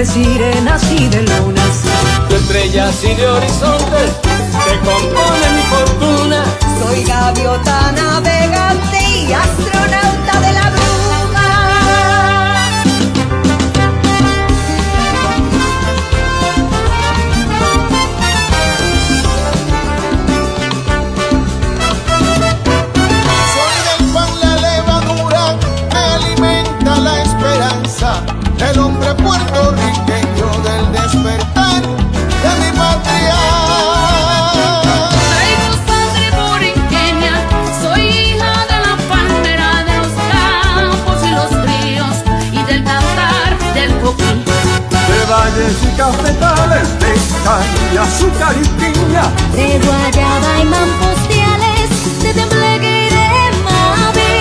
de sirenas y de lunas. De estrellas y de horizontes se compone mi fortuna. Soy gaviota navegante cafetales, de caña, azúcar y piña. De guayaba y mamposteales, de tembleque y de mavi.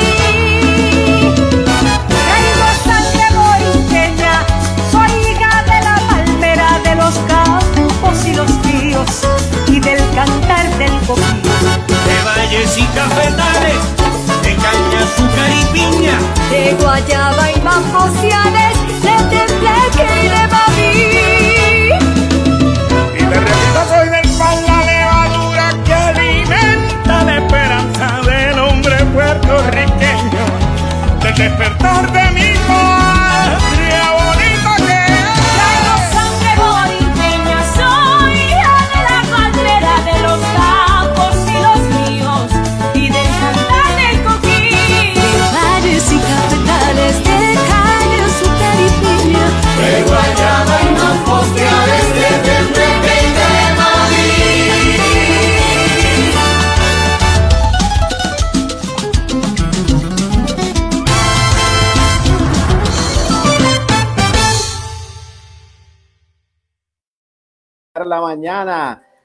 Traigo sangre borinqueña, soy hija de la palmera, de los campos y los ríos y del cantar del coquí. De valles y cafetales, de caña, azúcar y piña. De guayaba y mamposteales, despertar de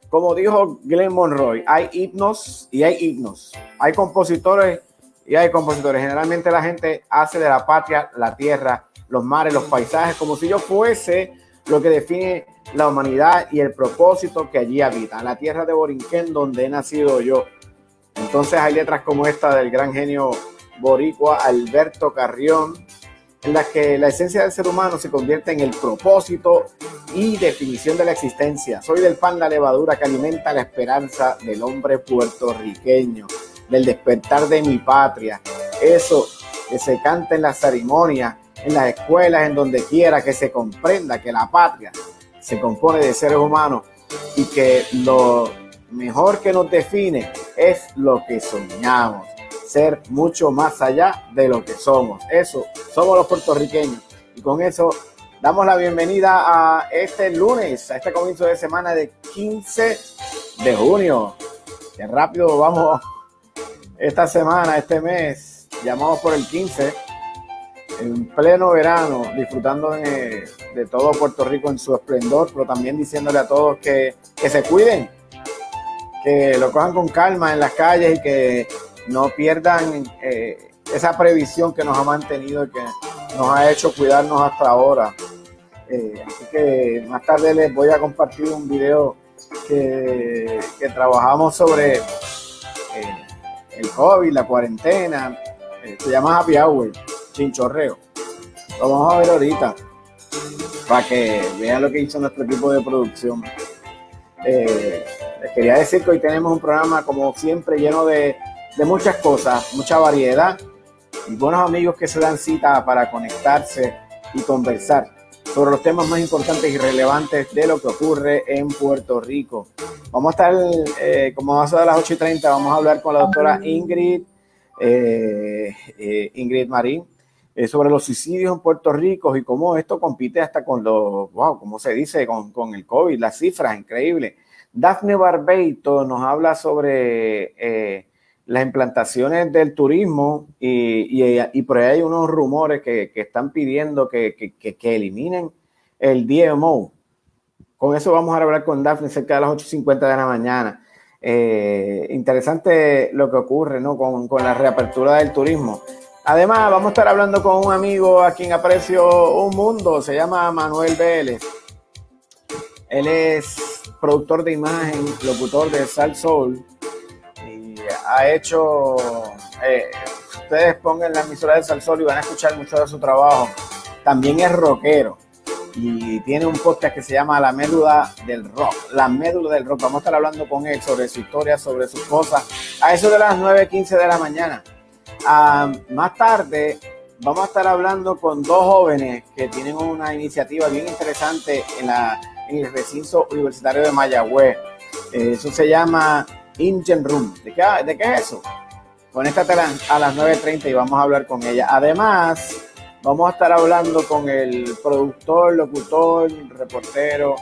Como dijo Glenn Monroy, hay himnos y hay himnos. Hay compositores y hay compositores. Generalmente la gente hace de la patria la tierra, los mares, los paisajes, como si yo fuese lo que define la humanidad y el propósito que allí habita. La tierra de Borinquén, donde he nacido yo. Entonces hay letras como esta del gran genio boricua Alberto Carrión, en las que la esencia del ser humano se convierte en el propósito y definición de la existencia. Soy del pan la levadura que alimenta la esperanza del hombre puertorriqueño, del despertar de mi patria. Eso que se canta en las ceremonias, en las escuelas, en donde quiera, que se comprenda que la patria se compone de seres humanos y que lo mejor que nos define es lo que soñamos ser mucho más allá de lo que somos. Eso, somos los puertorriqueños. Y con eso damos la bienvenida a este lunes, a este comienzo de semana de 15 de junio. Qué rápido vamos esta semana, este mes. Llamamos por el 15, en pleno verano, disfrutando de, de todo Puerto Rico en su esplendor, pero también diciéndole a todos que, que se cuiden, que lo cojan con calma en las calles y que no pierdan eh, esa previsión que nos ha mantenido y que nos ha hecho cuidarnos hasta ahora. Eh, así que más tarde les voy a compartir un video que, trabajamos sobre eh, el COVID, la cuarentena. Se llama Happy Hour, chinchorreo. Lo vamos a ver ahorita para que vean lo que hizo nuestro equipo de producción. Les quería decir que hoy tenemos un programa, como siempre, lleno de, de muchas cosas, mucha variedad y buenos amigos que se dan cita para conectarse y conversar sobre los temas más importantes y relevantes de lo que ocurre en Puerto Rico. Vamos a estar, eh, como a eso de las 8 y 30, vamos a hablar con la doctora Ingrid, eh, eh, Ingrid Marín, eh, sobre los suicidios en Puerto Rico y cómo esto compite hasta con los, wow, ¿cómo se dice? Con, con el COVID, las cifras, increíble. Daphne Barbeito nos habla sobre eh, las implantaciones del turismo y, y, y, por ahí hay unos rumores que, que están pidiendo que, que, que, eliminen el DMO. Con eso vamos a hablar con Daphne cerca de las 8.50 de la mañana. Eh, interesante lo que ocurre ¿no? con, con, la reapertura del turismo. Además, vamos a estar hablando con un amigo a quien aprecio un mundo, se llama Manuel Vélez. Él es productor de imagen, locutor de Sal Soul ha hecho, eh, ustedes pongan la emisora de Sal Soul y van a escuchar mucho de su trabajo. También es rockero y tiene un podcast que se llama La Médula del Rock. La Médula del Rock. Vamos a estar hablando con él sobre su historia, sobre sus cosas, a eso de las 9.15 de la mañana. Ah, más tarde vamos a estar hablando con dos jóvenes que tienen una iniciativa bien interesante en, la, el recinto universitario de Mayagüez. Eh, eso se llama Engine Room. ¿De qué, ¿De qué es eso? Conéctate a las 9.30 y vamos a hablar con ella. Además, Vamos a estar hablando con el productor, locutor, reportero,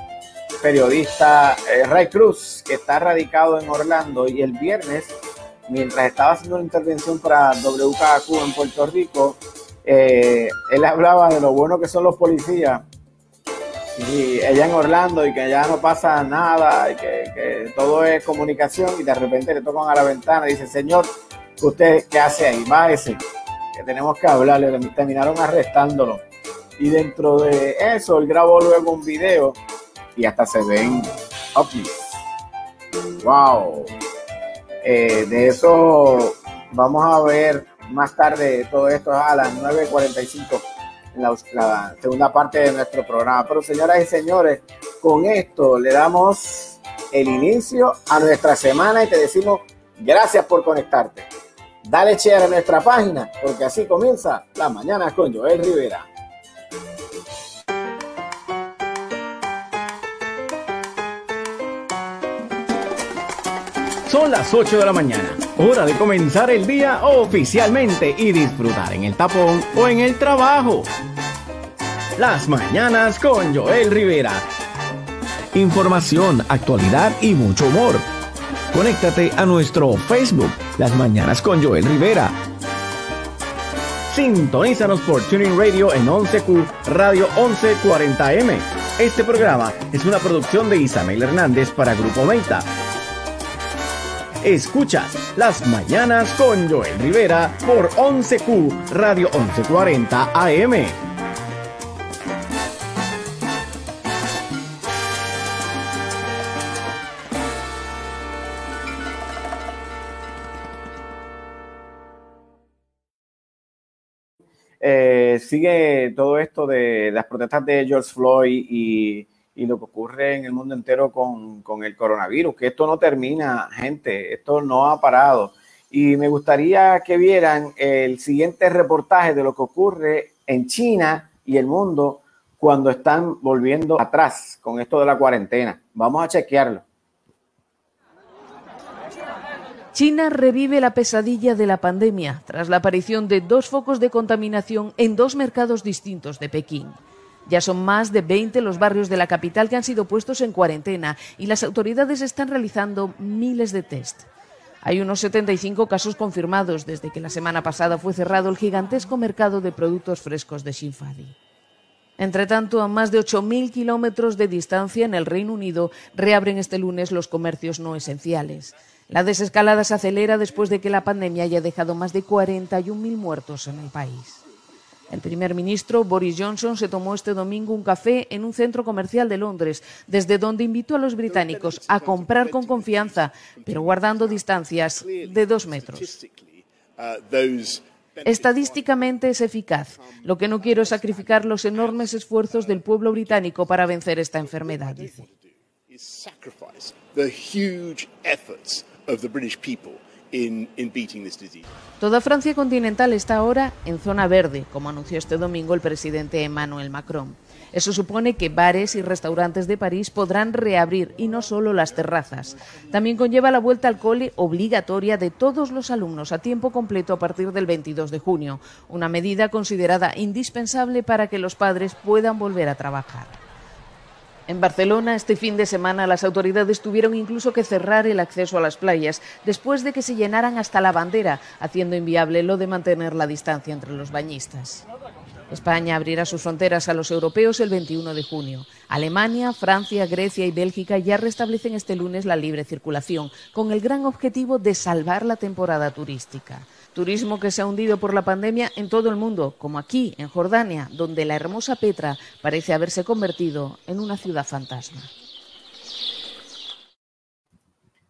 periodista eh, Ray Cruz, que está radicado en Orlando y el viernes, mientras estaba haciendo una intervención para WKQ en Puerto Rico, eh, él hablaba de lo bueno que son los policías y ella en Orlando y que ya no pasa nada y que, que, todo es comunicación y de repente le tocan a la ventana y dice, señor, ¿usted qué hace ahí? Bájese que tenemos que hablarle, terminaron arrestándolo. Y dentro de eso, él grabó luego un video y hasta se ven ovnis. ¡Wow! De eso vamos a ver más tarde todo esto a las 9.45 en la, segunda parte de nuestro programa. Pero señoras y señores, con esto le damos el inicio a nuestra semana y te decimos gracias por conectarte. Dale share a nuestra página, porque así comienza la mañana con Joel Rivera. Son las 8 de la mañana, hora de comenzar el día oficialmente y disfrutar en el tapón o en el trabajo. Las mañanas con Joel Rivera. Información, actualidad y mucho humor Conéctate a nuestro Facebook, Las Mañanas con Joel Rivera. Sintonízanos por Tuning Radio en 11Q Radio 1140M. Este programa es una producción de Isabel Hernández para Grupo Meta. Escucha Las Mañanas con Joel Rivera por 11Q Radio 1140 AM. Eh, sigue todo esto de las protestas de George Floyd y, y lo que ocurre en el mundo entero con, con, el coronavirus, que esto no termina, gente, esto no ha parado. Y me gustaría que vieran el siguiente reportaje de lo que ocurre en China y el mundo cuando están volviendo atrás con esto de la cuarentena. Vamos a chequearlo. China revive la pesadilla de la pandemia tras la aparición de dos focos de contaminación en dos mercados distintos de Pekín. Ya son más de 20 los barrios de la capital que han sido puestos en cuarentena y las autoridades están realizando miles de test. Hay unos 75 casos confirmados desde que la semana pasada fue cerrado el gigantesco mercado de productos frescos de Xinfadi. Entre tanto, a más de 8.000 kilómetros de distancia en el Reino Unido reabren este lunes los comercios no esenciales. La desescalada se acelera después de que la pandemia haya dejado más de 41.000 muertos en el país. El primer ministro Boris Johnson se tomó este domingo un café en un centro comercial de Londres, desde donde invitó a los británicos a comprar con confianza, pero guardando distancias de dos metros. Estadísticamente es eficaz. Lo que no quiero es sacrificar los enormes esfuerzos del pueblo británico para vencer esta enfermedad, dice. Toda Francia continental está ahora en zona verde, como anunció este domingo el presidente Emmanuel Macron. Eso supone que bares y restaurantes de París podrán reabrir y no solo las terrazas. También conlleva la vuelta al cole obligatoria de todos los alumnos a tiempo completo a partir del 22 de junio, una medida considerada indispensable para que los padres puedan volver a trabajar. En Barcelona, este fin de semana, las autoridades tuvieron incluso que cerrar el acceso a las playas después de que se llenaran hasta la bandera, haciendo inviable lo de mantener la distancia entre los bañistas. España abrirá sus fronteras a los europeos el 21 de junio. Alemania, Francia, Grecia y Bélgica ya restablecen este lunes la libre circulación, con el gran objetivo de salvar la temporada turística. Turismo que se ha hundido por la pandemia en todo el mundo, como aquí, en Jordania, donde la hermosa Petra parece haberse convertido en una ciudad fantasma.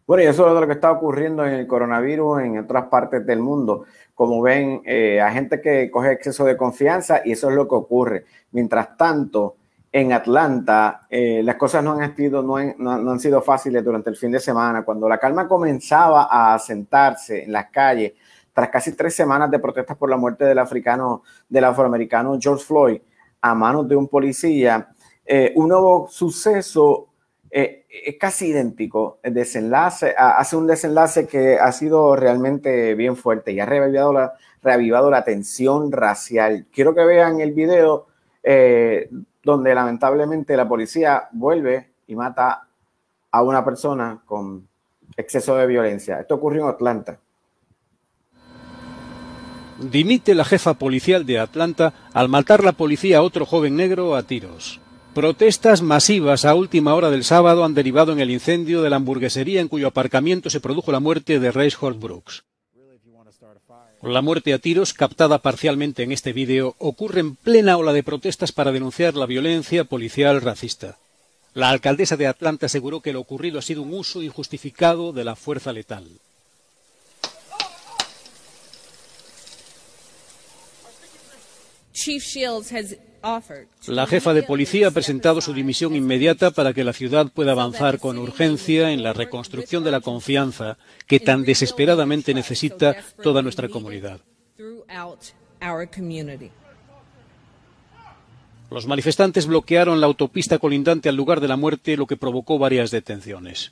Bueno, y eso es lo que está ocurriendo en el coronavirus en otras partes del mundo. Como ven, eh, hay gente que coge exceso de confianza y eso es lo que ocurre. Mientras tanto, en Atlanta, eh, las cosas no han, sido, no, han, no han sido fáciles durante el fin de semana. Cuando la calma comenzaba a sentarse en las calles, tras casi tres semanas de protestas por la muerte del africano, del afroamericano George Floyd, a manos de un policía, eh, un nuevo suceso eh, es casi idéntico. El desenlace hace un desenlace que ha sido realmente bien fuerte y ha reavivado la, reavivado la tensión racial. Quiero que vean el video eh, donde lamentablemente la policía vuelve y mata a una persona con exceso de violencia. Esto ocurrió en Atlanta. Dimite la jefa policial de Atlanta al matar la policía a otro joven negro a tiros. Protestas masivas a última hora del sábado han derivado en el incendio de la hamburguesería en cuyo aparcamiento se produjo la muerte de Rayshard Brooks. La muerte a tiros, captada parcialmente en este vídeo, ocurre en plena ola de protestas para denunciar la violencia policial racista. La alcaldesa de Atlanta aseguró que lo ocurrido ha sido un uso injustificado de la fuerza letal. La jefa de policía ha presentado su dimisión inmediata para que la ciudad pueda avanzar con urgencia en la reconstrucción de la confianza que tan desesperadamente necesita toda nuestra comunidad. Los manifestantes bloquearon la autopista colindante al lugar de la muerte, lo que provocó varias detenciones.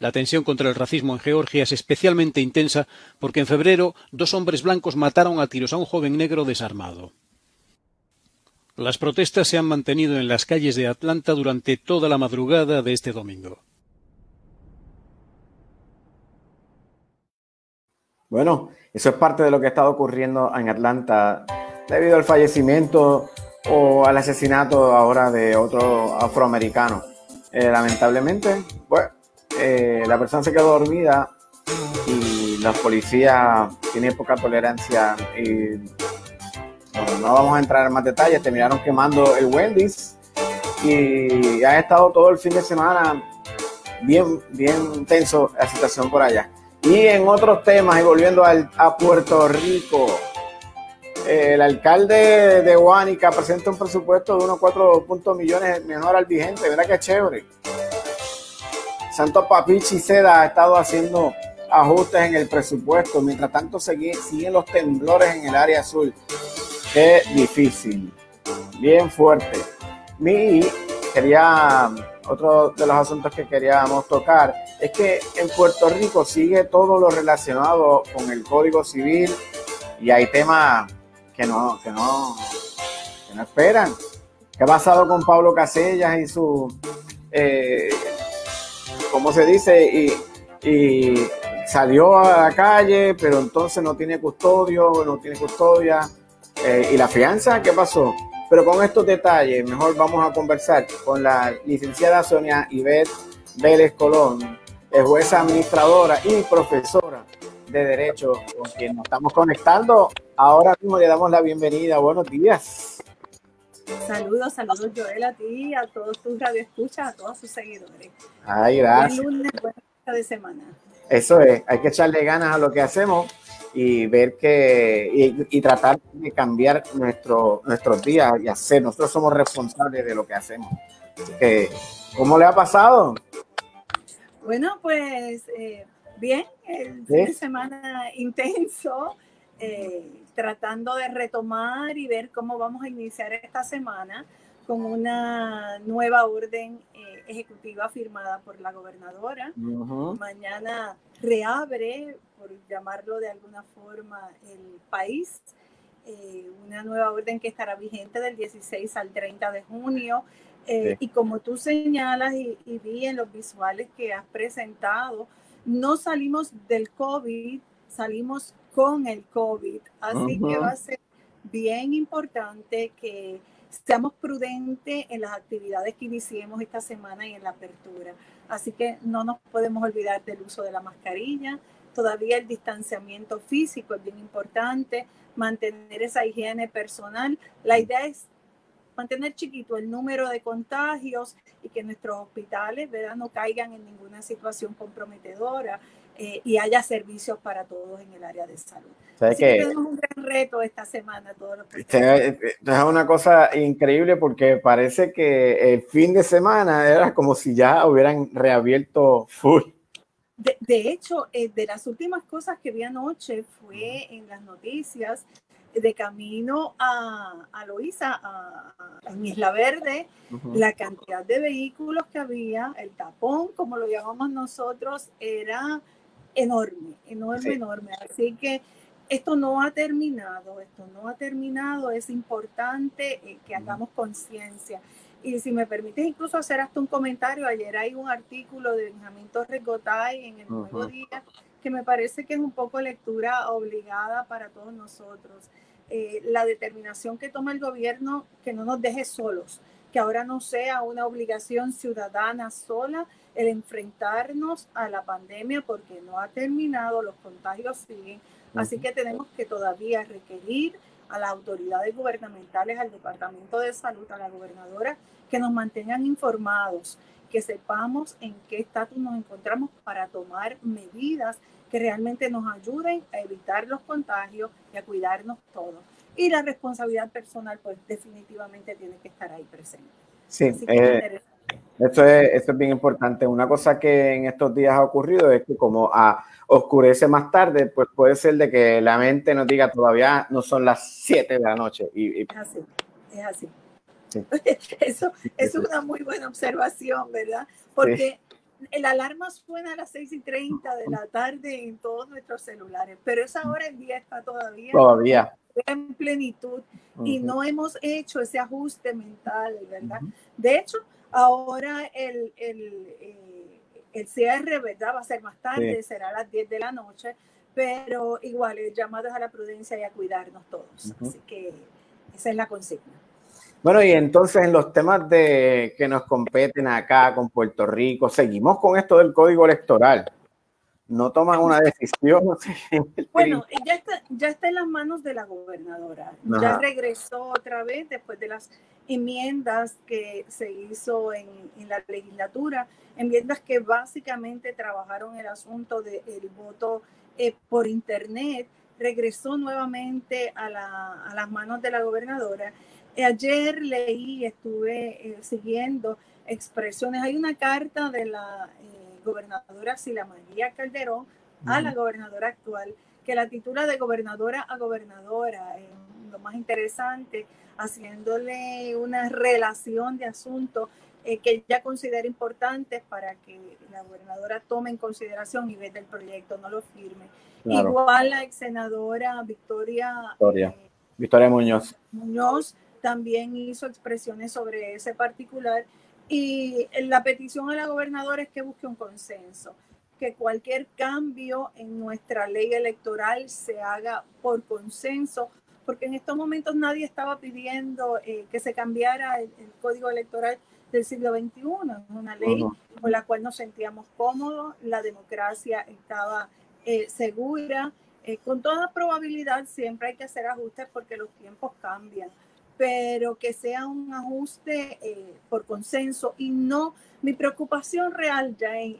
La tensión contra el racismo en Georgia es especialmente intensa porque en febrero dos hombres blancos mataron a tiros a un joven negro desarmado. Las protestas se han mantenido en las calles de Atlanta durante toda la madrugada de este domingo. Bueno, eso es parte de lo que ha estado ocurriendo en Atlanta debido al fallecimiento o al asesinato ahora de otro afroamericano. Eh, lamentablemente, bueno, eh, la persona se quedó dormida y la policía tiene poca tolerancia y no, vamos a entrar en más detalles, terminaron quemando el Wendy's y ha estado todo el fin de semana bien, bien tenso la situación por allá. Y en otros temas, y volviendo a Puerto Rico, el alcalde de Huánica presenta un presupuesto de unos 4 millones menor al vigente, ¿verdad que chévere? Santo Papichi Seda ha estado haciendo ajustes en el presupuesto. Mientras tanto, siguen, los temblores en el área azul. Qué difícil. Bien fuerte. Mi quería, otro de los asuntos que queríamos tocar es que en Puerto Rico sigue todo lo relacionado con el Código Civil y hay temas que no, que no, que no esperan. ¿Qué ha pasado con Pablo Casellas y su eh, como se dice, y, salió a la calle, pero entonces no tiene custodio, no tiene custodia. Eh, ¿Y la fianza? ¿Qué pasó? Pero con estos detalles, mejor vamos a conversar con la licenciada Sonia Ivette Vélez Colón, jueza administradora y profesora de Derecho, con quien nos estamos conectando. Ahora mismo le damos la bienvenida. Buenos días. Saludos, saludos Joel a ti, a todos tus radioescuchas, a todos sus seguidores. Ay, gracias. Buen lunes, de semana. Eso es, hay que echarle ganas a lo que hacemos y ver que, y, tratar de cambiar nuestro, nuestros días y hacer, nosotros somos responsables de lo que hacemos. ¿Cómo le ha pasado? Bueno, pues eh, bien, el fin de semana intenso. Eh, tratando de retomar y ver cómo vamos a iniciar esta semana con una nueva orden eh, ejecutiva firmada por la gobernadora. Mañana reabre, por llamarlo de alguna forma, el país. Eh, una nueva orden que estará vigente del 16 al 30 de junio. Eh, y como tú señalas y, y vi en los visuales que has presentado, no salimos del COVID, salimos con el COVID. Así que va a ser bien importante que seamos prudentes en las actividades que iniciemos esta semana y en la apertura. Así que no nos podemos olvidar del uso de la mascarilla. Todavía el distanciamiento físico es bien importante, mantener esa higiene personal. La idea es mantener chiquito el número de contagios y que nuestros hospitales ¿verdad? no caigan en ninguna situación comprometedora eh, y haya servicios para todos en el área de salud. Así que, tenemos un gran reto esta semana todos los Es una cosa increíble porque parece que el fin de semana era como si ya hubieran reabierto full. De, de hecho, eh, de las últimas cosas que vi anoche fue en las noticias de camino a, a Loíza, a, Isla Verde, la cantidad de vehículos que había, el tapón, como lo llamamos nosotros, era enorme, enorme, enorme. Así que esto no ha terminado, esto no ha terminado, es importante eh, que hagamos conciencia. Y si me permites incluso hacer hasta un comentario, ayer hay un artículo de Benjamín Torres Gotay en el Nuevo Día que me parece que es un poco lectura obligada para todos nosotros. Eh, la determinación que toma el gobierno que no nos deje solos, que ahora no sea una obligación ciudadana sola el enfrentarnos a la pandemia porque no ha terminado, los contagios siguen, así que tenemos que todavía requerir a las autoridades gubernamentales, al Departamento de Salud, a la gobernadora, que nos mantengan informados, que sepamos en qué estatus nos encontramos para tomar medidas que realmente nos ayuden a evitar los contagios y a cuidarnos todos. Y la responsabilidad personal, pues definitivamente tiene que estar ahí presente. Sí, eh, esto, es, esto es bien importante. Una cosa que en estos días ha ocurrido es que como a, oscurece más tarde, pues puede ser de que la mente nos diga todavía no son las 7 de la noche. Y, Es así, es así. Eso es una muy buena observación, ¿verdad? Porque el alarma suena a las 6 y 30 de la tarde en todos nuestros celulares, pero esa hora el día está todavía, todavía. en plenitud y no hemos hecho ese ajuste mental, ¿verdad? De hecho, ahora el, el, eh, el, cierre, ¿verdad? Va a ser más tarde, será a las 10 de la noche, pero igual, llamados a la prudencia y a cuidarnos todos. Así que esa es la consigna. Bueno, y entonces en los temas de que nos competen acá con Puerto Rico, seguimos con esto del código electoral. No toman una decisión. Bueno, ya está, ya está en las manos de la gobernadora. Ya regresó otra vez después de las enmiendas que se hizo en, la legislatura, enmiendas que básicamente trabajaron el asunto del voto eh, por Internet. Regresó nuevamente a, la, a las manos de la gobernadora Ayer leí, estuve eh, siguiendo expresiones. Hay una carta de la eh, gobernadora Sila María Calderón a la gobernadora actual que la titula de gobernadora a gobernadora. lo más interesante, haciéndole una relación de asuntos eh, que ella considera importantes para que la gobernadora tome en consideración y vea el proyecto, no lo firme. Igual la ex senadora Victoria, Victoria. Victoria Muñoz. Muñoz también hizo expresiones sobre ese particular. Y la petición a la gobernadora es que busque un consenso, que cualquier cambio en nuestra ley electoral se haga por consenso, porque en estos momentos nadie estaba pidiendo eh, que se cambiara el, código electoral del siglo XXI, es una ley con la cual nos sentíamos cómodos, la democracia estaba eh, segura. Eh, con toda probabilidad siempre hay que hacer ajustes porque los tiempos cambian pero que sea un ajuste eh, por consenso y no mi preocupación real ya en,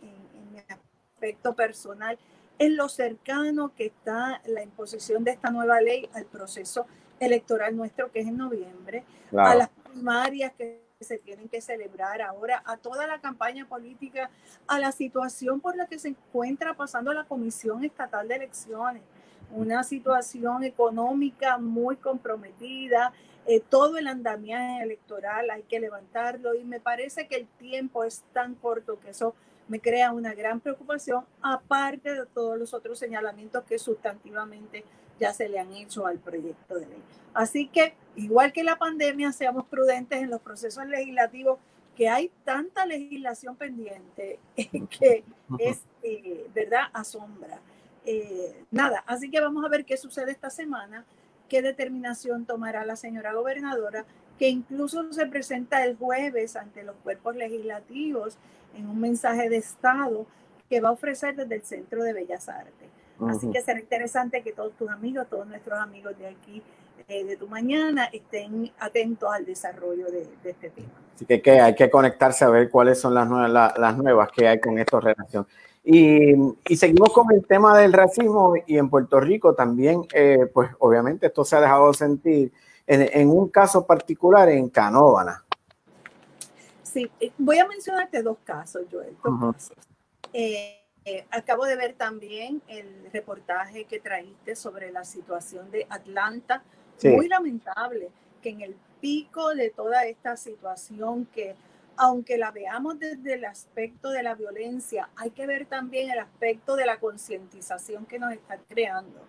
mi aspecto personal es lo cercano que está la imposición de esta nueva ley al proceso electoral nuestro que es en noviembre, a las primarias que se tienen que celebrar ahora, a toda la campaña política, a la situación por la que se encuentra pasando la Comisión Estatal de Elecciones, una situación económica muy comprometida, eh, todo el andamiaje electoral hay que levantarlo y me parece que el tiempo es tan corto que eso me crea una gran preocupación, aparte de todos los otros señalamientos que sustantivamente ya se le han hecho al proyecto de ley. Así que, igual que la pandemia, seamos prudentes en los procesos legislativos, que hay tanta legislación pendiente que es, eh, ¿verdad?, asombra. Eh, nada, así que vamos a ver qué sucede esta semana, qué determinación tomará la señora gobernadora, que incluso se presenta el jueves ante los cuerpos legislativos en un mensaje de Estado que va a ofrecer desde el Centro de Bellas Artes. Así que será interesante que todos tus amigos, todos nuestros amigos de aquí, eh, de tu mañana, estén atentos al desarrollo de, este tema. Así que, hay que conectarse a ver cuáles son las nuevas, las nuevas que hay con esta relación. Y, y, seguimos con el tema del racismo y en Puerto Rico también, eh, pues obviamente esto se ha dejado sentir en, en un caso particular en Canóvana. Sí, eh, voy a mencionarte dos casos, Joel. Eh, acabo de ver también el reportaje que traíste sobre la situación de Atlanta. Muy lamentable que en el pico de toda esta situación que aunque la veamos desde el aspecto de la violencia, hay que ver también el aspecto de la concientización que nos está creando,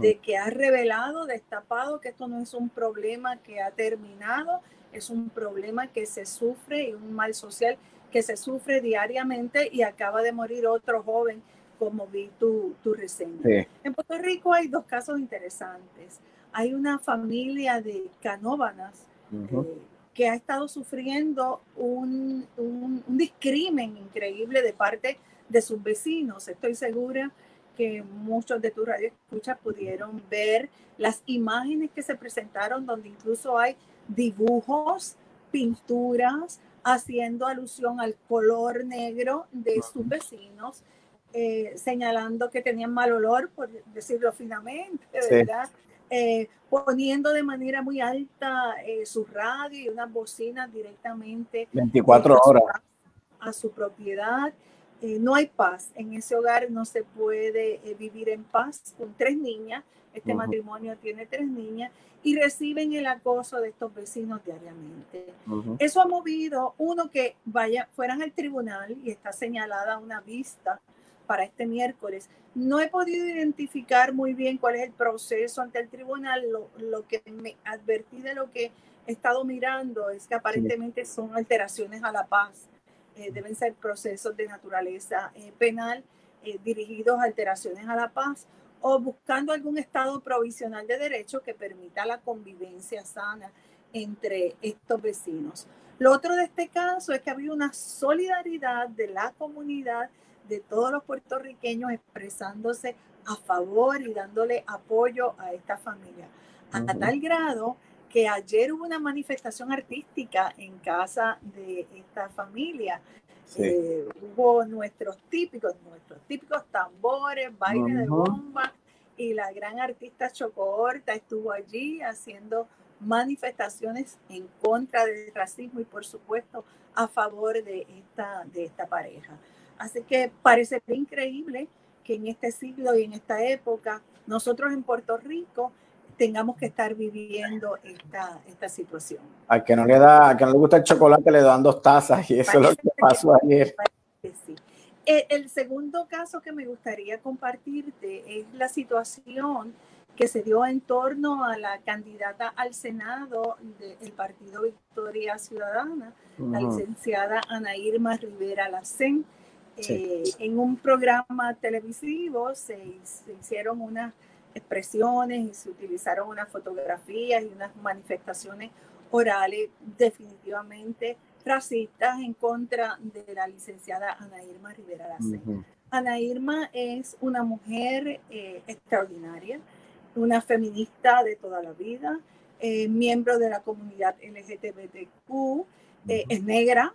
de que ha revelado, destapado que esto no es un problema que ha terminado, es un problema que se sufre y un mal social que se sufre diariamente y acaba de morir otro joven, como vi tu, tu reseña. En Puerto Rico hay dos casos interesantes. Hay una familia de canóbanas que ha estado sufriendo un, un, discrimen increíble de parte de sus vecinos. Estoy segura que muchos de tus radioescuchas pudieron ver las imágenes que se presentaron, donde incluso hay dibujos, pinturas, haciendo alusión al color negro de sus vecinos, eh, señalando que tenían mal olor, por decirlo finamente, ¿verdad? Eh, poniendo de manera muy alta eh, su radio y unas bocinas directamente 24 horas a su propiedad. Eh, no hay paz en ese hogar, no se puede vivir en paz con tres niñas. Este matrimonio tiene tres niñas y reciben el acoso de estos vecinos diariamente. Eso ha movido uno que vaya fueran al tribunal y está señalada una vista para este miércoles. No he podido identificar muy bien cuál es el proceso ante el tribunal. Lo, que me advertí de lo que he estado mirando es que aparentemente son alteraciones a la paz. Eh, deben ser procesos de naturaleza eh, penal eh, dirigidos a alteraciones a la paz o buscando algún estado provisional de derecho que permita la convivencia sana entre estos vecinos. Lo otro de este caso es que ha habido una solidaridad de la comunidad de todos los puertorriqueños expresándose a favor y dándole apoyo a esta familia. A tal grado que ayer hubo una manifestación artística en casa de esta familia. Eh, hubo nuestros típicos, nuestros típicos tambores, baile de bomba y la gran artista Chocohorta estuvo allí haciendo manifestaciones en contra del racismo y por supuesto a favor de esta, de esta pareja. Así que parece increíble que en este siglo y en esta época nosotros en Puerto Rico tengamos que estar viviendo esta, esta situación. Al que no le da, que no le gusta el chocolate le dan dos tazas y eso es lo que pasó ayer. El, el segundo caso que me gustaría compartirte es la situación que se dio en torno a la candidata al Senado del Partido Victoria Ciudadana, la licenciada Ana Irma Rivera Lacén eh, en un programa televisivo se, hicieron unas expresiones y se utilizaron unas fotografías y unas manifestaciones orales definitivamente racistas en contra de la licenciada Ana Irma Rivera Lacen. Ana Irma es una mujer eh, extraordinaria, una feminista de toda la vida, eh, miembro de la comunidad LGTBTQ, es negra,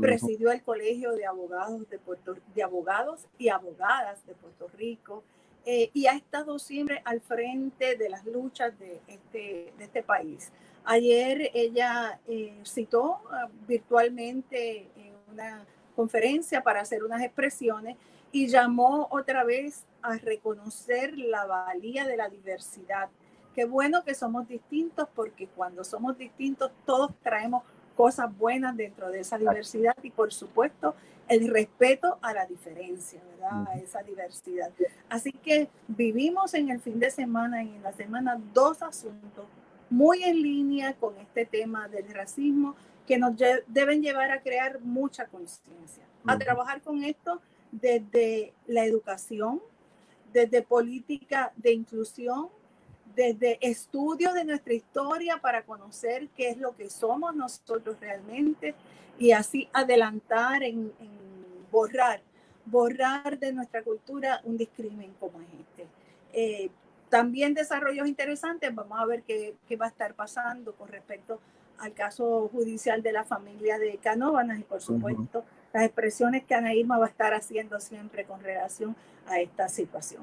presidió el Colegio de Abogados, de, Puerto, de abogados y Abogadas de Puerto Rico eh, y ha estado siempre al frente de las luchas de este, de este país. Ayer ella eh, citó ah, virtualmente en una conferencia para hacer unas expresiones y llamó otra vez a reconocer la valía de la diversidad. Qué bueno que somos distintos porque cuando somos distintos todos traemos cosas buenas dentro de esa diversidad y por supuesto el respeto a la diferencia, ¿verdad? A esa diversidad. Así que vivimos en el fin de semana y en la semana dos asuntos muy en línea con este tema del racismo que nos deben llevar a crear mucha conciencia, a trabajar con esto desde la educación, desde política de inclusión, desde estudio de nuestra historia para conocer qué es lo que somos nosotros realmente y así adelantar en, borrar, borrar de nuestra cultura un discrimen como este. Eh, también desarrollos interesantes, vamos a ver qué, qué, va a estar pasando con respecto al caso judicial de la familia de Canóvanas y por supuesto las expresiones que Ana Irma va a estar haciendo siempre con relación a esta situación.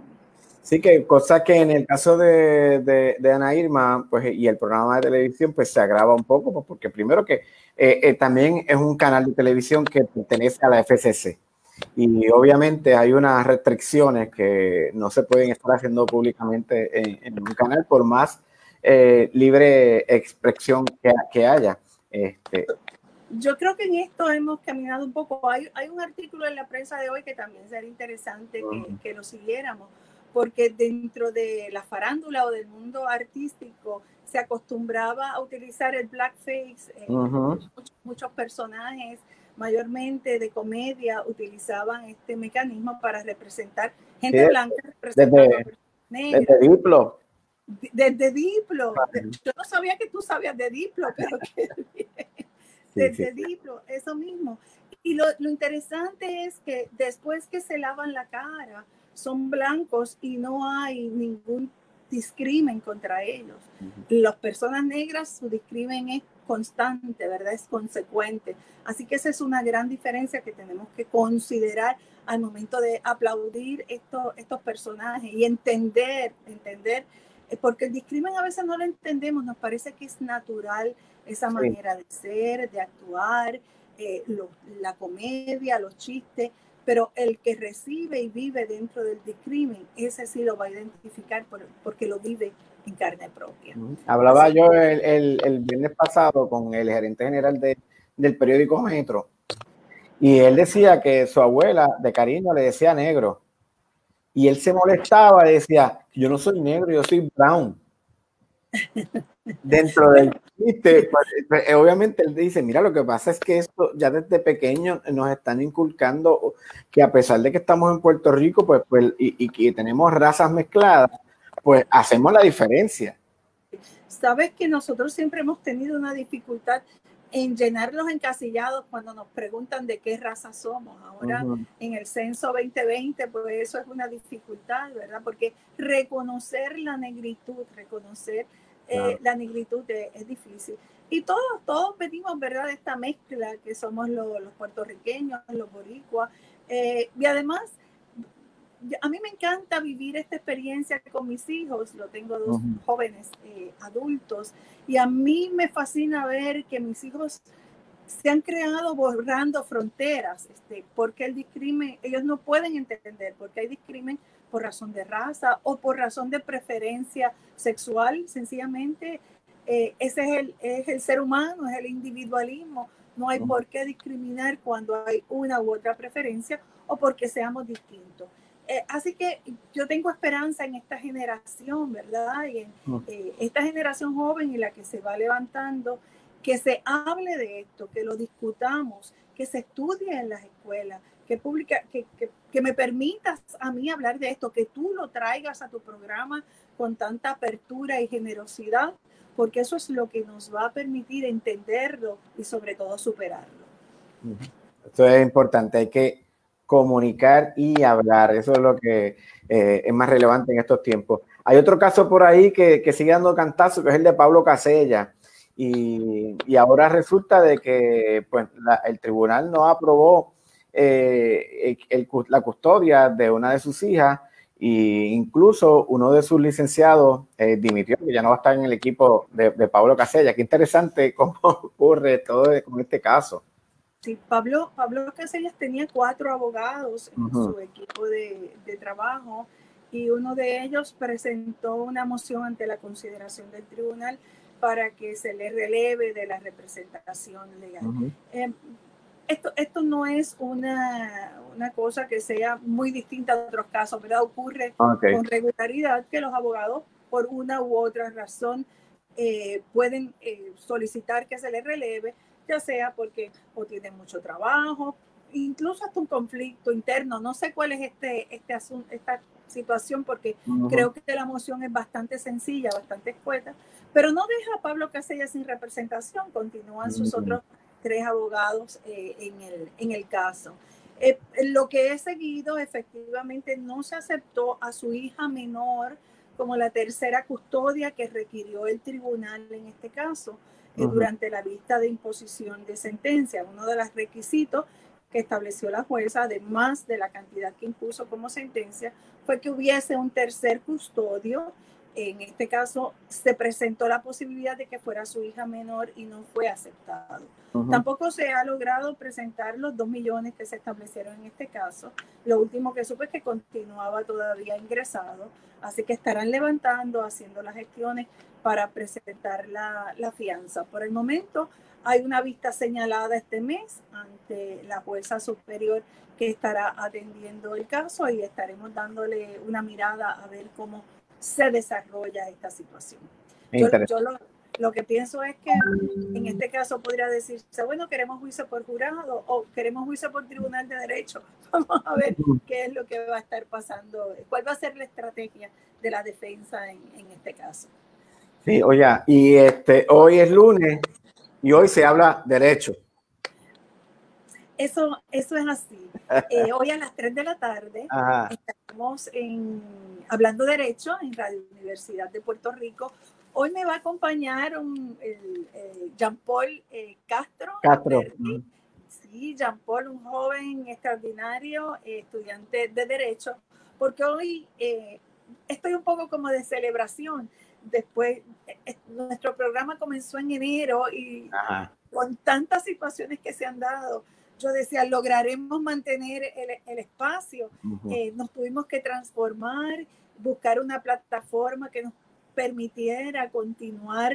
Sí, que cosa que en el caso de, de, Ana Irma, pues, y el programa de televisión, pues se agrava un poco, pues, porque primero que eh, eh, también es un canal de televisión que pertenece a la FCC. Y obviamente hay unas restricciones que no se pueden estar haciendo públicamente en, un canal por más eh, libre expresión que, que haya. Este, yo creo que en esto hemos caminado un poco. Hay, hay un artículo en la prensa de hoy que también sería interesante que, que, lo siguiéramos, porque dentro de la farándula o del mundo artístico se acostumbraba a utilizar el blackface. Eh, muchos, personajes, mayormente de comedia, utilizaban este mecanismo para representar gente blanca desde, desde Diplo. Desde Diplo. Yo no sabía que tú sabías de Diplo, pero desde Diplo, eso mismo. Y lo, lo interesante es que después que se lavan la cara, son blancos y no hay ningún discrimen contra ellos. Las personas negras, su discrimen es constante, ¿verdad? Es consecuente. Así que esa es una gran diferencia que tenemos que considerar al momento de aplaudir estos, estos personajes y entender, entender, eh, porque el discrimen a veces no lo entendemos, nos parece que es natural esa manera de ser, de actuar, eh, la comedia, los chistes, pero el que recibe y vive dentro del discrimen, ese sí lo va a identificar porque lo vive en carne propia. Hablaba yo el, el, viernes pasado con el gerente general de, del periódico Metro y él decía que su abuela de cariño le decía negro y él se molestaba, decía, yo no soy negro, yo soy brown. Dentro del chiste, pues, eh, obviamente él dice, mira, lo que pasa es que esto ya desde pequeño nos están inculcando que a pesar de que estamos en Puerto Rico, pues, pues y, que tenemos razas mezcladas, pues hacemos la diferencia. Sabes que nosotros siempre hemos tenido una dificultad en llenar los encasillados cuando nos preguntan de qué raza somos. Ahora en el censo 2020, pues eso es una dificultad, ¿verdad? Porque reconocer la negritud, reconocer eh, la negritud es, difícil. Y todos, todos venimos, ¿verdad?, de esta mezcla que somos los, los puertorriqueños, los boricuas. Eh, y además, a mí me encanta vivir esta experiencia con mis hijos. Lo tengo dos jóvenes eh, adultos. Y a mí me fascina ver que mis hijos se han creado borrando fronteras, este, porque el discrimen, ellos no pueden entender porque hay discrimen por razón de raza o por razón de preferencia sexual, sencillamente eh, ese es el, es el, ser humano, es el individualismo. No hay por qué discriminar cuando hay una u otra preferencia o porque seamos distintos. Eh, así que yo tengo esperanza en esta generación, ¿verdad? Y en eh, esta generación joven y la que se va levantando, que se hable de esto, que lo discutamos, que se estudie en las escuelas, que, publica, que, que, me permitas a mí hablar de esto, que tú lo traigas a tu programa con tanta apertura y generosidad, porque eso es lo que nos va a permitir entenderlo y sobre todo superarlo. Esto es importante, hay que comunicar y hablar, eso es lo que eh, es más relevante en estos tiempos. Hay otro caso por ahí que, que sigue dando cantazo, que es el de Pablo Casella. Y, y ahora resulta de que pues, el tribunal no aprobó eh, la custodia de una de sus hijas e incluso uno de sus licenciados eh, dimitió, que ya no va a estar en el equipo de, Pablo Casella. Qué interesante cómo ocurre todo con este caso. Sí, Pablo, Pablo Casellas tenía cuatro abogados en su equipo de, de, trabajo y uno de ellos presentó una moción ante la consideración del tribunal para que se le releve de la representación legal esto, esto no es una, una, cosa que sea muy distinta de otros casos, ¿verdad? Ocurre con regularidad que los abogados, por una u otra razón, eh, pueden eh, solicitar que se les releve, ya sea porque o tienen mucho trabajo, incluso hasta un conflicto interno. No sé cuál es este, este asunto, esta situación, porque creo que la moción es bastante sencilla, bastante escueta, pero no deja a Pablo Casella sin representación, continúan sus otros tres abogados eh, en, el, en el caso. Eh, lo que he seguido, efectivamente, no se aceptó a su hija menor como la tercera custodia que requirió el tribunal en este caso eh, durante la vista de imposición de sentencia. Uno de los requisitos que estableció la jueza, además de la cantidad que impuso como sentencia, fue que hubiese un tercer custodio. En este caso, se presentó la posibilidad de que fuera su hija menor y no fue aceptado. Tampoco se ha logrado presentar los dos millones que se establecieron en este caso. Lo último que supe es que continuaba todavía ingresado, así que estarán levantando, haciendo las gestiones para presentar la, la fianza. Por el momento, hay una vista señalada este mes ante la jueza superior que estará atendiendo el caso y estaremos dándole una mirada a ver cómo se desarrolla esta situación. Yo, lo, que pienso es que en este caso podría decirse, bueno, queremos juicio por jurado o queremos juicio por tribunal de derecho. Vamos a ver qué es lo que va a estar pasando, cuál va a ser la estrategia de la defensa en, en este caso. Sí, oye, y este, hoy es lunes, y hoy se habla derecho. Eso, eso es así. Eh, hoy a las 3 de la tarde estamos en, hablando derecho en Radio Universidad de Puerto Rico. Hoy me va a acompañar un, el, Jean Paul eh, Castro. Castro. Sí, Jean Paul, un joven extraordinario, eh, estudiante de derecho, porque hoy estoy un poco como de celebración después, eh, eh, nuestro programa comenzó en enero y con tantas situaciones que se han dado, yo decía, lograremos mantener el, espacio, eh, nos tuvimos que transformar, buscar una plataforma que nos permitiera continuar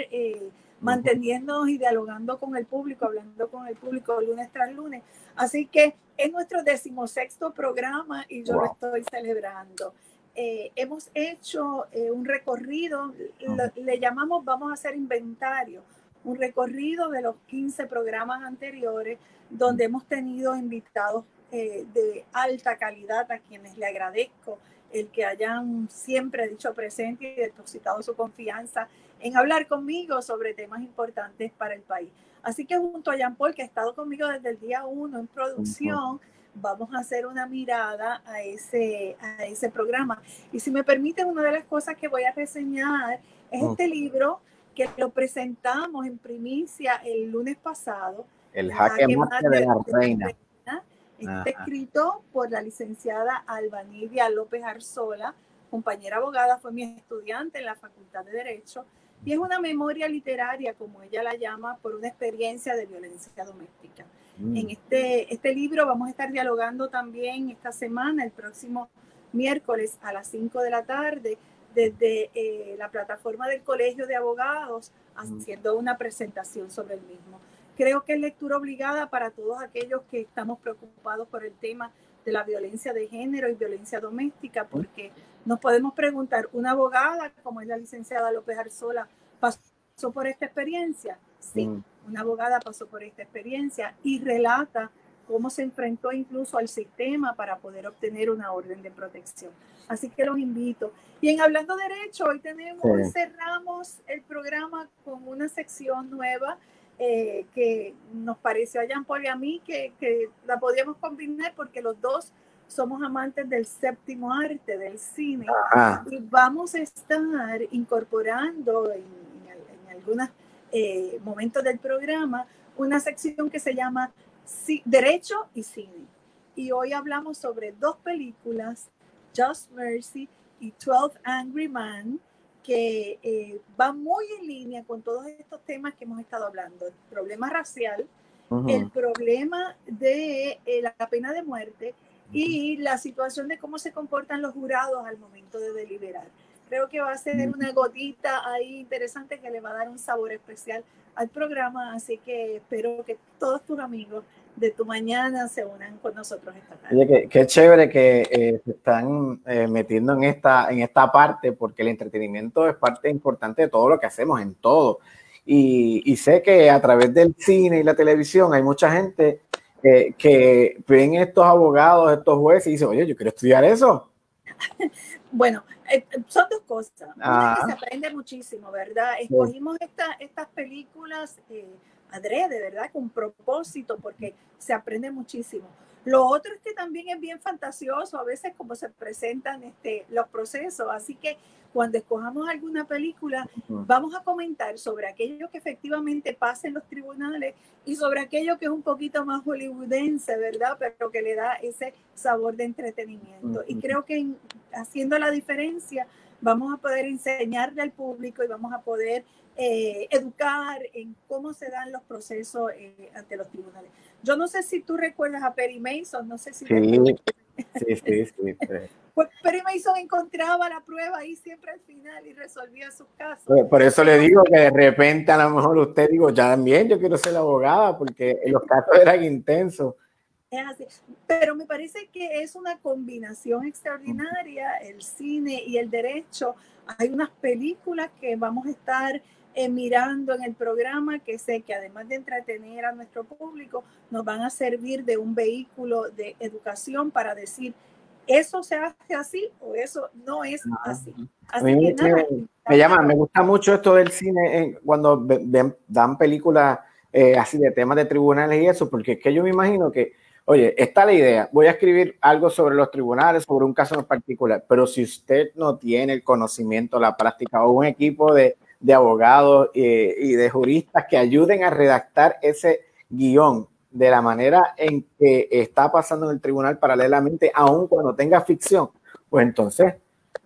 manteniéndonos y dialogando con el público, hablando con el público lunes tras lunes. Así que es nuestro decimosexto programa y yo lo estoy celebrando. Eh, hemos hecho eh, un recorrido, le llamamos vamos a hacer inventario, un recorrido de los 15 programas anteriores donde hemos tenido invitados eh, de alta calidad a quienes le agradezco el que hayan siempre dicho presente y depositado su confianza en hablar conmigo sobre temas importantes para el país. Así que junto a Jean Paul, que ha estado conmigo desde el día uno en producción, vamos a hacer una mirada a ese, a ese programa. Y si me permiten, una de las cosas que voy a reseñar es este libro que lo presentamos en primicia el lunes pasado. El jaque mate de la reina. Está escrito por la licenciada Albanidia López Arzola, compañera abogada, fue mi estudiante en la Facultad de Derecho, y es una memoria literaria, como ella la llama, por una experiencia de violencia doméstica. Mm. En este, este libro vamos a estar dialogando también esta semana, el próximo miércoles a las 5 de la tarde, desde eh, la plataforma del Colegio de Abogados, mm. haciendo una presentación sobre el mismo. Creo que es lectura obligada para todos aquellos que estamos preocupados por el tema de la violencia de género y violencia doméstica, mm. porque nos podemos preguntar, ¿una abogada como es la licenciada López Arzola pasó por esta experiencia? Sí una abogada pasó por esta experiencia y relata cómo se enfrentó incluso al sistema para poder obtener una orden de protección. Así que los invito. Y en Hablando Derecho, hoy tenemos, cerramos el programa con una sección nueva eh, que nos pareció a Jean Paul y a mí que, que, la podíamos combinar porque los dos somos amantes del séptimo arte, del cine. Y vamos a estar incorporando en, en, en algunas eh, momentos del programa una sección que se llama Derecho y Cine. Y hoy hablamos sobre dos películas, Just Mercy y 12 Angry Men, que eh, van muy en línea con todos estos temas que hemos estado hablando. El problema racial, el problema de eh, la pena de muerte y la situación de cómo se comportan los jurados al momento de deliberar. Creo que va a ser una gotita ahí interesante que le va a dar un sabor especial al programa, así que espero que todos tus amigos de tu mañana se unan con nosotros esta tarde. Oye, qué, chévere que eh, se están eh, metiendo en esta, en esta parte, porque el entretenimiento es parte importante de todo lo que hacemos, en todo. Y, y sé que a través del cine y la televisión hay mucha gente que, que ven estos abogados, estos jueces y dicen, oye, yo quiero estudiar eso. Bueno, eh, son dos cosas. Una Ah. que se aprende muchísimo, ¿verdad? Escogimos esta- estas películas eh, adrede, ¿verdad? Con propósito, porque se aprende muchísimo. Lo otro es que también es bien fantasioso a veces como se presentan este, los procesos. Así que cuando escojamos alguna película, vamos a comentar sobre aquello que efectivamente pasa en los tribunales y sobre aquello que es un poquito más hollywoodense, ¿verdad? Pero que le da ese sabor de entretenimiento. Y creo que en- haciendo la diferencia vamos a poder enseñarle al público y vamos a poder eh, educar en cómo se dan los procesos eh, ante los tribunales. Yo no sé si tú recuerdas a Perry Mason, no sé si Sí, sí, sí, sí. Pues Perry Mason encontraba la prueba ahí siempre al final y resolvía sus casos. Por- Por eso le digo que de repente a lo mejor usted digo, ya también yo quiero ser abogada porque los casos eran intensos. Es así. Pero me parece que es una combinación extraordinaria, el cine y el derecho. Hay unas películas que vamos a estar eh, mirando en el programa que sé que además de entretener a nuestro público, nos van a servir de un vehículo de educación para decir, eso se hace así o eso no es así. A mí me, nada, me- me llama, me gusta mucho esto del cine eh, cuando ve- ven- dan películas eh, así de temas de tribunales y eso, porque es que yo me imagino que, oye, está la idea, voy a escribir algo sobre los tribunales, sobre un caso en particular, pero si usted no tiene el conocimiento, la práctica o un equipo de, de abogados eh, y de juristas que ayuden a redactar ese guion de la manera en que está pasando en el tribunal paralelamente, aun cuando tenga ficción, pues entonces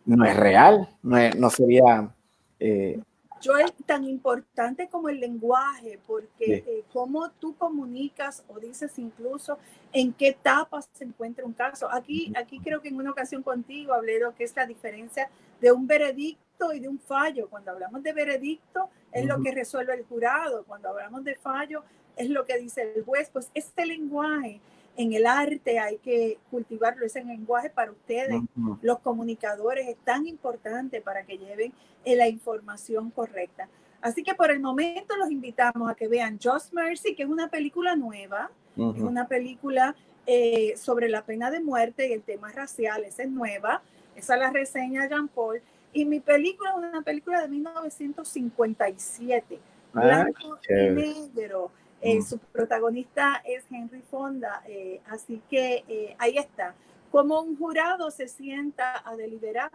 no es real, no, no sería... eh, Joel, tan importante como el lenguaje, porque Sí. eh, cómo tú comunicas o dices incluso en qué etapa se encuentra un caso. Aquí, aquí creo que en una ocasión contigo hablé de lo que es la diferencia de un veredicto y de un fallo. Cuando hablamos de veredicto es lo Ujú. que resuelve el jurado. Cuando hablamos de fallo es lo que dice el juez. Pues este lenguaje en el arte hay que cultivarlo, ese lenguaje para ustedes Ujú. los comunicadores es tan importante para que lleven eh, la información correcta. Así que por el momento los invitamos a que vean Just Mercy, que es una película nueva, es Ujú. una película eh, sobre la pena de muerte y el tema racial, esa es nueva, esa la reseña Jean Paul. Y mi película es una película de 1957, Ah, blanco y negro. Eh, Mm. Su protagonista es Henry Fonda, eh, así que eh, ahí está. Como un jurado se sienta a deliberar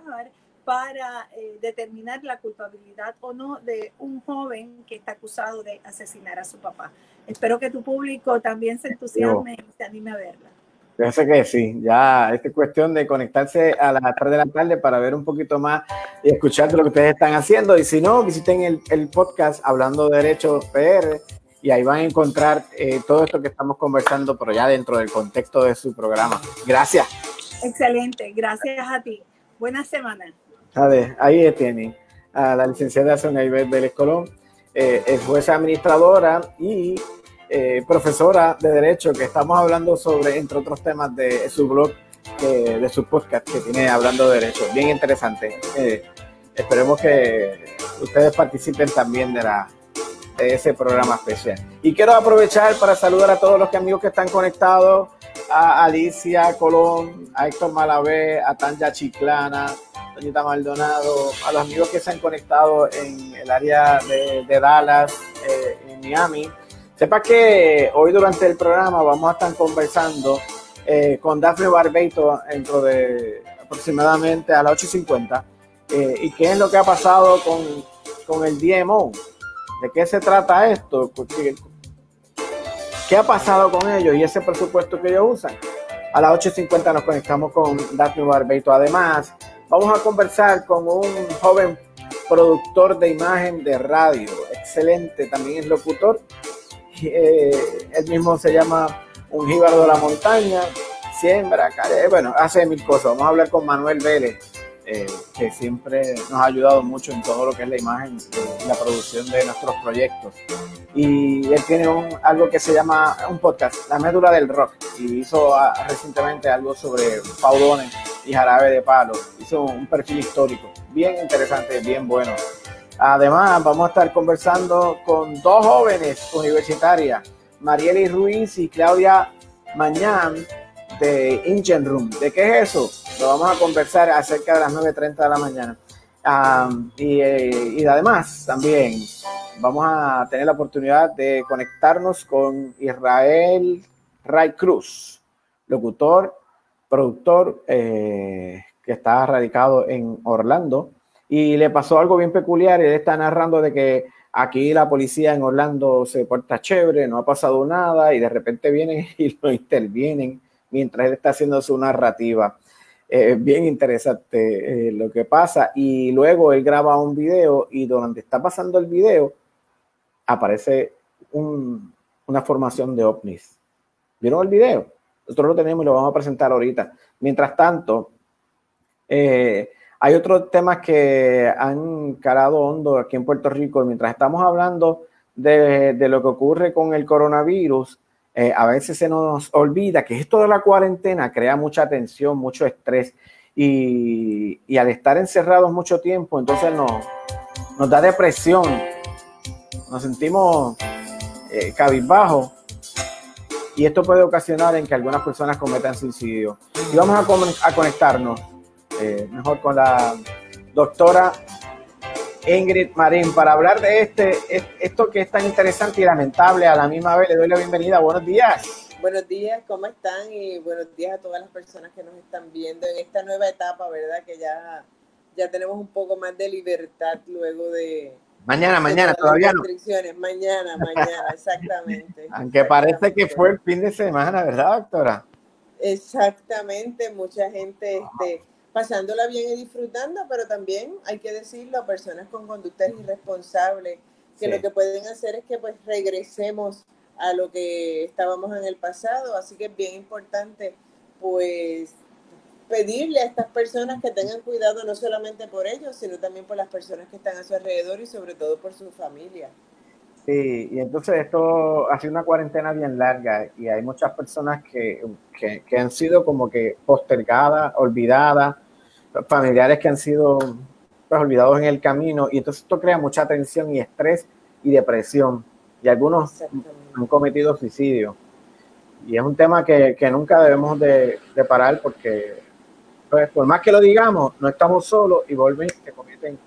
para eh, determinar la culpabilidad o no de un joven que está acusado de asesinar a su papá. Espero que tu público también se entusiasme y se anime a verla. Yo sé que sí, ya es cuestión de conectarse a las 3 de la tarde para ver un poquito más y escuchar lo que ustedes están haciendo. Y si no, visiten el, el podcast Hablando de Derecho PR y ahí van a encontrar eh, todo esto que estamos conversando, pero ya dentro del contexto de su programa. Gracias. Excelente, gracias a ti. Buena semana. A ver, ahí tienen a la licenciada Sonia Iber Vélez Colón, eh, es jueza administradora y eh, profesora de Derecho, que estamos hablando sobre, entre otros temas, de su blog, eh, de su podcast que tiene Hablando de Derecho. Bien interesante. Esperemos que ustedes participen también de, la, ese programa especial. Y quiero aprovechar para saludar a todos los amigos que están conectados, a Alicia Colón, a Héctor Malavé, a Tanja Chiclana, Doñita Maldonado, a los amigos que se han conectado en el área de, de Dallas, eh, en Miami. Sepa que hoy durante el programa vamos a estar conversando eh, con Dafne Barbeito dentro de aproximadamente a las 8.50 eh, y qué es lo que ha pasado con, con el DMO. ¿De qué se trata esto? Porque, ¿Qué ha pasado con ellos y ese presupuesto que ellos usan? A las 8.50 nos conectamos con Daphne Barbeito. Además, vamos a conversar con un joven productor de imagen de radio. Excelente, también es locutor. Eh, él mismo se llama Un Jíbaro de la Montaña. Siembra, care, bueno, hace mil cosas. Vamos a hablar con Manuel Vélez, eh, que siempre nos ha ayudado mucho en todo lo que es la imagen y la producción de nuestros proyectos. Y él tiene un, algo que se llama un podcast, La Médula del Rock, y hizo ah, recientemente algo sobre Paudones y Jarabe de Palo. Hizo un perfil histórico, bien interesante, bien bueno. Además, vamos a estar conversando con dos jóvenes universitarias, Marieli Ruiz y Claudia mañana de Engine Room. ¿De qué es eso? Lo vamos a conversar acerca de las 9.30 de la mañana. y, eh, y, además también vamos a tener la oportunidad de conectarnos con Israel Ray Cruz, locutor, productor eh, que está radicado en Orlando. Y le pasó algo bien peculiar. Él está narrando de que aquí la policía en Orlando se porta chévere, no ha pasado nada y de repente vienen y lo intervienen mientras él está haciendo su narrativa. Eh, bien interesante eh, lo que pasa. Y luego él graba un video y durante está pasando el video aparece una formación de ovnis. ¿Vieron el video? Nosotros lo tenemos y lo vamos a presentar ahorita. Mientras tanto, eh, hay otros temas que han calado hondo aquí en Puerto Rico. Mientras estamos hablando de, de lo que ocurre con el coronavirus, eh, a veces se nos olvida que esto de la cuarentena crea mucha tensión, mucho estrés y, al estar encerrados mucho tiempo, entonces nos, da depresión, nos sentimos eh, cabizbajos y esto puede ocasionar en que algunas personas cometan suicidio. Y vamos a, a conectarnos eh, mejor con la doctora Ingrid Marín para hablar de este, esto que es tan interesante y lamentable a la misma vez. Le doy la bienvenida. Buenos días. Buenos días, ¿cómo están? Y buenos días a todas las personas que nos están viendo en esta nueva etapa, ¿verdad? Que ya, ya tenemos un poco más de libertad luego de... Mañana, mañana, todavía no. Mañana, mañana, exactamente. Aunque parece que fue el fin de semana, ¿verdad, doctora? Exactamente, mucha gente... Este, pasándola bien y disfrutando, pero también hay que decirlo a personas con conductas irresponsables, que lo que pueden hacer es que pues regresemos a lo que estábamos en el pasado, así que es bien importante pues pedirle a estas personas que tengan cuidado no solamente por ellos, sino también por las personas que están a su alrededor y sobre todo por su familia. Sí, y entonces esto ha sido una cuarentena bien larga y hay muchas personas que, que, que han sido como que postergadas, olvidadas, familiares que han sido pues, olvidados en el camino y entonces esto crea mucha tensión y estrés y depresión y algunos han cometido suicidio. Y es un tema que, que nunca debemos de, de parar porque pues, por más que lo digamos no estamos solos y vuelven que cometen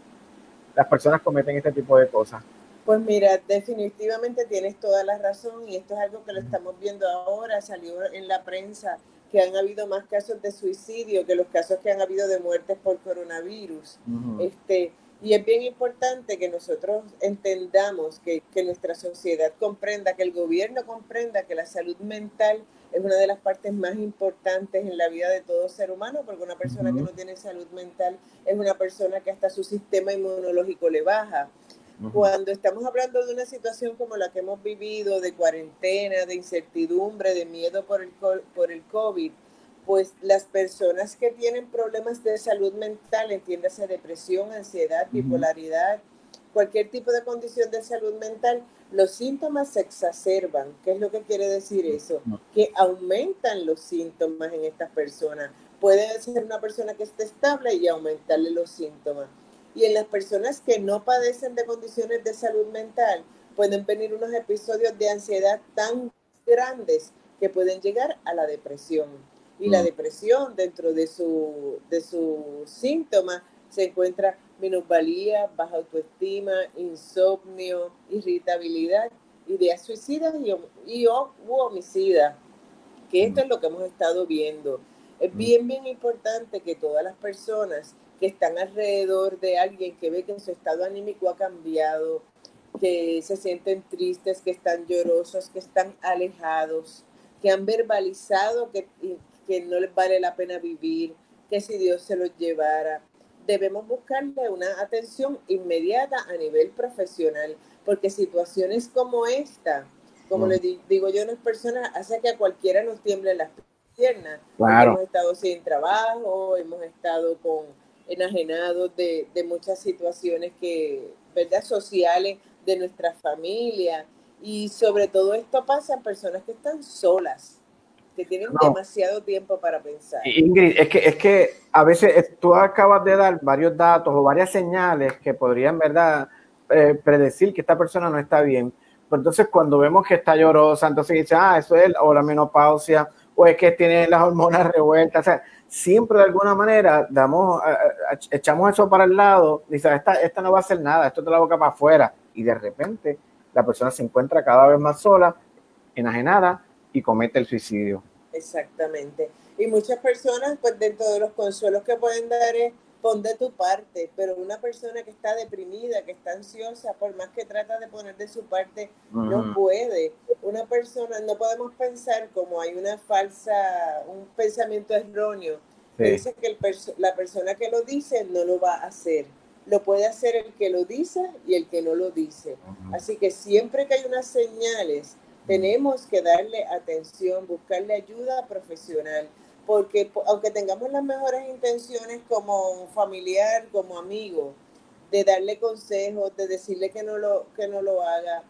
las personas cometen este tipo de cosas. Pues mira, definitivamente tienes toda la razón y esto es algo que lo estamos viendo ahora, salió en la prensa que han habido más casos de suicidio que los casos que han habido de muertes por coronavirus. este, y es bien importante que nosotros entendamos que, que, nuestra sociedad comprenda, que el gobierno comprenda que la salud mental es una de las partes más importantes en la vida de todo ser humano, porque una persona que no tiene salud mental es una persona que hasta su sistema inmunológico le baja. Cuando estamos hablando de una situación como la que hemos vivido, de cuarentena, de incertidumbre, de miedo por el, por el COVID, pues las personas que tienen problemas de salud mental, entiéndase depresión, ansiedad, bipolaridad, cualquier tipo de condición de salud mental, los síntomas se exacerban. ¿Qué es lo que quiere decir eso? Que aumentan los síntomas en estas personas. Puede ser una persona que esté estable y aumentarle los síntomas. Y en las personas que no padecen de condiciones de salud mental, pueden venir unos episodios de ansiedad tan grandes que pueden llegar a la depresión. Y la mm. depresión, dentro de su, de su síntoma, se encuentra minusvalía, baja autoestima, insomnio, irritabilidad, ideas suicidas y, y o, u homicidas, que esto es lo que hemos estado viendo. Es mm. bien, bien importante que todas las personas que están alrededor de alguien que ve que su estado anímico ha cambiado, que se sienten tristes, que están llorosos, que están alejados, que han verbalizado que, que no les vale la pena vivir, que si Dios se los llevara. Debemos buscarle una atención inmediata a nivel profesional, porque situaciones como esta, como mm. les digo yo a las personas, hace que a cualquiera nos tiemble las piernas. Hemos estado sin trabajo, hemos estado con enajenados de, de muchas situaciones que, ¿verdad? sociales de nuestra familia. Y sobre todo esto pasa en personas que están solas, que tienen demasiado tiempo para pensar. Ingrid, es que, es que a veces tú acabas de dar varios datos o varias señales que podrían, ¿verdad?, eh, predecir que esta persona no está bien. Pues entonces cuando vemos que está llorosa, entonces dice, ah, eso es o la menopausia, o es que tiene las hormonas revueltas. O sea, siempre de alguna manera damos, echamos eso para el lado, dice, esta, esta no va a hacer nada, esto te la boca para afuera. Y de repente la persona se encuentra cada vez más sola, enajenada y comete el suicidio. Exactamente. Y muchas personas, pues dentro de los consuelos que pueden dar es pon de tu parte, pero una persona que está deprimida, que está ansiosa, por más que trata de poner de su parte, no puede. Una persona, no podemos pensar como hay una falsa, un pensamiento erróneo, que dice que el la persona que lo dice no lo va a hacer. Lo puede hacer el que lo dice y el que no lo dice. Así que siempre que hay unas señales, tenemos que darle atención, buscarle ayuda profesional porque aunque tengamos las mejores intenciones como familiar, como amigo, de darle consejos, de decirle que no lo, que no lo haga,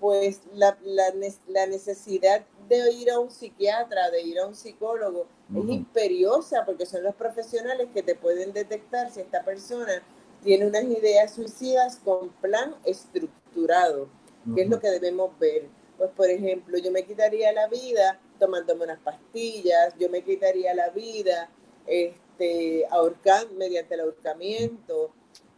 pues la, la, necesidad de ir a un psiquiatra, de ir a un psicólogo, es imperiosa porque son los profesionales que te pueden detectar si esta persona tiene unas ideas suicidas con plan estructurado, que es lo que debemos ver. Pues, por ejemplo, yo me quitaría la vida tomándome unas pastillas, yo me quitaría la vida este, ahorcando, mediante el ahorcamiento,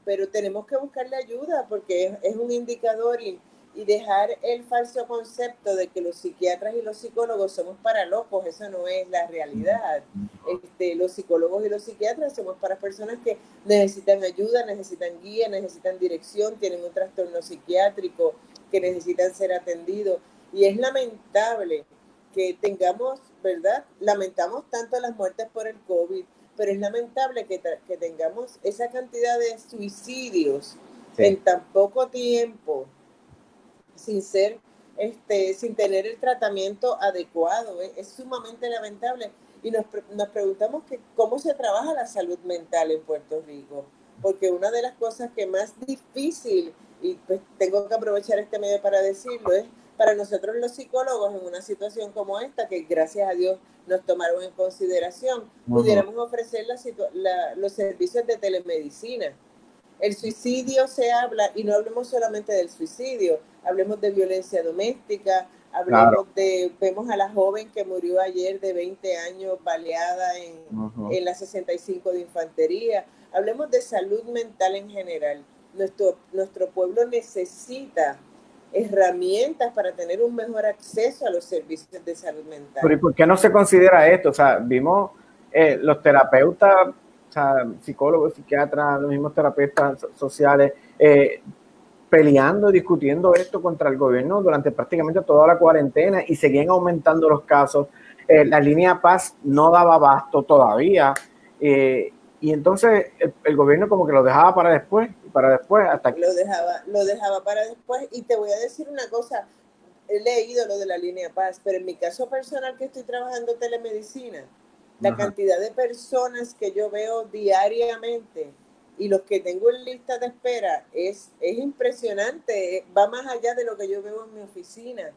pero tenemos que buscarle ayuda porque es, un indicador y, y, dejar el falso concepto de que los psiquiatras y los psicólogos somos para locos, eso no es la realidad. Este, los psicólogos y los psiquiatras somos para personas que necesitan ayuda, necesitan guía, necesitan dirección, tienen un trastorno psiquiátrico, que necesitan ser atendidos. Y es lamentable que tengamos, ¿verdad? Lamentamos tanto las muertes por el COVID, pero es lamentable que, que tengamos esa cantidad de suicidios en tan poco tiempo, sin ser, este, sin tener el tratamiento adecuado. ¿eh? Es sumamente lamentable. Y nos, nos preguntamos que cómo se trabaja la salud mental en Puerto Rico, porque una de las cosas que más difícil, y pues tengo que aprovechar este medio para decirlo, es para nosotros los psicólogos en una situación como esta, que gracias a Dios nos tomaron en consideración, pudiéramos ofrecer los servicios de telemedicina. El suicidio se habla, y no hablemos solamente del suicidio, hablemos de violencia doméstica, hablemos de, vemos a la joven que murió ayer de 20 años baleada en, en la 65 de infantería, hablemos de salud mental en general. Nuestro, nuestro pueblo necesita herramientas para tener un mejor acceso a los servicios de salud mental. Pero ¿y por qué no se considera esto? O sea, vimos eh, los terapeutas, o sea, psicólogos, psiquiatras, los mismos terapeutas sociales, eh, peleando, discutiendo esto contra el gobierno durante prácticamente toda la cuarentena y seguían aumentando los casos. Eh, la línea Paz no daba abasto todavía. Y entonces el, gobierno como que lo dejaba para después para después hasta que... Lo dejaba, lo dejaba para después. Y te voy a decir una cosa, he leído lo de la línea Paz, pero en mi caso personal que estoy trabajando telemedicina, la cantidad de personas que yo veo diariamente y los que tengo en lista de espera es, es impresionante, va más allá de lo que yo veo en mi oficina,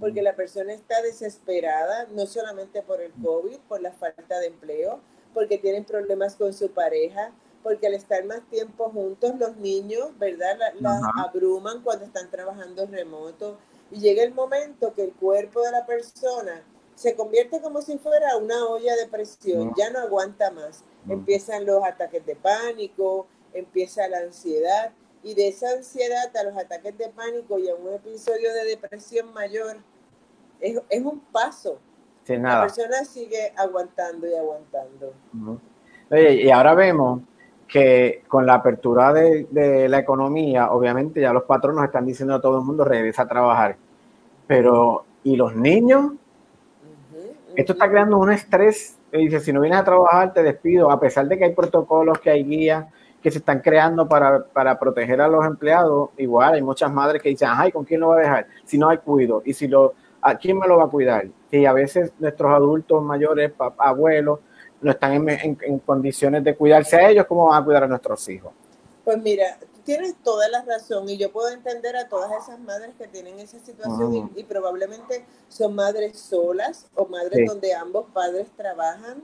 porque la persona está desesperada, no solamente por el COVID, por la falta de empleo, porque tienen problemas con su pareja, porque al estar más tiempo juntos los niños, ¿verdad? Las abruman cuando están trabajando remoto y llega el momento que el cuerpo de la persona se convierte como si fuera una olla de presión, ya no aguanta más. Empiezan los ataques de pánico, empieza la ansiedad y de esa ansiedad a los ataques de pánico y a un episodio de depresión mayor es, es un paso. Nada. La persona sigue aguantando y aguantando. y ahora vemos que con la apertura de, la economía, obviamente ya los patronos están diciendo a todo el mundo regresa a trabajar. Pero, ¿y los niños? Esto está creando un estrés. Dice, si no vienes a trabajar, te despido, a pesar de que hay protocolos, que hay guías que se están creando para, proteger a los empleados, igual hay muchas madres que dicen, ay, ¿con quién lo va a dejar? Si no hay cuido, y si lo, ¿a quién me lo va a cuidar? Y a veces nuestros adultos mayores, abuelos, no están en, condiciones de cuidarse a ellos, ¿cómo van a cuidar a nuestros hijos? Pues mira, tienes toda la razón y yo puedo entender a todas esas madres que tienen esa situación y, probablemente son madres solas o madres donde ambos padres trabajan,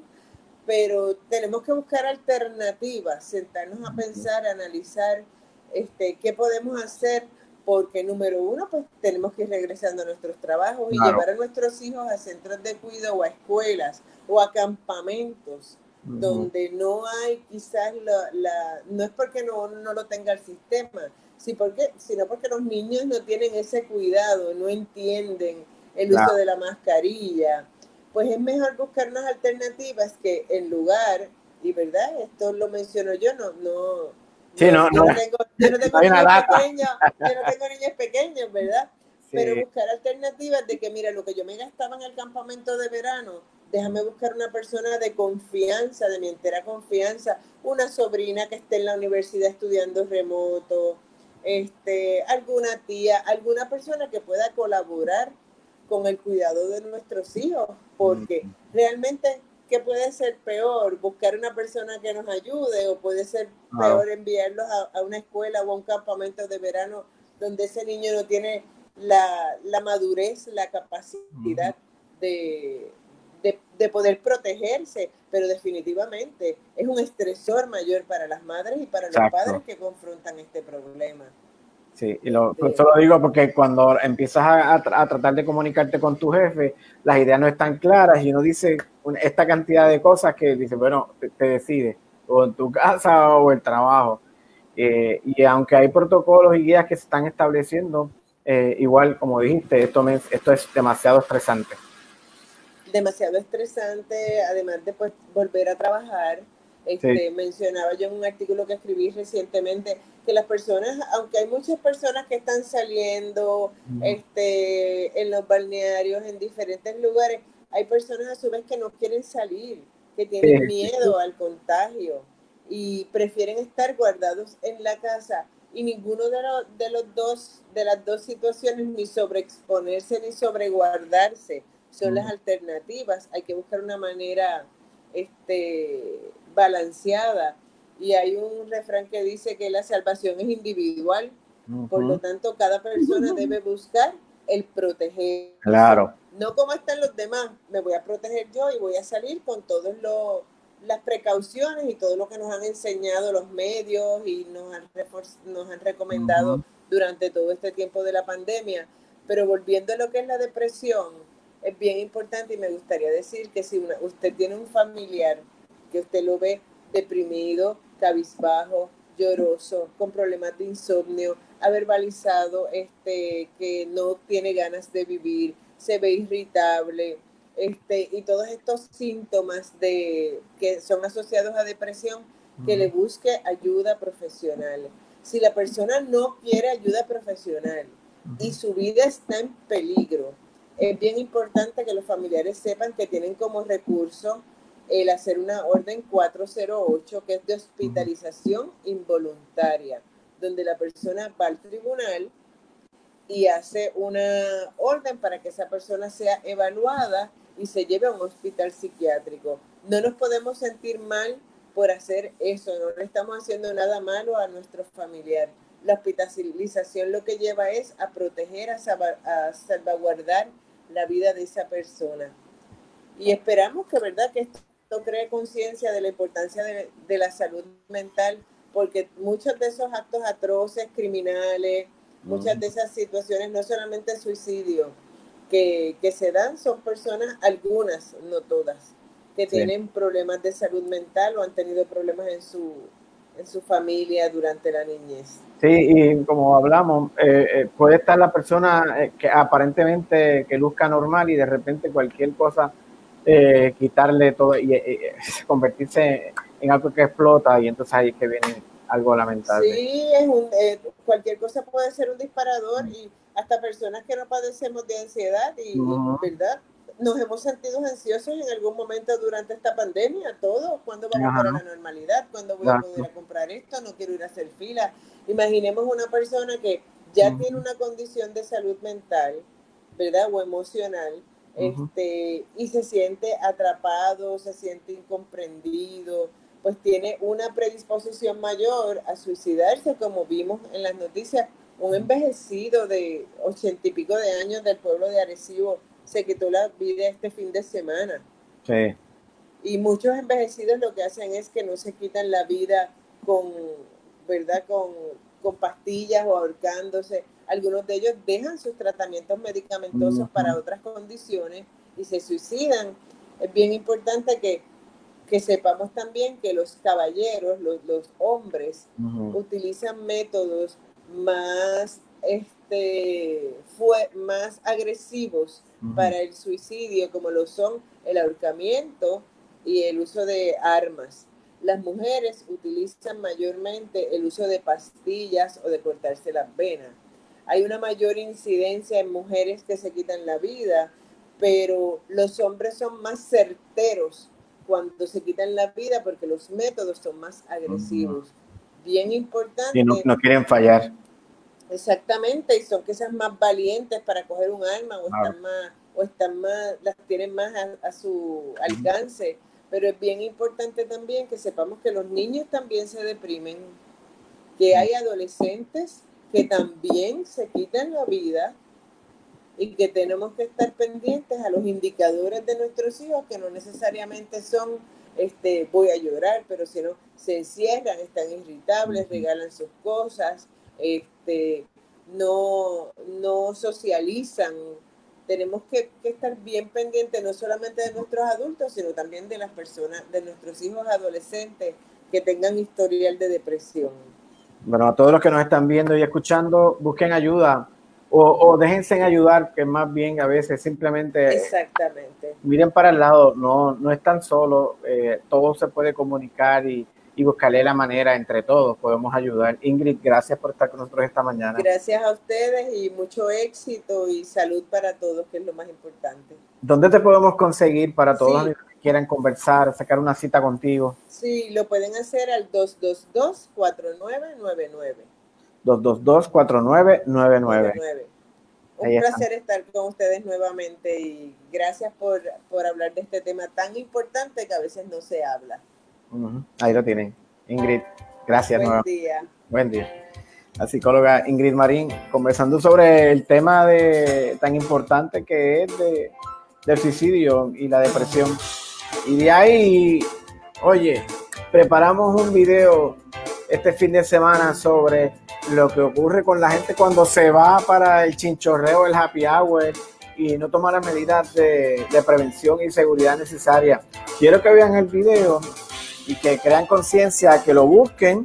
pero tenemos que buscar alternativas, sentarnos a pensar, a analizar este, qué podemos hacer porque número uno, pues tenemos que ir regresando a nuestros trabajos y llevar a nuestros hijos a centros de cuidado o a escuelas o a campamentos donde no hay quizás la, la- no es porque no, no lo tenga el sistema, sí porque, sino porque los niños no tienen ese cuidado, no entienden el uso de la mascarilla, pues es mejor buscar unas alternativas que en lugar, y verdad, esto lo menciono yo, no, no, Sí, no, yo no. tengo, yo no tengo niños pequeños, yo no tengo niños pequeños, ¿verdad? Sí. Pero buscar alternativas de que, mira, lo que yo me gastaba en el campamento de verano, déjame buscar una persona de confianza, de mi entera confianza, una sobrina que esté en la universidad estudiando remoto, este, alguna tía, alguna persona que pueda colaborar con el cuidado de nuestros hijos, porque realmente, ¿qué puede ser peor? Buscar una persona que nos ayude o puede ser Claro. peor enviarlos a, a una escuela o a un campamento de verano donde ese niño no tiene la, la madurez, la capacidad de, de, de poder protegerse, pero definitivamente es un estresor mayor para las madres y para los padres que confrontan este problema. Sí, y lo, eso lo digo porque cuando empiezas a, a tra- a tratar de comunicarte con tu jefe, las ideas no están claras y uno dice esta cantidad de cosas que dice, bueno, te, te decides, o en tu casa o el trabajo. Eh, y aunque hay protocolos y guías que se están estableciendo, eh, igual como dijiste, esto, me- esto es demasiado estresante. demasiado estresante, además de pues, volver a trabajar. Este, Sí. Mencionaba yo en un artículo que escribí recientemente que las personas, aunque hay muchas personas que están saliendo este, en los balnearios, en diferentes lugares, hay personas a su vez que no quieren salir, que tienen Sí. miedo al contagio y prefieren estar guardados en la casa y ninguno de, los de los dos de las dos situaciones ni sobreexponerse ni sobreguardarse son las alternativas hay que buscar una manera este balanceada. Y hay un refrán que dice que la salvación es individual. Por lo tanto cada persona debe buscar el proteger. Claro. no como están los demás, me voy a proteger yo y voy a salir con todas las precauciones y todo lo que nos han enseñado los medios y nos han, nos han recomendado durante todo este tiempo de la pandemia. Pero volviendo a lo que es la depresión, es bien importante y me gustaría decir que si una- usted tiene un familiar que usted lo ve deprimido, cabizbajo, lloroso, con problemas de insomnio, ha verbalizado este, que no tiene ganas de vivir, se ve irritable, este, y todos estos síntomas de, que son asociados a depresión, que le busque ayuda profesional. Si la persona no quiere ayuda profesional y su vida está en peligro, es bien importante que los familiares sepan que tienen como recurso el hacer una orden 408, que es de hospitalización involuntaria, donde la persona va al tribunal y hace una orden para que esa persona sea evaluada y se lleve a un hospital psiquiátrico. No nos podemos sentir mal por hacer eso, no le estamos haciendo nada malo a nuestro familiar. La hospitalización lo que lleva es a proteger, a, a salvaguardar la vida de esa persona. Y esperamos que, ¿verdad?, que esto cree conciencia de la importancia de, de la salud mental, porque muchos de esos actos atroces, criminales, muchas de esas situaciones, no solamente suicidio, que, que se dan, son personas, algunas, no todas, que Sí. tienen problemas de salud mental o han tenido problemas en su, en su familia durante la niñez. Sí, y como hablamos, eh, eh, puede estar la persona eh, que aparentemente que luzca normal y de repente cualquier cosa eh, quitarle todo y eh, eh, convertirse en algo que explota y entonces ahí es que viene algo lamentable. Sí, es un, eh, cualquier cosa puede ser un disparador y hasta personas que no padecemos de ansiedad y. ¿verdad? Nos hemos sentido ansiosos en algún momento durante esta pandemia, todos. ¿Cuándo vamos Ajá. para la normalidad? ¿Cuándo voy a poder a comprar esto? No quiero ir a hacer fila. Imaginemos una persona que ya tiene una condición de salud mental, ¿verdad? O emocional, Este, y se siente atrapado, se siente incomprendido, pues tiene una predisposición mayor a suicidarse, como vimos en las noticias. Un envejecido de ochenta y pico de años del pueblo de Arecibo se quitó la vida este fin de semana. Sí, Y muchos envejecidos lo que hacen es que no se quitan la vida con, ¿verdad? Con, con pastillas o ahorcándose. Algunos de ellos dejan sus tratamientos medicamentosos para otras condiciones y se suicidan. Es bien importante que, que sepamos también que los caballeros, los, los hombres, utilizan métodos más, este, fue, más agresivos para el suicidio, como lo son el ahorcamiento y el uso de armas. Las mujeres utilizan mayormente el uso de pastillas o de cortarse las venas. Hay una mayor incidencia en mujeres que se quitan la vida, pero los hombres son más certeros cuando se quitan la vida porque los métodos son más agresivos. Bien importante. Y no, no quieren fallar. Exactamente, y son quizás más valientes para coger un arma o están más, o están más, las tienen más a, su alcance. Pero es bien importante también que sepamos que los niños también se deprimen, que hay adolescentes que también se quitan la vida y que tenemos que estar pendientes a los indicadores de nuestros hijos que no necesariamente son este voy a llorar, pero si no se encierran, están irritables, regalan sus cosas, este, no, no socializan. Tenemos que, estar bien pendientes no solamente de nuestros adultos, sino también de las personas, de nuestros hijos adolescentes que tengan historial de depresión. Bueno, a todos los que nos están viendo y escuchando, busquen ayuda o, o déjense en ayudar, que más bien a veces simplemente Exactamente. miren para el lado, no, no están solos, eh, todo se puede comunicar y, y buscarle la manera entre todos, podemos ayudar. Ingrid, gracias por estar con nosotros esta mañana. Gracias a ustedes y mucho éxito y salud para todos, que es lo más importante. ¿Dónde te podemos conseguir para todos quieran conversar, sacar una cita contigo? Sí, lo pueden hacer al 222-4999. 222-4999. Un placer estar con ustedes nuevamente y gracias por, por hablar de este tema tan importante que a veces no se habla. Ahí lo tienen. Ingrid, gracias. Buen día. Buen día. La psicóloga Ingrid Marín, conversando sobre el tema de, tan importante que es de, del suicidio y la depresión. Y de ahí, oye, preparamos un video este fin de semana sobre lo que ocurre con la gente cuando se va para el chinchorreo, el happy hour y no toma las medidas de, prevención y seguridad necesarias. Quiero que vean el video y que crean conciencia, que lo busquen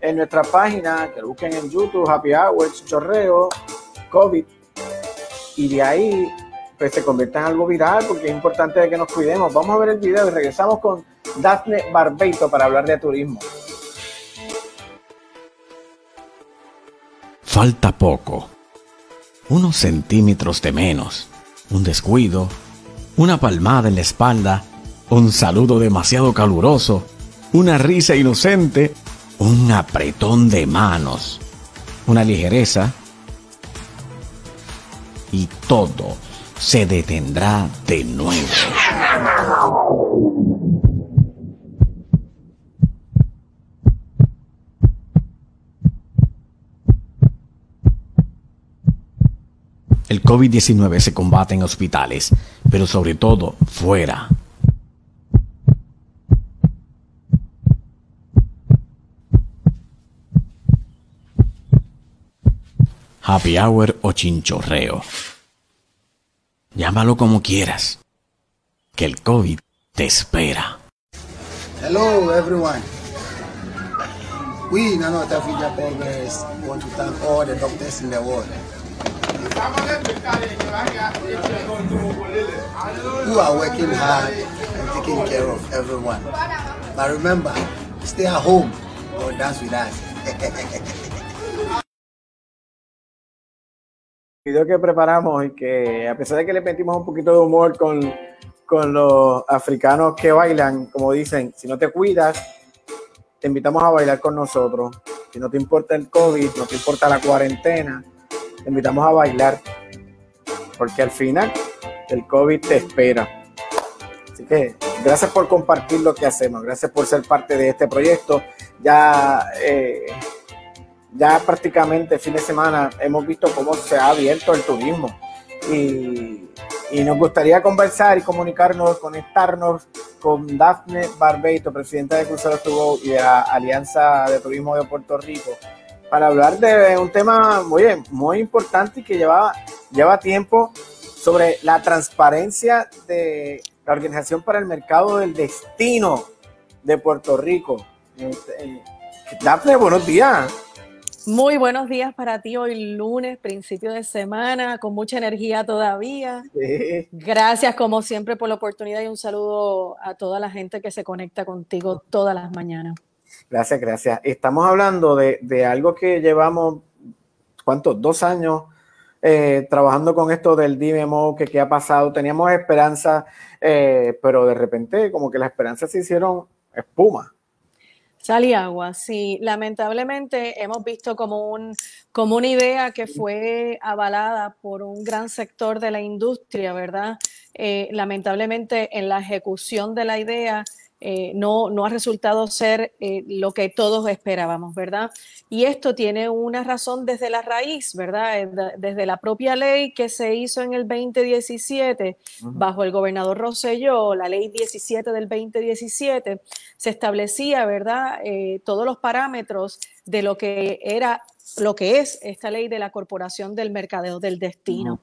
en nuestra página, que lo busquen en YouTube, Happy Hour, Chorreo, COVID, y de ahí pues se convierta en algo viral porque es importante que nos cuidemos. Vamos a ver el video y regresamos con Daphne Barbeito para hablar de turismo. Falta poco. Unos centímetros de menos. Un descuido. Una palmada en la espalda un saludo demasiado caluroso, una risa inocente, un apretón de manos, una ligereza y todo se detendrá de nuevo. El COVID-19 se combate en hospitales, pero sobre todo fuera happy hour o chinchorreo. Llámalo como quieras, que el COVID te espera. Hello everyone. We, Nanota Fija Congress, want to thank all the doctors in the world who are working hard and taking care of everyone. But remember, stay at home or dance with us. video que preparamos y que a pesar de que le metimos un poquito de humor con, con los africanos que bailan, como dicen, si no te cuidas, te invitamos a bailar con nosotros. Si no te importa el COVID, no te importa la cuarentena, te invitamos a bailar. Porque al final el COVID te espera. Así que gracias por compartir lo que hacemos, gracias por ser parte de este proyecto. Ya eh, ya prácticamente fin de semana hemos visto cómo se ha abierto el turismo y, nos gustaría conversar y comunicarnos, conectarnos con Dafne Barbeito, presidenta de Cruceros to Go y de la Alianza de Turismo de Puerto Rico, para hablar de un tema muy, muy importante y que lleva, lleva tiempo sobre la transparencia de la Organización para el Mercado del Destino de Puerto Rico. Eh, Dafne, buenos días. Muy buenos días para ti hoy lunes, principio de semana, con mucha energía todavía. Gracias como siempre por la oportunidad y un saludo a toda la gente que se conecta contigo todas las mañanas. Gracias, gracias. Estamos hablando de, de algo que llevamos, ¿cuántos? Dos años eh, trabajando con esto del DMO, que qué ha pasado. Teníamos esperanza, eh, pero de repente como que las esperanzas se hicieron espuma. Sal y agua, sí. Lamentablemente hemos visto como, un, como una idea que fue avalada por un gran sector de la industria, ¿verdad? Eh, lamentablemente en la ejecución de la idea eh, no, no ha resultado ser eh, lo que todos esperábamos, ¿verdad? Y esto tiene una razón desde la raíz, ¿verdad? Desde la propia ley que se hizo en el 2017 bajo el gobernador Rosselló, la ley 17 del 2017, se establecía, ¿verdad? Eh, todos los parámetros de lo que era lo que es esta ley de la Corporación del Mercadeo del Destino.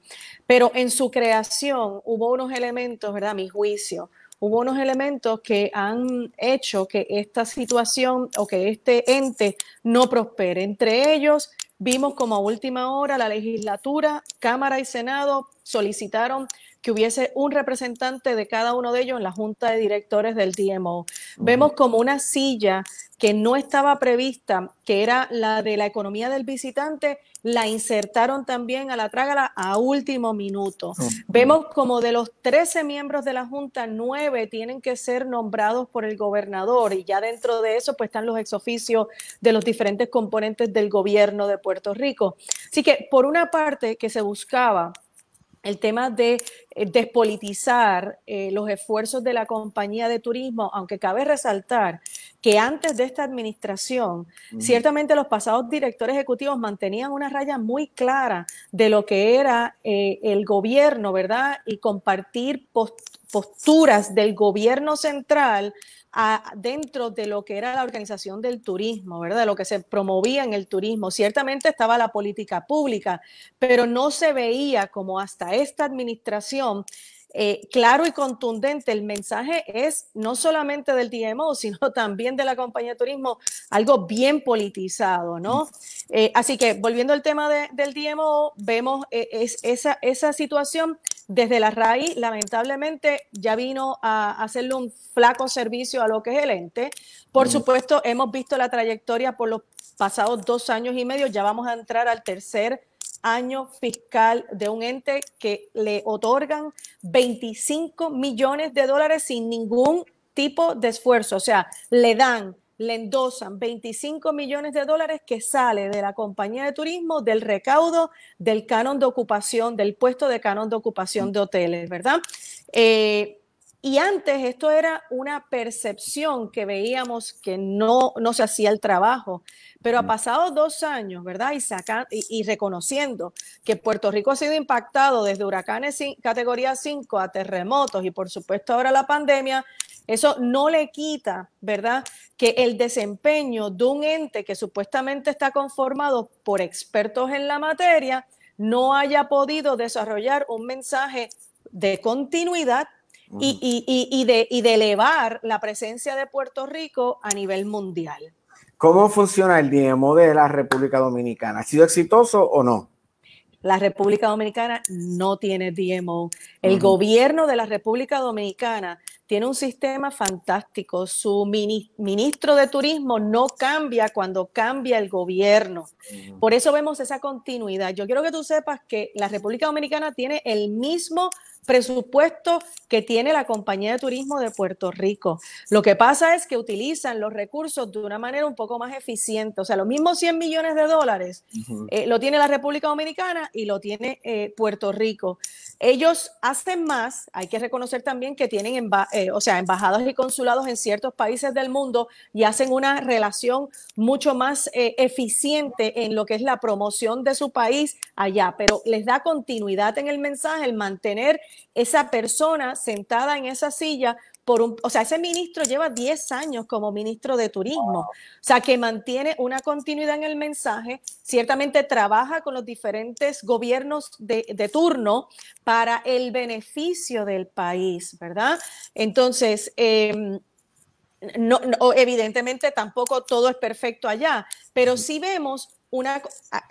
Pero en su creación hubo unos elementos, ¿verdad? A mi juicio, hubo unos elementos que han hecho que esta situación o que este ente no prospere. Entre ellos, vimos como a última hora la legislatura, Cámara y Senado solicitaron que hubiese un representante de cada uno de ellos en la junta de directores del DMO. Vemos como una silla que no estaba prevista, que era la de la economía del visitante, la insertaron también a la trágala a último minuto. Vemos como de los 13 miembros de la Junta, 9 tienen que ser nombrados por el gobernador y ya dentro de eso pues están los exoficios de los diferentes componentes del gobierno de Puerto Rico. Así que por una parte que se buscaba el tema de eh, despolitizar eh, los esfuerzos de la compañía de turismo, aunque cabe resaltar que antes de esta administración, ciertamente los pasados directores ejecutivos mantenían una raya muy clara de lo que era eh, el gobierno, ¿verdad? Y compartir posturas del gobierno central dentro de lo que era la organización del turismo, ¿verdad? De lo que se promovía en el turismo. Ciertamente estaba la política pública, pero no se veía como hasta esta administración eh, claro y contundente. El mensaje es no solamente del DMO, sino también de la compañía de turismo, algo bien politizado, ¿no? Eh, así que volviendo al tema del DMO, vemos eh, es, esa, esa situación desde la raíz, lamentablemente, ya vino a hacerle un flaco servicio a lo que es el ente. Por supuesto, hemos visto la trayectoria por los pasados dos años y medio, ya vamos a entrar al tercer año fiscal de un ente que le otorgan 25 millones de dólares sin ningún tipo de esfuerzo. O sea, le dan, le endosan 25 millones de dólares que sale de la compañía de turismo del recaudo del canon de ocupación, del puesto de canon de ocupación de hoteles, ¿verdad? Eh, y antes esto era una percepción que veíamos que no, no se hacía el trabajo, pero ha pasado dos años, ¿verdad? Y, y, reconociendo que Puerto Rico ha sido impactado desde huracanes categoría 5 a terremotos y por supuesto ahora la pandemia, eso no le quita, ¿verdad? Que el desempeño de un ente que supuestamente está conformado por expertos en la materia no haya podido desarrollar un mensaje de continuidad y, de, y de elevar la presencia de Puerto Rico a nivel mundial. ¿Cómo funciona el DMO de la República Dominicana? ¿Ha sido exitoso o no? La República Dominicana no tiene DMO. El gobierno de la República Dominicana tiene un sistema fantástico. Su ministro de Turismo no cambia cuando cambia el gobierno. Por eso vemos esa continuidad. Yo quiero que tú sepas que la República Dominicana tiene el mismo presupuesto que tiene la compañía de turismo de Puerto Rico. Lo que pasa es que utilizan los recursos de una manera un poco más eficiente. O sea, los mismos 100 millones de dólares eh, lo tiene la República Dominicana y lo tiene eh, Puerto Rico. Ellos hacen más, hay que reconocer también que tienen eh, o sea, embajadas y consulados en ciertos países del mundo y hacen una relación mucho más eficiente en lo que es la promoción de su país allá, pero les da continuidad en el mensaje, el mantener esa persona sentada en esa silla por un, o sea, ese ministro lleva 10 años como ministro de turismo, o sea, que mantiene una continuidad en el mensaje, ciertamente trabaja con los diferentes gobiernos de, de turno para el beneficio del país, ¿verdad? Entonces, eh, no, no, evidentemente tampoco todo es perfecto allá, pero sí. vemos una,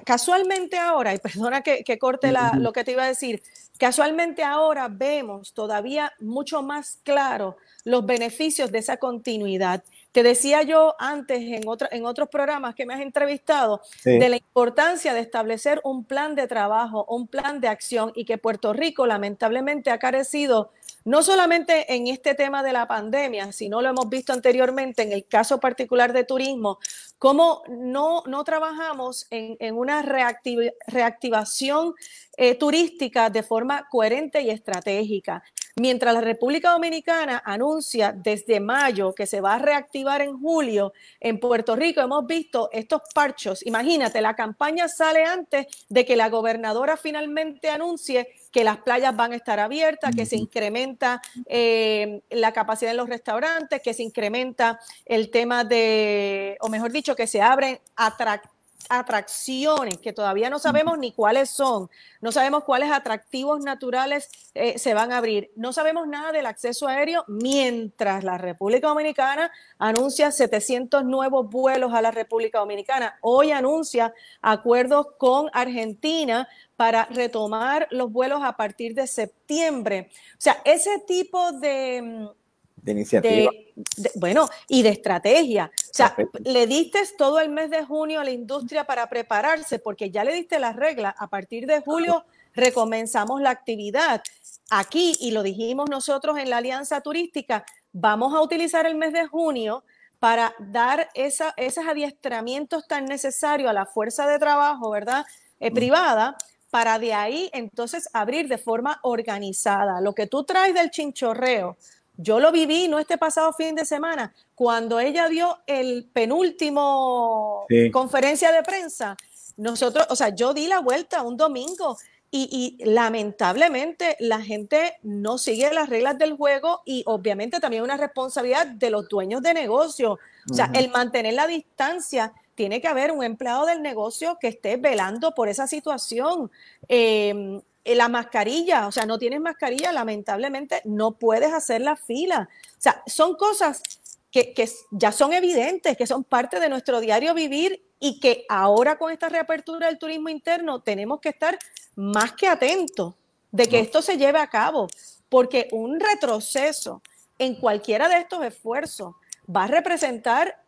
casualmente ahora, y perdona que, que corte la, lo que te iba a decir, casualmente ahora vemos todavía mucho más claro los beneficios de esa continuidad. Te decía yo antes en, en otros programas que me has entrevistado sí. de la importancia de establecer un plan de trabajo, un plan de acción y que Puerto Rico lamentablemente ha carecido no solamente en este tema de la pandemia, sino lo hemos visto anteriormente en el caso particular de turismo, cómo no, no trabajamos en, en una reactiv reactivación eh, turística de forma coherente y estratégica. Mientras la República Dominicana anuncia desde mayo que se va a reactivar en julio, en Puerto Rico hemos visto estos parchos. Imagínate, la campaña sale antes de que la gobernadora finalmente anuncie que las playas van a estar abiertas, que se incrementa eh, la capacidad en los restaurantes, que se incrementa el tema de, o mejor dicho, que se abren atractivos atracciones que todavía no sabemos ni cuáles son, no sabemos cuáles atractivos naturales eh, se van a abrir, no sabemos nada del acceso aéreo mientras la República Dominicana anuncia 700 nuevos vuelos a la República Dominicana. Hoy anuncia acuerdos con Argentina para retomar los vuelos a partir de septiembre. O sea, ese tipo de de iniciativa. De, de, bueno, y de estrategia. O sea, Perfecto. le diste todo el mes de junio a la industria para prepararse, porque ya le diste las reglas. A partir de julio recomenzamos la actividad. Aquí, y lo dijimos nosotros en la Alianza Turística, vamos a utilizar el mes de junio para dar esa, esos adiestramientos tan necesarios a la fuerza de trabajo, ¿verdad? Eh, privada, para de ahí entonces abrir de forma organizada. Lo que tú traes del chinchorreo, yo lo viví, no este pasado fin de semana, cuando ella dio el penúltimo sí. conferencia de prensa. Nosotros, o sea, yo di la vuelta un domingo y, y, lamentablemente la gente no sigue las reglas del juego y obviamente también una responsabilidad de los dueños de negocio. O sea, uh -huh. el mantener la distancia, tiene que haber un empleado del negocio que esté velando por esa situación. Eh, la mascarilla, o sea, no tienes mascarilla, lamentablemente no puedes hacer la fila. O sea, son cosas que, que, ya son evidentes, que son parte de nuestro diario vivir y que ahora con esta reapertura del turismo interno tenemos que estar más que atentos de que esto se lleve a cabo, porque un retroceso en cualquiera de estos esfuerzos va a representar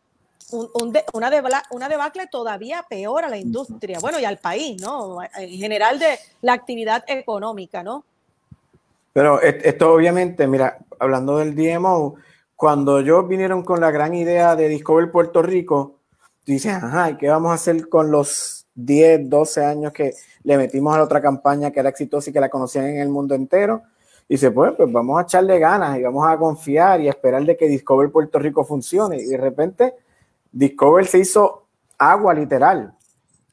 un, un de, una, debla, una debacle todavía peor a la industria, bueno, y al país, ¿no? En general de la actividad económica, ¿no? Pero esto obviamente, mira, hablando del DMO, cuando ellos vinieron con la gran idea de Discover Puerto Rico, dices, ajá, ¿qué vamos a hacer con los 10, 12 años que le metimos a la otra campaña que era exitosa y que la conocían en el mundo entero? Y dice, pues, pues vamos a echarle ganas y vamos a confiar y a esperar de que Discover Puerto Rico funcione. Y de repente Discover se hizo agua literal.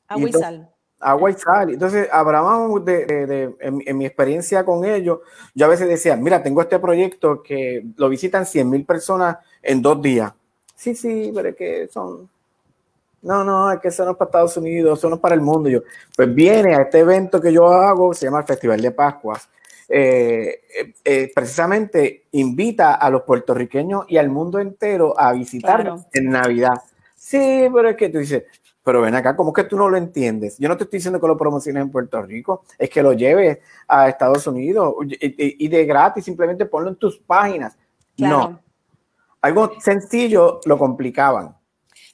Agua y, sal. Agua y sal. Entonces, hablamos de, de, de en, en, mi experiencia con ellos, yo a veces decía, mira, tengo este proyecto que lo visitan 100 mil personas en dos días. Sí, sí, pero es que son... No, no, es que eso no es para Estados Unidos, eso no es para el mundo. Yo, pues viene a este evento que yo hago, se llama el Festival de Pascuas. Eh, eh, precisamente invita a los puertorriqueños y al mundo entero a visitar claro. en Navidad. Sí, pero es que tú dices, pero ven acá, ¿cómo que tú no lo entiendes? Yo no te estoy diciendo que lo promociones en Puerto Rico, es que lo lleves a Estados Unidos y, y de gratis, simplemente ponlo en tus páginas. Claro. No. Algo sencillo lo complicaban.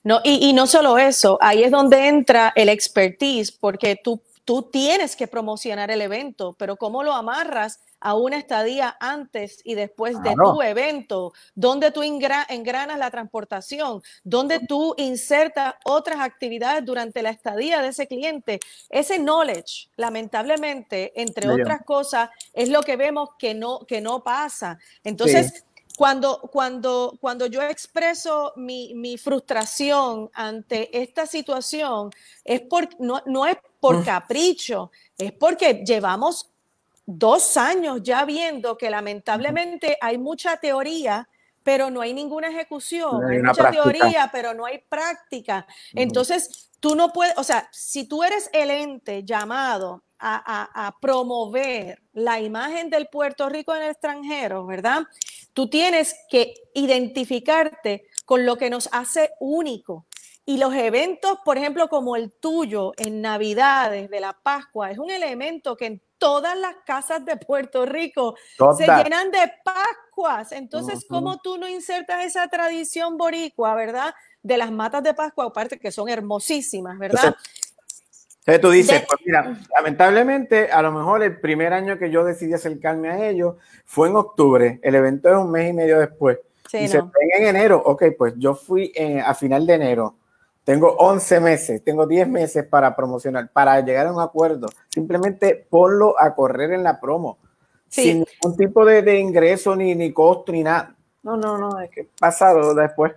No, y, y, no solo eso, ahí es donde entra el expertise, porque tú, tú tienes que promocionar el evento, pero ¿cómo lo amarras a una estadía antes y después de tu evento, donde tú engranas la transportación, donde tú insertas otras actividades durante la estadía de ese cliente. Ese knowledge, lamentablemente, entre otras cosas, es lo que vemos que no, que no pasa. Entonces, sí. cuando, cuando, cuando yo expreso mi, mi, frustración ante esta situación, es por, no, no es por capricho, es porque llevamos dos años ya viendo que lamentablemente hay mucha teoría, pero no hay ninguna ejecución. No hay mucha práctica. teoría, pero no hay práctica. Entonces, tú no puedes, o sea, si tú eres el ente llamado a, a- a promover la imagen del Puerto Rico en el extranjero, ¿verdad? Tú tienes que identificarte con lo que nos hace único. Y los eventos, por ejemplo, como el tuyo en Navidades de la Pascua, es un elemento que en todas las casas de Puerto Rico se llenan de Pascuas. Entonces. ¿cómo tú no insertas esa tradición boricua, verdad? De las matas de Pascua, aparte que son hermosísimas, ¿verdad? Entonces tú dices, De- pues mira, lamentablemente, a lo mejor el primer año que yo decidí acercarme a ellos fue en octubre. El evento es un mes y medio después. Sí, y se no. ven en enero. Ok, pues yo fui eh, a final de enero. Tengo 11 meses, tengo 10 meses para promocionar, para llegar a un acuerdo. Simplemente ponlo a correr en la promo. Sí. Sin ningún tipo de, de ingreso, ni, ni costo, ni nada. No, no, no, es que pasado después.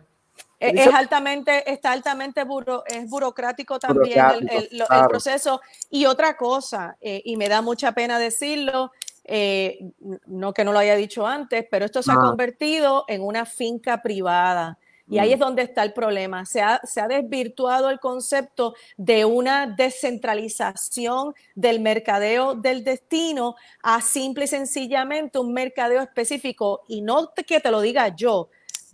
Es, Dice- es altamente, está altamente buro- es burocrático también el- Burocrático, el, el claro. proceso. Y otra cosa, eh, y me da mucha pena decirlo, eh, no que no lo haya dicho antes, pero esto se ha Ah. convertido en una finca privada. Y ahí Mm. es donde está el problema. Se ha, se ha desvirtuado el concepto de una descentralización del mercadeo del destino a simple y sencillamente un mercadeo específico. Y no te- que te lo diga yo,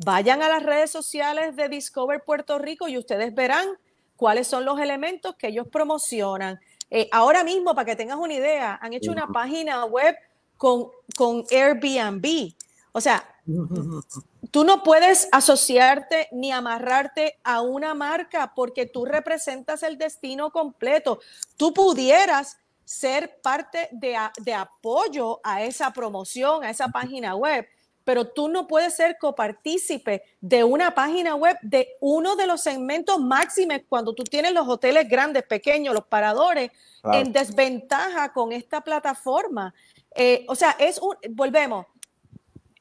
vayan a las redes sociales de Discover Puerto Rico y ustedes verán cuáles son los elementos que ellos promocionan. Eh, ahora mismo, para que tengas una idea, han hecho una página web con, con Airbnb. O sea, tú no puedes asociarte ni amarrarte a una marca porque tú representas el destino completo. Tú pudieras ser parte de, de apoyo a esa promoción, a esa página web, pero tú no puedes ser copartícipe de una página web de uno de los segmentos máximos cuando tú tienes los hoteles grandes, pequeños, los paradores, Claro. en desventaja con esta plataforma. Eh, o sea, es un, volvemos,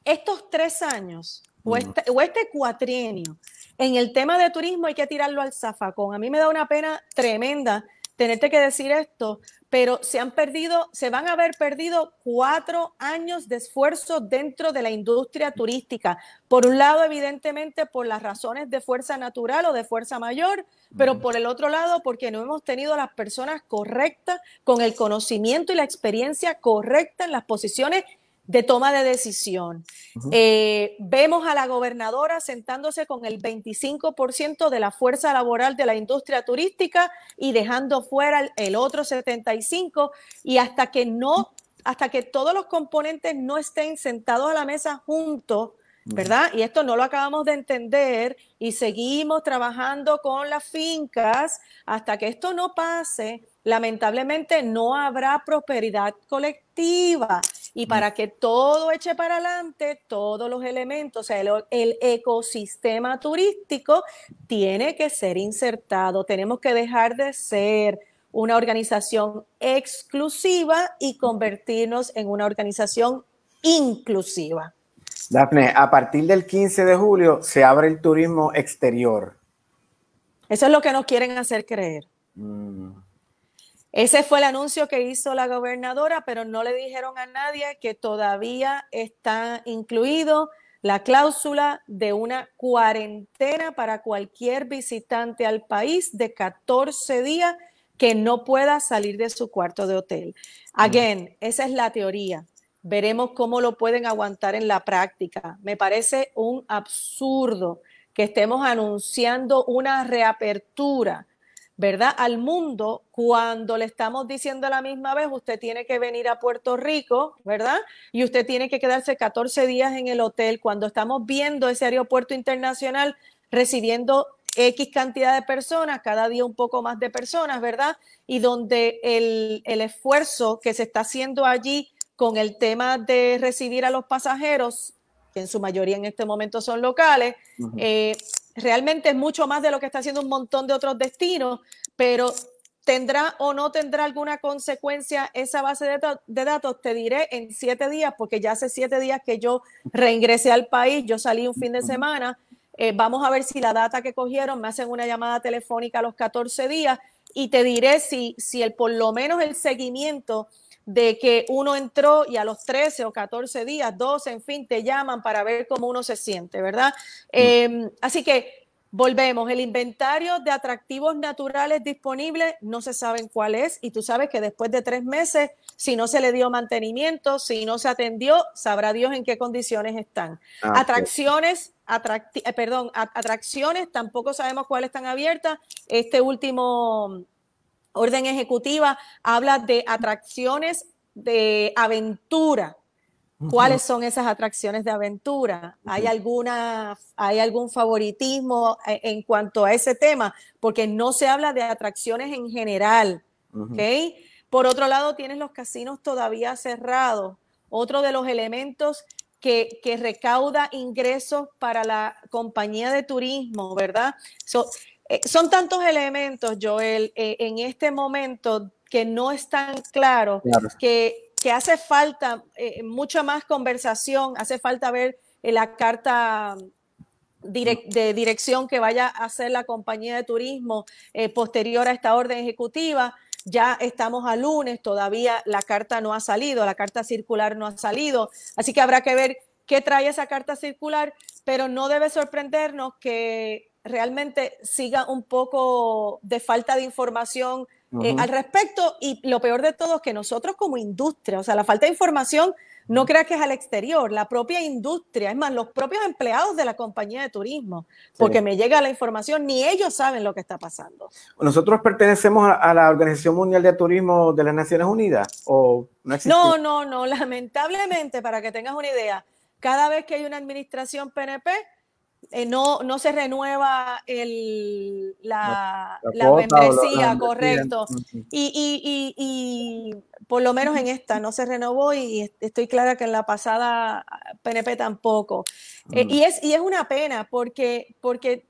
estos tres años o este, o este cuatrienio en el tema de turismo hay que tirarlo al zafacón. A mí me da una pena tremenda tenerte que decir esto, pero se han perdido, se van a haber perdido cuatro años de esfuerzo dentro de la industria turística. Por un lado, evidentemente, por las razones de fuerza natural o de fuerza mayor, pero por el otro lado, porque no hemos tenido las personas correctas con el conocimiento y la experiencia correcta en las posiciones de toma de decisión. Eh, vemos a la gobernadora sentándose con el 25% de la fuerza laboral de la industria turística y dejando fuera el, el otro 75% y hasta que no, hasta que todos los componentes no estén sentados a la mesa juntos, ¿verdad? Y esto no lo acabamos de entender y seguimos trabajando con las fincas hasta que esto no pase. Lamentablemente no habrá prosperidad colectiva y para que todo eche para adelante, todos los elementos, o sea, el, el ecosistema turístico tiene que ser insertado. Tenemos que dejar de ser una organización exclusiva y convertirnos en una organización inclusiva. Dafne, a partir del 15 de julio se abre el turismo exterior. Eso es lo que nos quieren hacer creer. Mm. Ese fue el anuncio que hizo la gobernadora, pero no le dijeron a nadie que todavía está incluido la cláusula de una cuarentena para cualquier visitante al país de 14 días que no pueda salir de su cuarto de hotel. Again, esa es la teoría. Veremos cómo lo pueden aguantar en la práctica. Me parece un absurdo que estemos anunciando una reapertura ¿verdad? Al mundo cuando le estamos diciendo a la misma vez, usted tiene que venir a Puerto Rico, ¿verdad? Y usted tiene que quedarse 14 días en el hotel cuando estamos viendo ese aeropuerto internacional recibiendo X cantidad de personas, cada día un poco más de personas, ¿verdad? Y donde el, el esfuerzo que se está haciendo allí con el tema de recibir a los pasajeros, que en su mayoría en este momento son locales, eh, realmente es mucho más de lo que está haciendo un montón de otros destinos, pero tendrá o no tendrá alguna consecuencia esa base de, datos- de datos, te diré en siete días, porque ya hace siete días que yo reingresé al país, yo salí un fin de semana, eh, vamos a ver si la data que cogieron me hacen una llamada telefónica a los 14 días y te diré si, si el, por lo menos el seguimiento de que uno entró y a los 13 o 14 días, 12, en fin, te llaman para ver cómo uno se siente, ¿verdad? Eh, así que volvemos, el inventario de atractivos naturales disponibles no se saben cuál es y tú sabes que después de tres meses, si no se le dio mantenimiento, si no se atendió, sabrá Dios en qué condiciones están. Ah, Atracciones, atracti- eh, perdón, atracciones, tampoco sabemos cuáles están abiertas. Este último orden ejecutiva habla de atracciones de aventura. ¿Cuáles son esas atracciones de aventura? ¿Hay alguna, hay algún favoritismo eh, en cuanto a ese tema? Porque no se habla de atracciones en general. Por otro lado, tienes los casinos todavía cerrados. Otro de los elementos que, que recauda ingresos para la compañía de turismo, ¿verdad? So- eh, son tantos elementos, Joel, eh, en este momento que no están claros, Claro. que, que hace falta eh, mucha más conversación, hace falta ver la carta direc- de dirección que vaya a hacer la compañía de turismo posterior a esta orden ejecutiva. Ya estamos a lunes, todavía la carta no ha salido, la carta circular no ha salido, así que habrá que ver qué trae esa carta circular, pero no debe sorprendernos que realmente siga un poco de falta de información eh, al respecto y lo peor de todo es que nosotros como industria, o sea, la falta de información no creas que es al exterior, la propia industria, es más, los propios empleados de la compañía de turismo, porque me llega la información, ni ellos saben lo que está pasando. ¿Nosotros pertenecemos a, a la Organización Mundial de Turismo de las Naciones Unidas? ¿O no existe? No, no, no, lamentablemente, para que tengas una idea, cada vez que hay una administración PNP, eh, no, no se renueva el, la, La- membresía, la correcto. Y, y, y, y por lo menos en esta no se renovó y est- estoy clara que en la pasada PNP tampoco. Eh, Mm. y, es, y es una pena porque, porque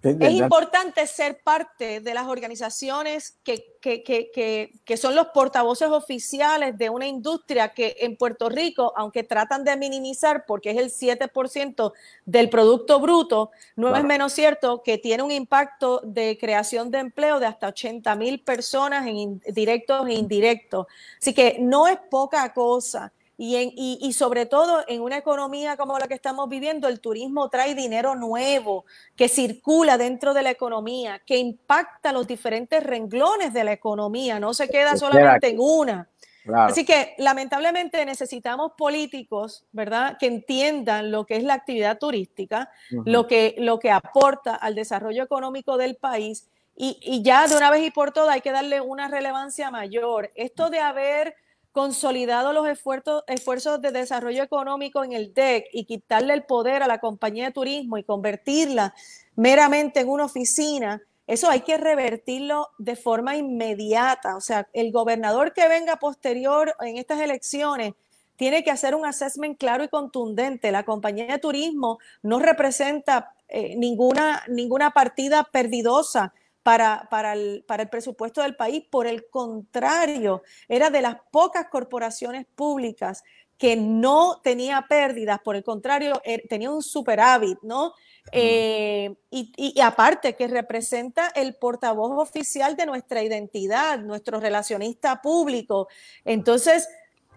Es importante ser parte de las organizaciones que, que, que, que, son los portavoces oficiales de una industria que en Puerto Rico, aunque tratan de minimizar porque es el 7% del Producto Bruto, no es menos cierto que tiene un impacto de creación de empleo de hasta 80 mil personas en directos e indirectos. Así que no es poca cosa. Y, en, y, y sobre todo en una economía como la que estamos viviendo, el turismo trae dinero nuevo que circula dentro de la economía, que impacta los diferentes renglones de la economía, no se queda solamente en una. Claro. Así que lamentablemente necesitamos políticos, ¿verdad?, que entiendan lo que es la actividad turística, lo, que, lo que aporta al desarrollo económico del país y, y ya de una vez y por todas hay que darle una relevancia mayor. Esto de haber consolidado los esfuerzos, de desarrollo económico en el DEC y quitarle el poder a la compañía de turismo y convertirla meramente en una oficina, eso hay que revertirlo de forma inmediata. O sea, el gobernador que venga posterior en estas elecciones tiene que hacer un assessment claro y contundente. La compañía de turismo no representa eh, ninguna, ninguna partida perdidosa para, para, el, para el presupuesto del país. Por el contrario, era de las pocas corporaciones públicas que no tenía pérdidas, por el contrario, er- tenía un superávit, ¿no? Eh, y, y- y aparte que representa el portavoz oficial de nuestra identidad, nuestro relacionista público. Entonces,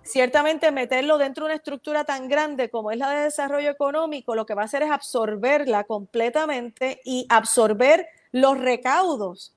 ciertamente meterlo dentro de una estructura tan grande como es la de desarrollo económico, lo que va a hacer es absorberla completamente y absorber los recaudos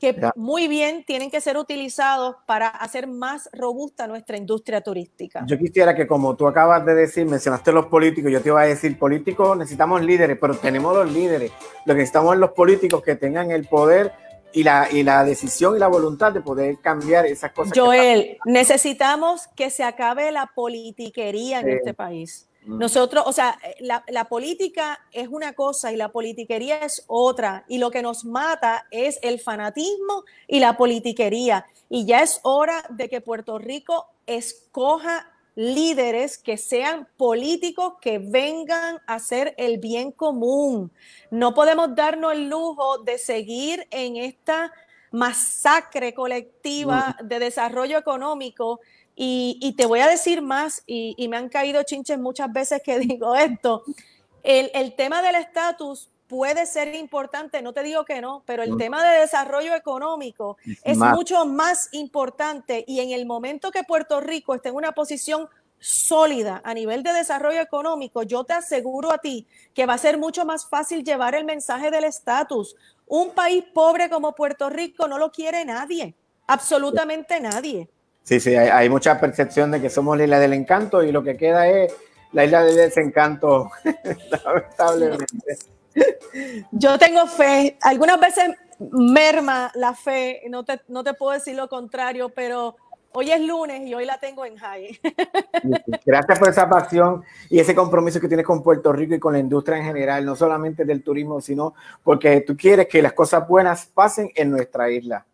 que muy bien tienen que ser utilizados para hacer más robusta nuestra industria turística. Yo quisiera que como tú acabas de decir, mencionaste los políticos, yo te iba a decir, políticos necesitamos líderes, pero tenemos los líderes. Lo que necesitamos es los políticos que tengan el poder y la, y la decisión y la voluntad de poder cambiar esas cosas. Joel, necesitamos que se acabe la politiquería en este país. Mm. Nosotros, o sea, la, la política es una cosa y la politiquería es otra. Y lo que nos mata es el fanatismo y la politiquería. Y ya es hora de que Puerto Rico escoja líderes que sean políticos que vengan a hacer el bien común. No podemos darnos el lujo de seguir en esta masacre colectiva de desarrollo económico. Y, y te voy a decir más, y, y me han caído chinches muchas veces que digo esto, el, el tema del estatus puede ser importante, no te digo que no, pero el tema de desarrollo económico es Más. mucho más importante y en el momento que Puerto Rico esté en una posición sólida a nivel de desarrollo económico, yo te aseguro a ti que va a ser mucho más fácil llevar el mensaje del estatus. Un país pobre como Puerto Rico no lo quiere nadie, absolutamente nadie. Sí, sí, hay, hay mucha percepción de que somos la isla del encanto y lo que queda es la isla del desencanto, lamentablemente. Yo tengo fe, algunas veces merma la fe, no te, no te puedo decir lo contrario, pero hoy es lunes y hoy la tengo en high. Gracias por esa pasión y ese compromiso que tienes con Puerto Rico y con la industria en general, no solamente del turismo, sino porque tú quieres que las cosas buenas pasen en nuestra isla.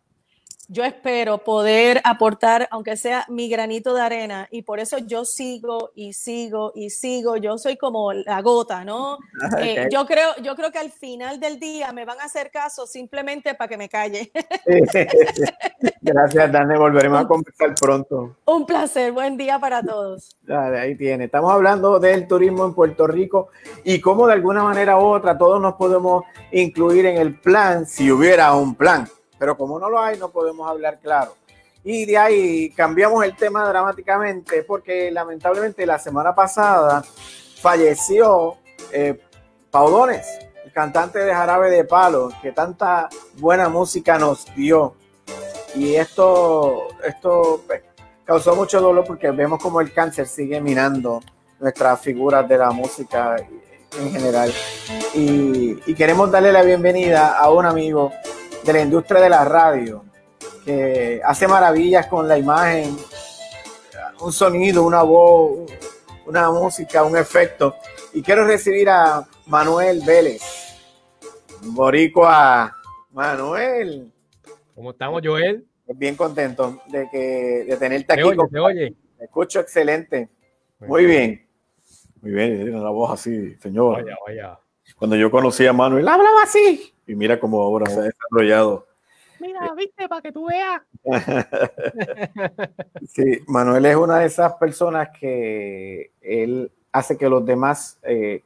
Yo espero poder aportar, aunque sea mi granito de arena, y por eso yo sigo y sigo y sigo. Yo soy como la gota, ¿no? Eh, yo, creo, yo creo que al final del día me van a hacer caso simplemente para que me calle. Gracias, Dani. Volveremos a conversar pronto. Un placer, buen día para todos. Dale, ahí tiene. Estamos hablando del turismo en Puerto Rico y cómo de alguna manera u otra todos nos podemos incluir en el plan si hubiera un plan. Pero como no lo hay, no podemos hablar claro. Y de ahí cambiamos el tema dramáticamente porque lamentablemente la semana pasada falleció eh, Paudones, el cantante de Jarabe de Palo, que tanta buena música nos dio. Y esto, esto pues, causó mucho dolor porque vemos como el cáncer sigue minando nuestras figuras de la música en general. Y, y queremos darle la bienvenida a un amigo de la industria de la radio que hace maravillas con la imagen, un sonido, una voz, una música, un efecto. Y quiero recibir a Manuel Vélez, boricua. Manuel. ¿Cómo estamos, Joel? Bien contento de, que, de tenerte ¿Se aquí. oye, con- se oye? Te escucho excelente. Muy bien. Muy bien, una voz así, señor. Vaya, vaya. Cuando yo conocí a Manuel, hablaba así. Y mira cómo ahora se ha desarrollado. Mira, viste, para que tú veas. Sí, Manuel es una de esas personas que él hace que los demás, eh,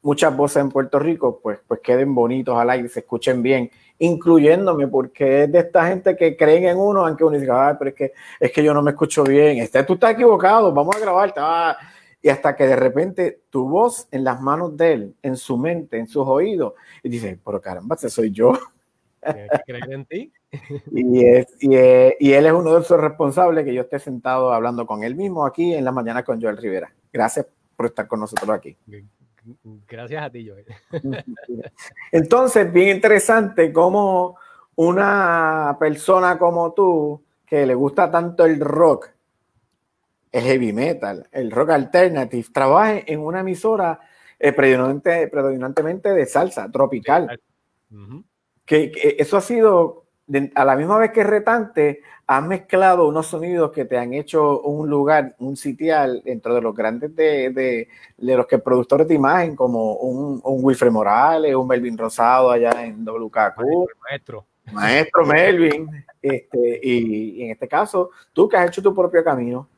muchas voces en Puerto Rico, pues, pues queden bonitos al aire, se escuchen bien, incluyéndome, porque es de esta gente que creen en uno, aunque uno diga, "Ay, pero es que, es que yo no me escucho bien, este, tú estás equivocado, vamos a grabarte. ah". Y hasta que de repente tu voz en las manos de él, en su mente, en sus oídos, y dice, pero caramba, ese soy yo. Tienes que creer en ti. Y, es, y, es- y él es uno de esos responsables que yo esté sentado hablando con él mismo aquí en la mañana con Joel Rivera. Gracias por estar con nosotros aquí. Gracias a ti, Joel. Entonces, bien interesante cómo una persona como tú, que le gusta tanto el rock, el heavy metal, el rock alternative, trabaje en una emisora eh, predominante- predominantemente de salsa tropical. que, que eso ha sido, a la misma vez que retante, has mezclado unos sonidos que te han hecho un lugar, un sitial dentro de los grandes de, de, de los que productores de imagen, como un, un Wilfred Morales, un Melvin Rosado allá en WKQ. Maestro. Maestro Melvin, este, y, y en este caso, tú que has hecho tu propio camino.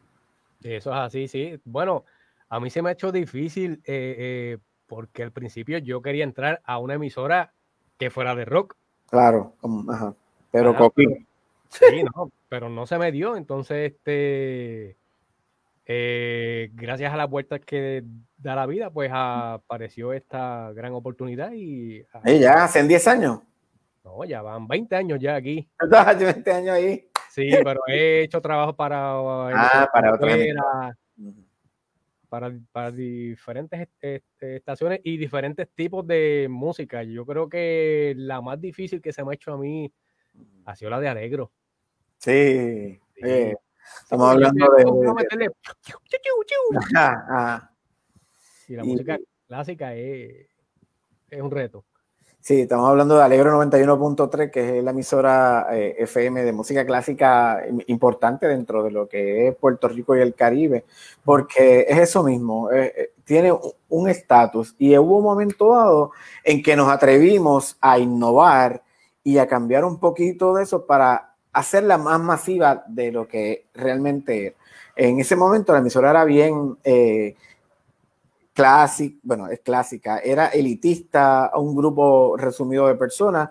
Eso es así, sí. Bueno, a mí se me ha hecho difícil eh, eh, porque al principio yo quería entrar a una emisora que fuera de rock. Claro, ajá. pero Ajá, Coquín. Sí, no, pero no se me dio. Entonces, este, eh, gracias a las vueltas que da la vida, pues apareció esta gran oportunidad y ah, Eh, ya, hace 10 años. no, ya van 20 años ya aquí. Hace 20 años ahí. Sí, pero he hecho trabajo para Ah, para otra para, para diferentes este, estaciones y diferentes tipos de música. Yo creo que la más difícil que se me ha hecho a mí ha sido la de Alegro. Sí. eh, estamos hablando de. de- meterle Ajá, ajá. Y la Y- música clásica es, es un reto. Sí, estamos hablando de Alegro 91.3, que es la emisora eh, FM de música clásica im- importante dentro de lo que es Puerto Rico y el Caribe, porque es eso mismo, eh, eh, tiene un- estatus y hubo un momento dado en que nos atrevimos a innovar y a cambiar un poquito de eso para hacerla más masiva de lo que realmente era. En ese momento la emisora era bien... clásica, bueno, es clásica, era elitista, un grupo resumido de personas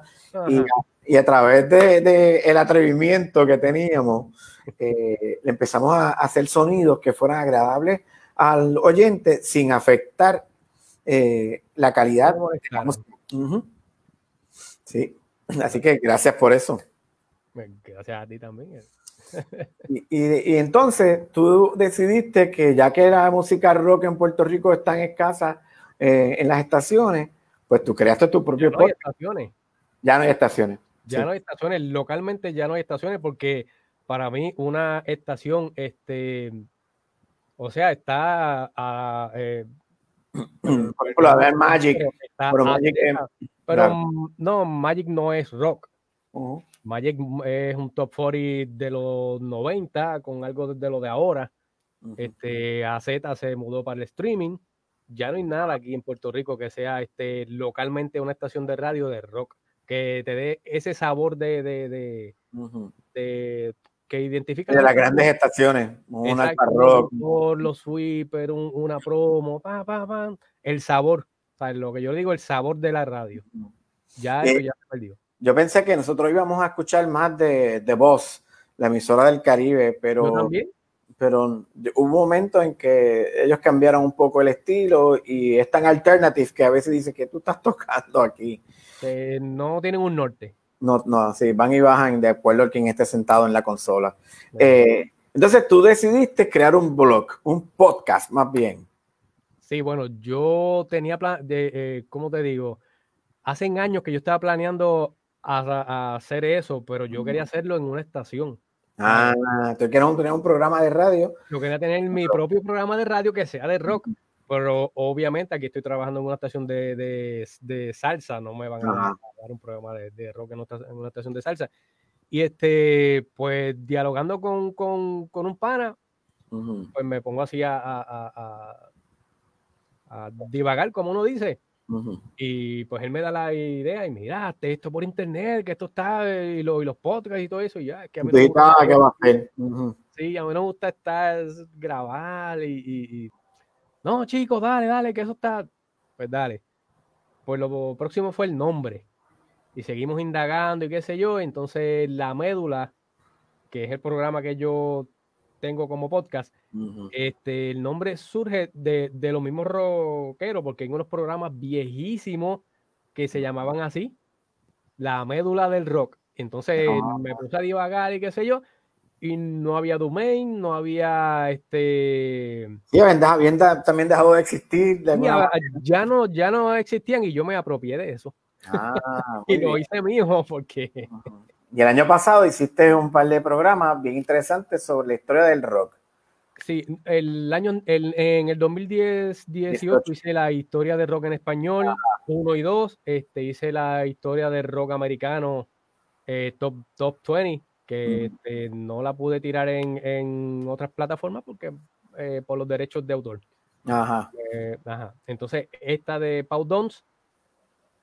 y, a través de, de el atrevimiento que teníamos, eh, le empezamos a hacer sonidos que fueran agradables al oyente sin afectar eh, la calidad. de la música. Ujú. Sí, así que gracias por eso. Gracias a ti también. Y, y- y entonces tú decidiste que ya que la música rock en Puerto Rico es tan escasa eh, en las estaciones, pues tú creaste tu propio No hay estaciones. Ya no hay estaciones. Ya Sí. no hay estaciones, localmente ya no hay estaciones porque para mí una estación, este, o sea, está a, eh, Por ejemplo, a ver Magic. pero a- Magic es- pero claro. no, Magic no es rock. Ujú. Magic mm, es un top 40 de los 90 con algo de lo de ahora. Este, AZ se mudó para el streaming. Ya no hay nada aquí en Puerto Rico que sea este, localmente una estación de radio de rock que te dé ese sabor de, de, de, Ujú. de- que identifica De las grandes estaciones, un rock. por los sweepers, un- una promo, pa, pa, pa, el sabor, ¿sabes? lo que yo digo, el sabor de la radio. Ya Eh, ya se perdió. Yo pensé que nosotros íbamos a escuchar más de, de Voz, la emisora del Caribe, pero, pero hubo un momento en que ellos cambiaron un poco el estilo y es tan alternative que a veces dice que tú estás tocando aquí. Eh, no tienen un norte. No, no, sí, van y bajan de acuerdo a quien esté sentado en la consola. Eh, entonces tú decidiste crear un blog, un podcast más bien. Sí, bueno, yo tenía plan de, eh, ¿cómo te digo? Hace años que yo estaba planeando a, a hacer eso, pero yo quería hacerlo en una estación. Ah, tú un, tener un programa de radio. Yo quería tener mi propio programa de radio que sea de rock, pero obviamente aquí estoy trabajando en una estación de, de- de salsa, no me van a dar un programa de, de rock en, otra- en una estación de salsa. Y este, pues dialogando con, con- con un pana, pues me pongo así a- a- a divagar, como uno dice. Y pues él me da la idea y mira, hazte esto por internet, que esto está, eh, y, lo- y los podcasts y todo eso, y ya, que a mí no me gusta- ah, ¿qué va a hacer? Sí, a mí no me gusta estar grabar y, y- y- no, chicos, dale, dale, que eso está. Pues dale. Pues lo próximo fue el nombre. Y seguimos indagando y qué sé yo. Entonces, la médula, que es el programa que yo tengo como podcast, este, el nombre surge de, de los mismos rockeros, porque hay unos programas viejísimos que se llamaban así, la médula del rock. Entonces Ah. me puse a divagar y qué sé yo, y no había domain, no había este. Sí, habían, también dejado de existir. de Ya, ya no, ya no existían y yo me apropié de eso. Ah, y lo hice mío porque Y el año pasado hiciste un par de programas bien interesantes sobre la historia del rock. Sí, el año, el- en el 2010, 18 hice la historia de rock en español, 1 y 2, este, hice la historia del rock americano, eh, top, top 20, que este, no la pude tirar en, en otras plataformas porque eh, por los derechos de autor. Ajá. Eh, ajá. Entonces, esta de Pau Dons,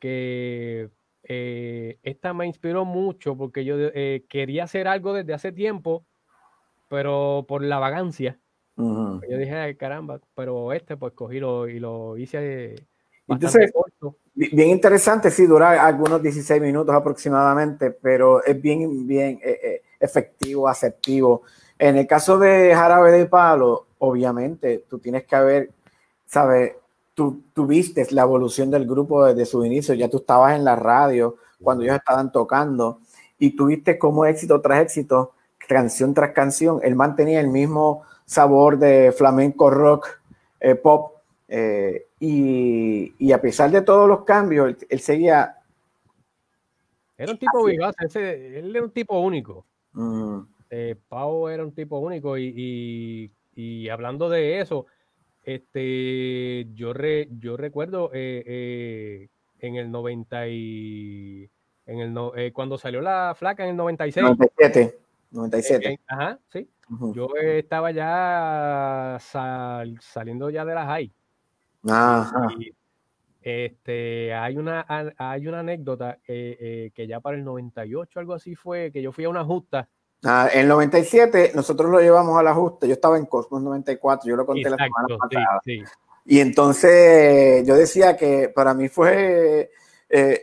que eh, esta me inspiró mucho porque yo eh, quería hacer algo desde hace tiempo, pero por la vagancia. Yo dije, "Ay, caramba, pero este pues cogí lo, y lo hice eh, Entonces, corto. bi- bien interesante, sí, dura algunos 16 minutos aproximadamente, pero es bien, bien eh, efectivo, aceptivo. En el caso de Jarabe de Palo, obviamente, tú tienes que haber, ¿sabes? Tú, tú viste la evolución del grupo desde su inicio, ya tú estabas en la radio cuando ellos estaban tocando y tuviste como éxito tras éxito, canción tras canción, él mantenía el mismo sabor de flamenco rock, eh, pop, eh, y, y a pesar de todos los cambios, él, él seguía... Era un tipo vivaz, ese- él era un tipo único. mm, Eh, Pau era un tipo único y, y- y hablando de eso, este, yo, re- yo recuerdo eh, eh, en el 90 y en el no- eh, cuando salió la flaca en el 96. 97, 97. eh, eh, ajá, sí. Ujú. Yo eh, estaba ya sal- saliendo ya de la high. Ajá. Y, este, hay una, hay una anécdota eh, eh, que ya para el 98, algo así fue, que yo fui a una justa. Ah, en el 97 nosotros lo llevamos a la justa, yo estaba en Cosmos 94, yo lo conté la semana sí, pasada. sí. Y entonces yo decía que para mí fue, eh,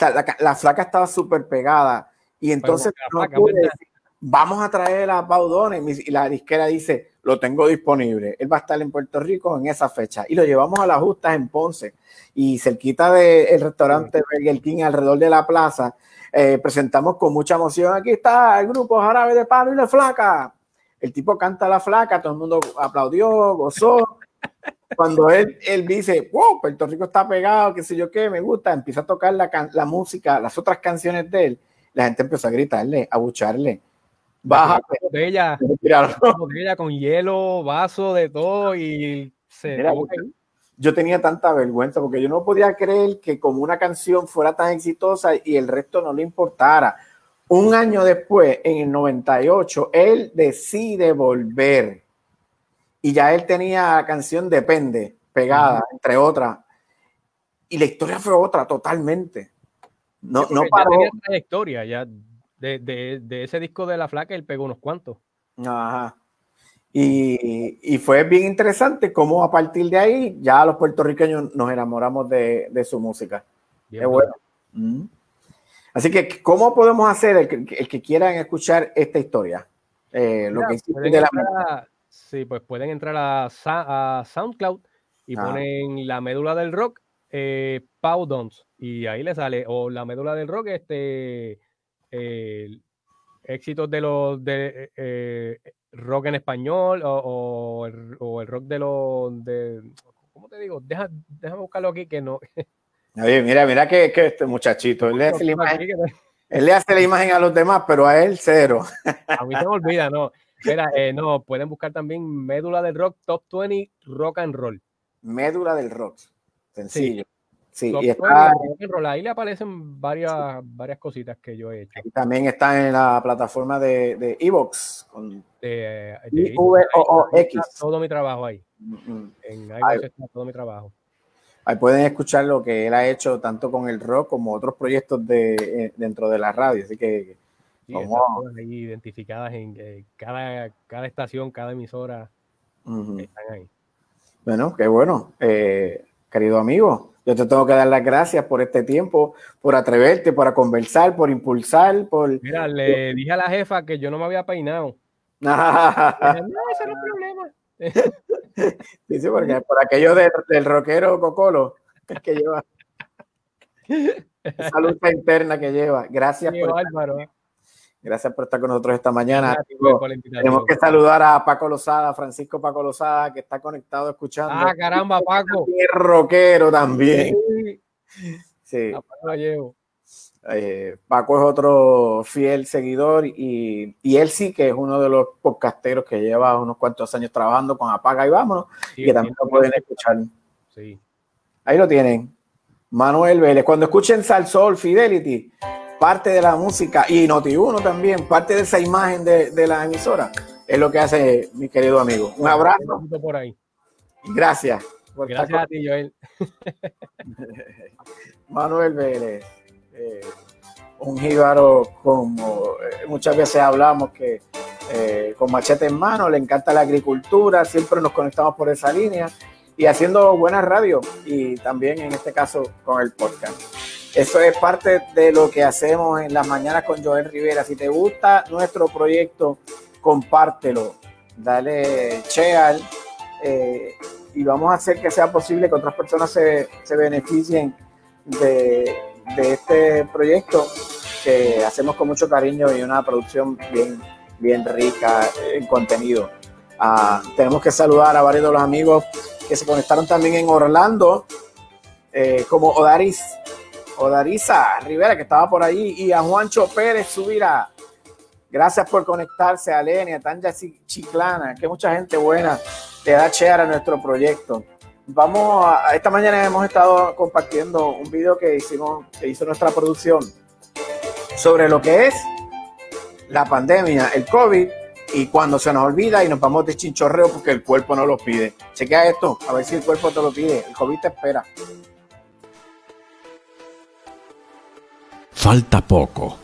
la, la flaca estaba súper pegada. Y entonces no pude decir, vamos a traer a Paudones. Y la disquera dice, lo tengo disponible. Él va a estar en Puerto Rico en esa fecha. Y lo llevamos a las justas en Ponce. Y cerquita del restaurante Burger King, alrededor de la plaza, eh, presentamos con mucha emoción. Aquí está el grupo Jarabe de Palo y la Flaca. El tipo canta la flaca, todo el mundo aplaudió, gozó. Cuando él, él dice, wow, Puerto Rico está pegado, qué sé yo qué, me gusta, empieza a tocar la, la música, las otras canciones de él, la gente empezó a gritarle, a bucharle. Baja, botella, botella con hielo, vaso, de todo y se Mira, yo tenía tanta vergüenza porque yo no podía creer que como una canción fuera tan exitosa y el resto no le importara. Un año después, en el 98, él decide volver y ya él tenía la canción Depende pegada, entre otras. Y la historia fue otra totalmente. No, Sí, no porque ya paró. tenía trayectoria ya de, de, de ese disco de la flaca él pegó unos cuantos Ajá. Y, y fue bien interesante cómo a partir de ahí ya los puertorriqueños nos enamoramos de, de su música. Bien Qué bueno. Mm. Así que, ¿cómo podemos hacer el que, el que quieran escuchar esta historia? Eh, lo Mira, que hiciste pueden de la entrar a- sí, pues pueden entrar a, a SoundCloud y Ah. ponen la médula del rock, eh, Pau Dons, y ahí le sale, o la médula del rock, este, eh, éxitos de los de eh, rock en español, o, o el, o el rock de los, de, ¿cómo te digo? Deja, déjame buscarlo aquí que no. Oye, mira, mira que, que este muchachito, él le, hace la imagen, él le hace la imagen a los demás, pero a él cero. A mí se me olvida, no. Mira, eh, no, pueden buscar también Médula del Rock Top 20 Rock and Roll. Médula del rock. Sencillo. Sí, Top y 20 está, roll. Ahí le aparecen varias, varias cositas que yo he hecho. y también está en la plataforma de, Evox. De, I-V-O-O-X. está todo mi trabajo ahí. Mm, En Ahí. iVoox está todo mi trabajo. Ahí pueden escuchar lo que él ha hecho tanto con el rock como otros proyectos de, eh, dentro de la radio. Así que Sí, vamos están ahí identificadas en eh, cada, cada estación, cada emisora. Están ahí. Bueno, qué bueno. Eh, querido amigo, yo te tengo que dar las gracias por este tiempo, por atreverte, por conversar, por impulsar, por... Mira, le dije a la jefa que yo no me había peinado. sí, no, ese no es problema. sí, porque por aquello del, del rockero Cocolo que lleva, esa lucha interna que lleva. Gracias Sí, por, bárbaro. Gracias por estar con nosotros esta mañana. La. Tenemos que saludar a Paco Lozada, Francisco Paco Lozada, que está conectado escuchando. Ah, caramba, Paco. Y rockero también. Sí, Sí. a Paco lo llevo. Eh, Paco es otro fiel seguidor y, y él sí que es uno de los podcasteros que lleva unos cuantos años trabajando con Apaga y Vámonos Sí, y que también lo pueden escuchar. Sí. Ahí lo tienen. Manuel Vélez. Cuando escuchen Salsol, Fidelity, parte de la música y Noti1 también, parte de esa imagen de, de la emisora, es lo que hace mi querido amigo. Un abrazo Un por ahí. gracias. por Gracias a ti, Joel. Manuel Vélez, eh, un jíbaro como eh, muchas veces hablamos que eh, con machete en mano, le encanta la agricultura, siempre nos conectamos por esa línea y haciendo buena radio y también en este caso con el podcast. Eso es parte de lo que hacemos en las mañanas con Joel Rivera. Si te gusta nuestro proyecto, compártelo, dale share eh, y vamos a hacer que sea posible que otras personas se, se beneficien de, de este proyecto que hacemos con mucho cariño y una producción bien, bien rica en contenido. Ah, tenemos que saludar a varios de los amigos que se conectaron también en Orlando, eh, como Odaris, Odariza Rivera, que estaba por allí, y a Juancho Pérez Subira. Gracias por conectarse, a Lenia, Tanja Chiclana, que mucha gente buena le da share a nuestro proyecto. Vamos a- esta mañana hemos estado compartiendo un video que hicimos, que hizo nuestra producción sobre lo que es la pandemia, el COVID, y cuando se nos olvida y nos vamos de chinchorreo porque el cuerpo no lo pide. Chequea esto, a ver si el cuerpo te lo pide. El COVID te espera. Falta poco.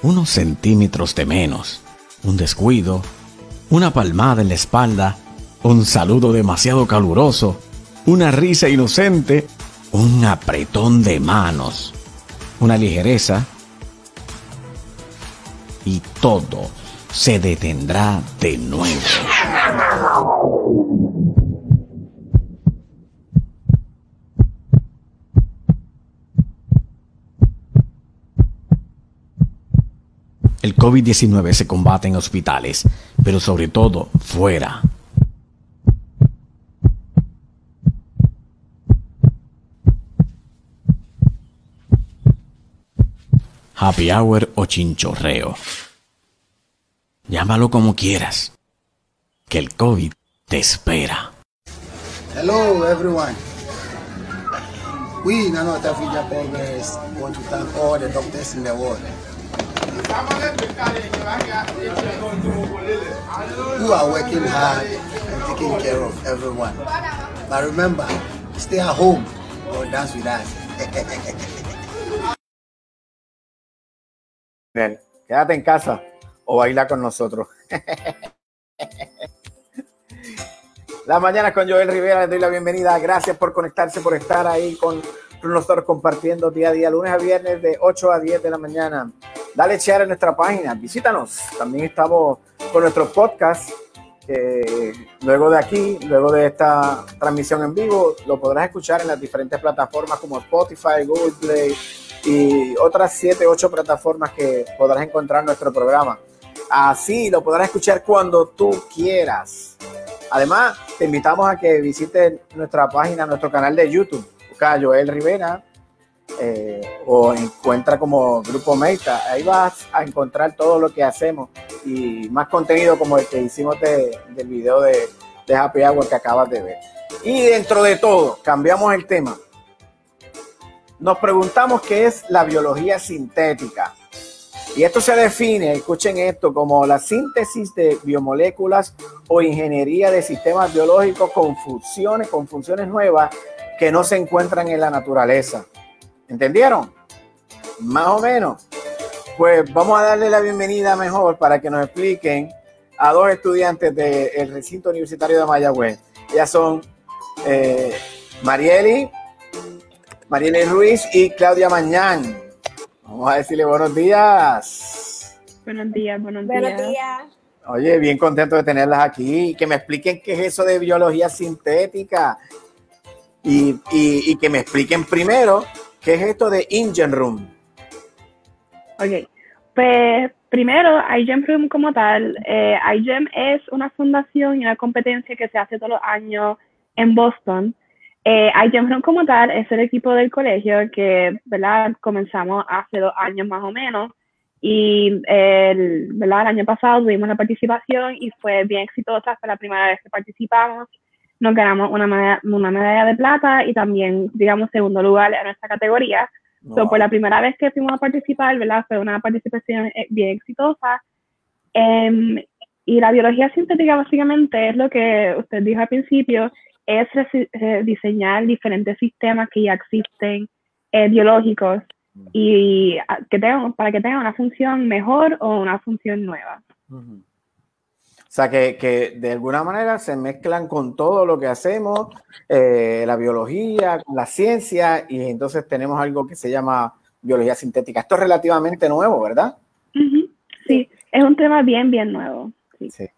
Unos centímetros de menos. Un descuido. Una palmada en la espalda. Un saludo demasiado caluroso. una risa inocente, un apretón de manos, una ligereza y todo se detendrá de nuevo. El COVID-19 se combate en hospitales, pero sobre todo fuera. Happy hour o chinchorreo. Llámalo como quieras. Que el COVID te espera. Hello, everyone. We, Nano Tafija Congress, want to thank all the doctors in the world who are working hard and taking care of everyone. But remember, stay at home or dance with us. Quédate en casa o baila con nosotros. La mañana con Joel Rivera, les doy la bienvenida. Gracias por conectarse, por estar ahí con nosotros compartiendo día a día, lunes a viernes de 8 a 10 de la mañana. Dale share en nuestra página, visítanos. También estamos con nuestro podcast. luego de aquí, luego de esta transmisión en vivo, lo podrás escuchar en las diferentes plataformas como Spotify, Google Play y otras 7, 8 plataformas que podrás encontrar en nuestro programa. Así lo podrás escuchar cuando tú quieras. Además, te invitamos a que visites nuestra página, nuestro canal de YouTube. Busca Rivera eh, o encuentra como Grupo Meta. Ahí vas a encontrar todo lo que hacemos y más contenido como el que hicimos de- del video de, de Happy Hour que acabas de ver. Y dentro de todo, cambiamos el tema. Nos preguntamos qué es la biología sintética. Y esto se define, escuchen esto, como la síntesis de biomoléculas o ingeniería de sistemas biológicos con funciones, con funciones nuevas que no se encuentran en la naturaleza. ¿Entendieron? Más o menos. Pues vamos a darle la bienvenida mejor para que nos expliquen a dos estudiantes del recinto universitario de Mayagüez. Ellas son eh, Marieli, Marieli Ruiz y Claudia Mañán. Vamos a decirle buenos días. Buenos días, buenos, Buenos días. días. Oye, bien contento de tenerlas aquí y que me expliquen qué es eso de biología sintética y, y- y que me expliquen primero qué es esto de Engine Room. Ok, pues primero, iGEM Room como tal, eh, iGEM es una fundación y una competencia que se hace todos los años en Boston. Eh, iGEM Room como tal es el equipo del colegio que, ¿verdad? Comenzamos hace dos años más o menos y el, ¿verdad? el año pasado tuvimos la participación y fue bien exitosa, fue la primera vez que participamos. Nos ganamos una medalla, una medalla de plata y también, digamos, segundo lugar en nuestra categoría. So, por la primera vez que fuimos a participar, ¿verdad? Fue una participación eh, bien exitosa. Em, y la biología sintética básicamente es lo que usted dijo al principio, es eh, diseñar diferentes sistemas que ya existen eh, biológicos y ah, que tengan, para que tengan una función mejor o una función nueva. O sea, que, que de alguna manera se mezclan con todo lo que hacemos, eh, la biología, la ciencia, y entonces tenemos algo que se llama biología sintética. Esto es relativamente nuevo, ¿verdad? Sí, es un tema bien, bien nuevo. Sí.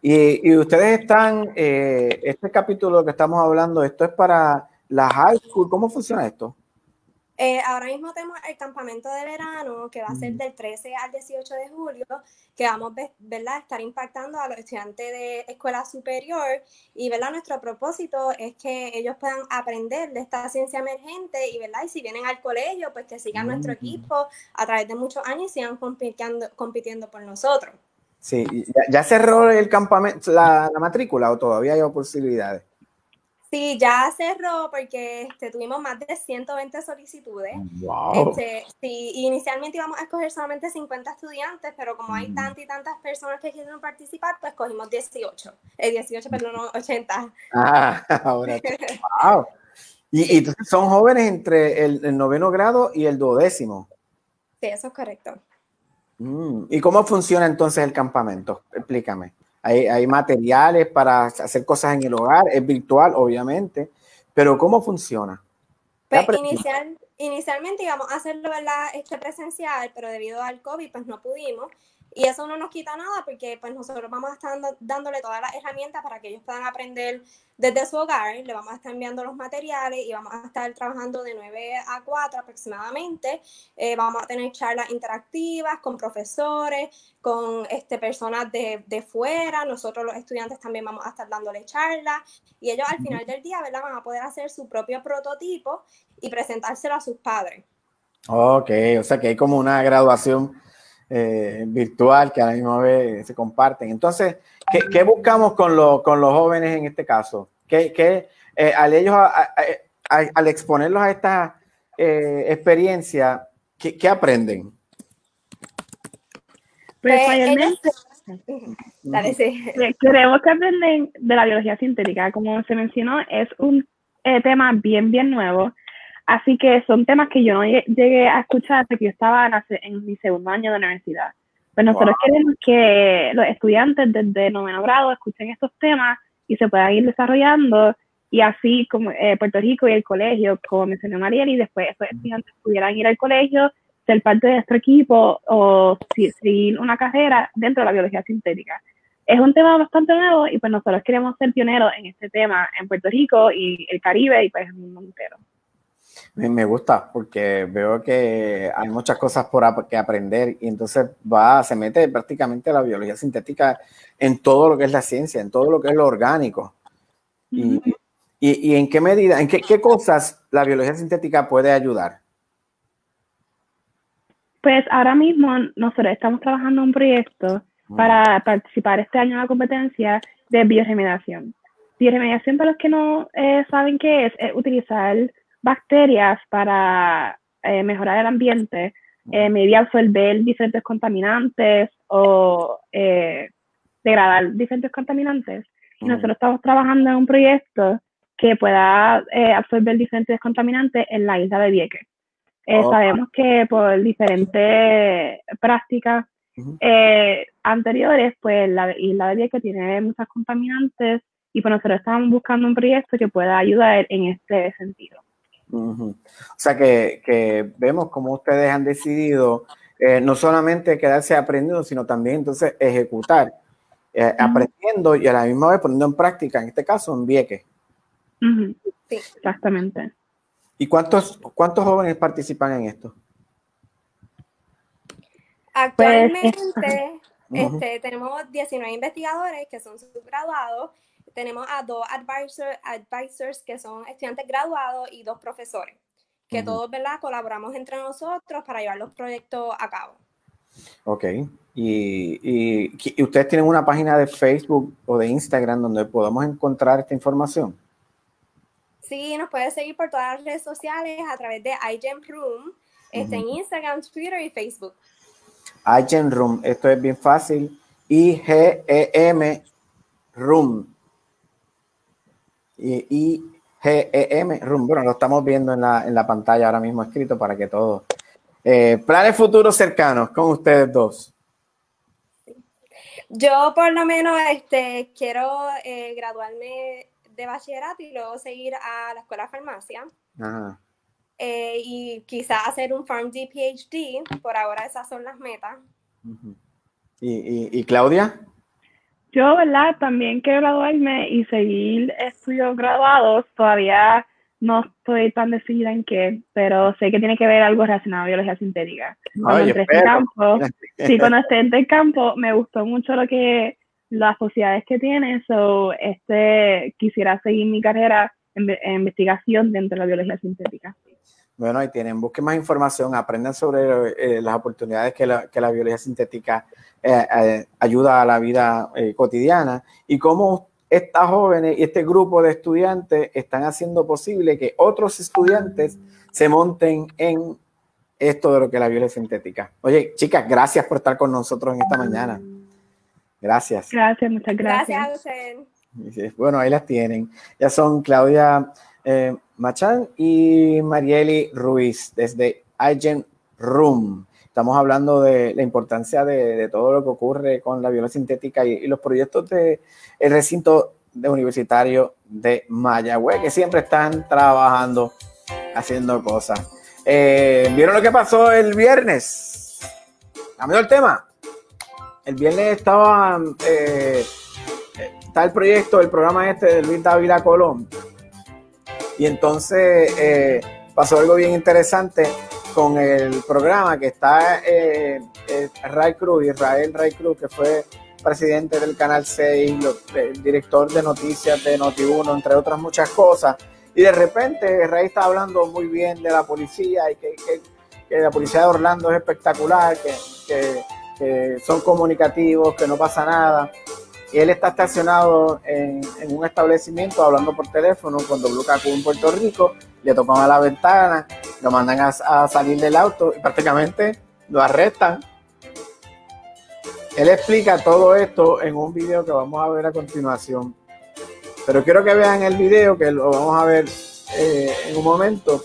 Y, y ustedes están, eh, este capítulo que estamos hablando, esto es para la high school. ¿Cómo funciona esto? Eh, ahora mismo tenemos el campamento de verano que va a ser del 13 al 18 de julio, que vamos ve- ¿verdad? a estar impactando a los estudiantes de escuela superior y ¿verdad? nuestro propósito es que ellos puedan aprender de esta ciencia emergente y, ¿verdad? y si vienen al colegio, pues que sigan nuestro equipo a través de muchos años y sigan compitiendo, compitiendo por nosotros. Sí, ya cerró el campamento, la, la matrícula o todavía hay posibilidades. Sí, ya cerró porque este, tuvimos más de 120 solicitudes. Wow. Este, sí, inicialmente íbamos a escoger solamente 50 estudiantes, pero como hay tantas y tantas personas que quieren participar, pues cogimos 18. Eh, 18, perdón, no, 80. Ah, ahora. Wow. Y, y entonces son jóvenes entre el, el noveno grado y el duodécimo. Sí, eso es correcto. Mm, ¿Y cómo funciona entonces el campamento? Explícame. Hay, hay materiales para hacer cosas en el hogar, es virtual, obviamente, pero ¿cómo funciona? Pues inicial, inicialmente íbamos a hacerlo ¿verdad? Este presencial, pero debido al COVID pues no pudimos. Y eso no nos quita nada porque pues nosotros vamos a estar dándole todas las herramientas para que ellos puedan aprender desde su hogar. Le vamos a estar enviando los materiales y vamos a estar trabajando de 9 a 4 aproximadamente. Eh, vamos a tener charlas interactivas con profesores, con este, personas de, de, fuera. Nosotros los estudiantes también vamos a estar dándole charlas. Y ellos al final del día ¿verdad? van a poder hacer su propio prototipo y presentárselo a sus padres. Ok, o sea que hay como una graduación eh, virtual que a la misma vez se comparten. Entonces, ¿qué, qué buscamos con, lo, con, los jóvenes en este caso? ¿Qué, qué eh, al ellos, a, a, al exponerlos a esta eh, experiencia, ¿qué, ¿qué, aprenden? Pues, Dale, sí. Creemos que aprenden de la biología sintética. Como se mencionó, es un tema bien, bien nuevo Así que son temas que yo no llegué a escuchar hasta que yo estaba en, mi segundo año de universidad. Pues nosotros queremos que los estudiantes desde noveno grado escuchen estos temas y se puedan ir desarrollando y así como eh, Puerto Rico y el colegio, como mencionó Mariel, y después esos estudiantes pudieran ir al colegio, ser parte de nuestro equipo o seguir una carrera dentro de la biología sintética. Es un tema bastante nuevo y pues nosotros queremos ser pioneros en este tema en Puerto Rico y el Caribe y pues el mundo entero. Me gusta porque veo que hay muchas cosas por que aprender y entonces va, se mete prácticamente la biología sintética en todo lo que es la ciencia, en todo lo que es lo orgánico. Y, y, en qué medida, en qué, qué, cosas la biología sintética puede ayudar? Pues ahora mismo nosotros estamos trabajando en un proyecto para participar este año en la competencia de bioremediación. Bioremediación, para los que no eh, saben qué es, es utilizar bacterias para eh, mejorar el ambiente, eh, maybe absorber diferentes contaminantes o eh, degradar diferentes contaminantes. Y nosotros estamos trabajando en un proyecto que pueda eh, absorber diferentes contaminantes en la isla de Vieques. Sabemos que por diferentes prácticas anteriores, pues la isla de Vieques tiene muchos contaminantes y pues nosotros estamos buscando un proyecto que pueda ayudar en este sentido. O sea que, que, vemos cómo ustedes han decidido eh, no solamente quedarse aprendiendo, sino también entonces ejecutar, eh, aprendiendo y a la misma vez poniendo en práctica, en este caso en Vieques. Sí, exactamente. ¿Y cuántos, cuántos jóvenes participan en esto? Actualmente este, tenemos 19 investigadores que son subgraduados tenemos a dos advisors que son estudiantes graduados y dos profesores, que todos, ¿verdad? Colaboramos entre nosotros para llevar los proyectos a cabo. Ok. ¿Y, y, ustedes tienen una página de Facebook o de Instagram donde podamos encontrar esta información? Sí, nos puedes seguir por todas las redes sociales a través de iGEM Room, este, en Instagram, Twitter y Facebook. iGEM Room, esto es bien fácil. I-G-E-M Room y G-E-M, Bueno, lo estamos viendo en la, en la, pantalla ahora mismo escrito para que todos. Eh, planes futuros cercanos con ustedes dos. Yo por lo menos este, quiero eh, graduarme de bachillerato y luego seguir a la escuela de farmacia. Eh, y quizá hacer un PharmD PhD. Por ahora esas son las metas. ¿Y, y, y Claudia? Yo, ¿verdad? También quiero graduarme y seguir estudios graduados. Todavía no estoy tan decidida en qué, pero sé que tiene que ver algo relacionado a biología sintética. Cuando entré en campo, sí, cuando esté en el campo, me gustó mucho lo que las posibilidades que tiene, so este quisiera seguir mi carrera en, investigación dentro de la biología sintética. Bueno, ahí tienen, busquen más información, aprendan sobre eh, las oportunidades que la, que la biología sintética eh, eh, ayuda a la vida eh, cotidiana y cómo estas jóvenes y este grupo de estudiantes están haciendo posible que otros estudiantes se monten en esto de lo que es la violencia sintética. Oye, chicas, gracias por estar con nosotros en esta mañana. Gracias. Gracias, muchas gracias. Gracias, Bueno, ahí las tienen. Ya son Claudia Machán y Marieli Ruiz desde Agent Room. Estamos hablando de la importancia de, todo lo que ocurre con la violencia sintética y, los proyectos del el recinto Universitario de Mayagüez, que siempre están trabajando, haciendo cosas. Eh, ¿Vieron lo que pasó el viernes? Cambió el tema. El viernes estaba, eh, está el proyecto, el programa este de Luis Dávila Colón. Y entonces eh, pasó algo bien interesante con el programa que está eh, Ray Cruz, Israel Ray Cruz, que fue presidente del Canal 6, el director de noticias de Noti1, entre otras muchas cosas. Y de repente Ray está hablando muy bien de la policía y que, la policía de Orlando es espectacular, que, son comunicativos, que no pasa nada. Él está estacionado en, un establecimiento hablando por teléfono con WKQ en Puerto Rico, le tocan a la ventana, lo mandan a salir del auto y prácticamente lo arrestan él explica todo esto en un video que vamos a ver a continuación. Pero quiero que vean el video, que lo vamos a ver eh, en un momento.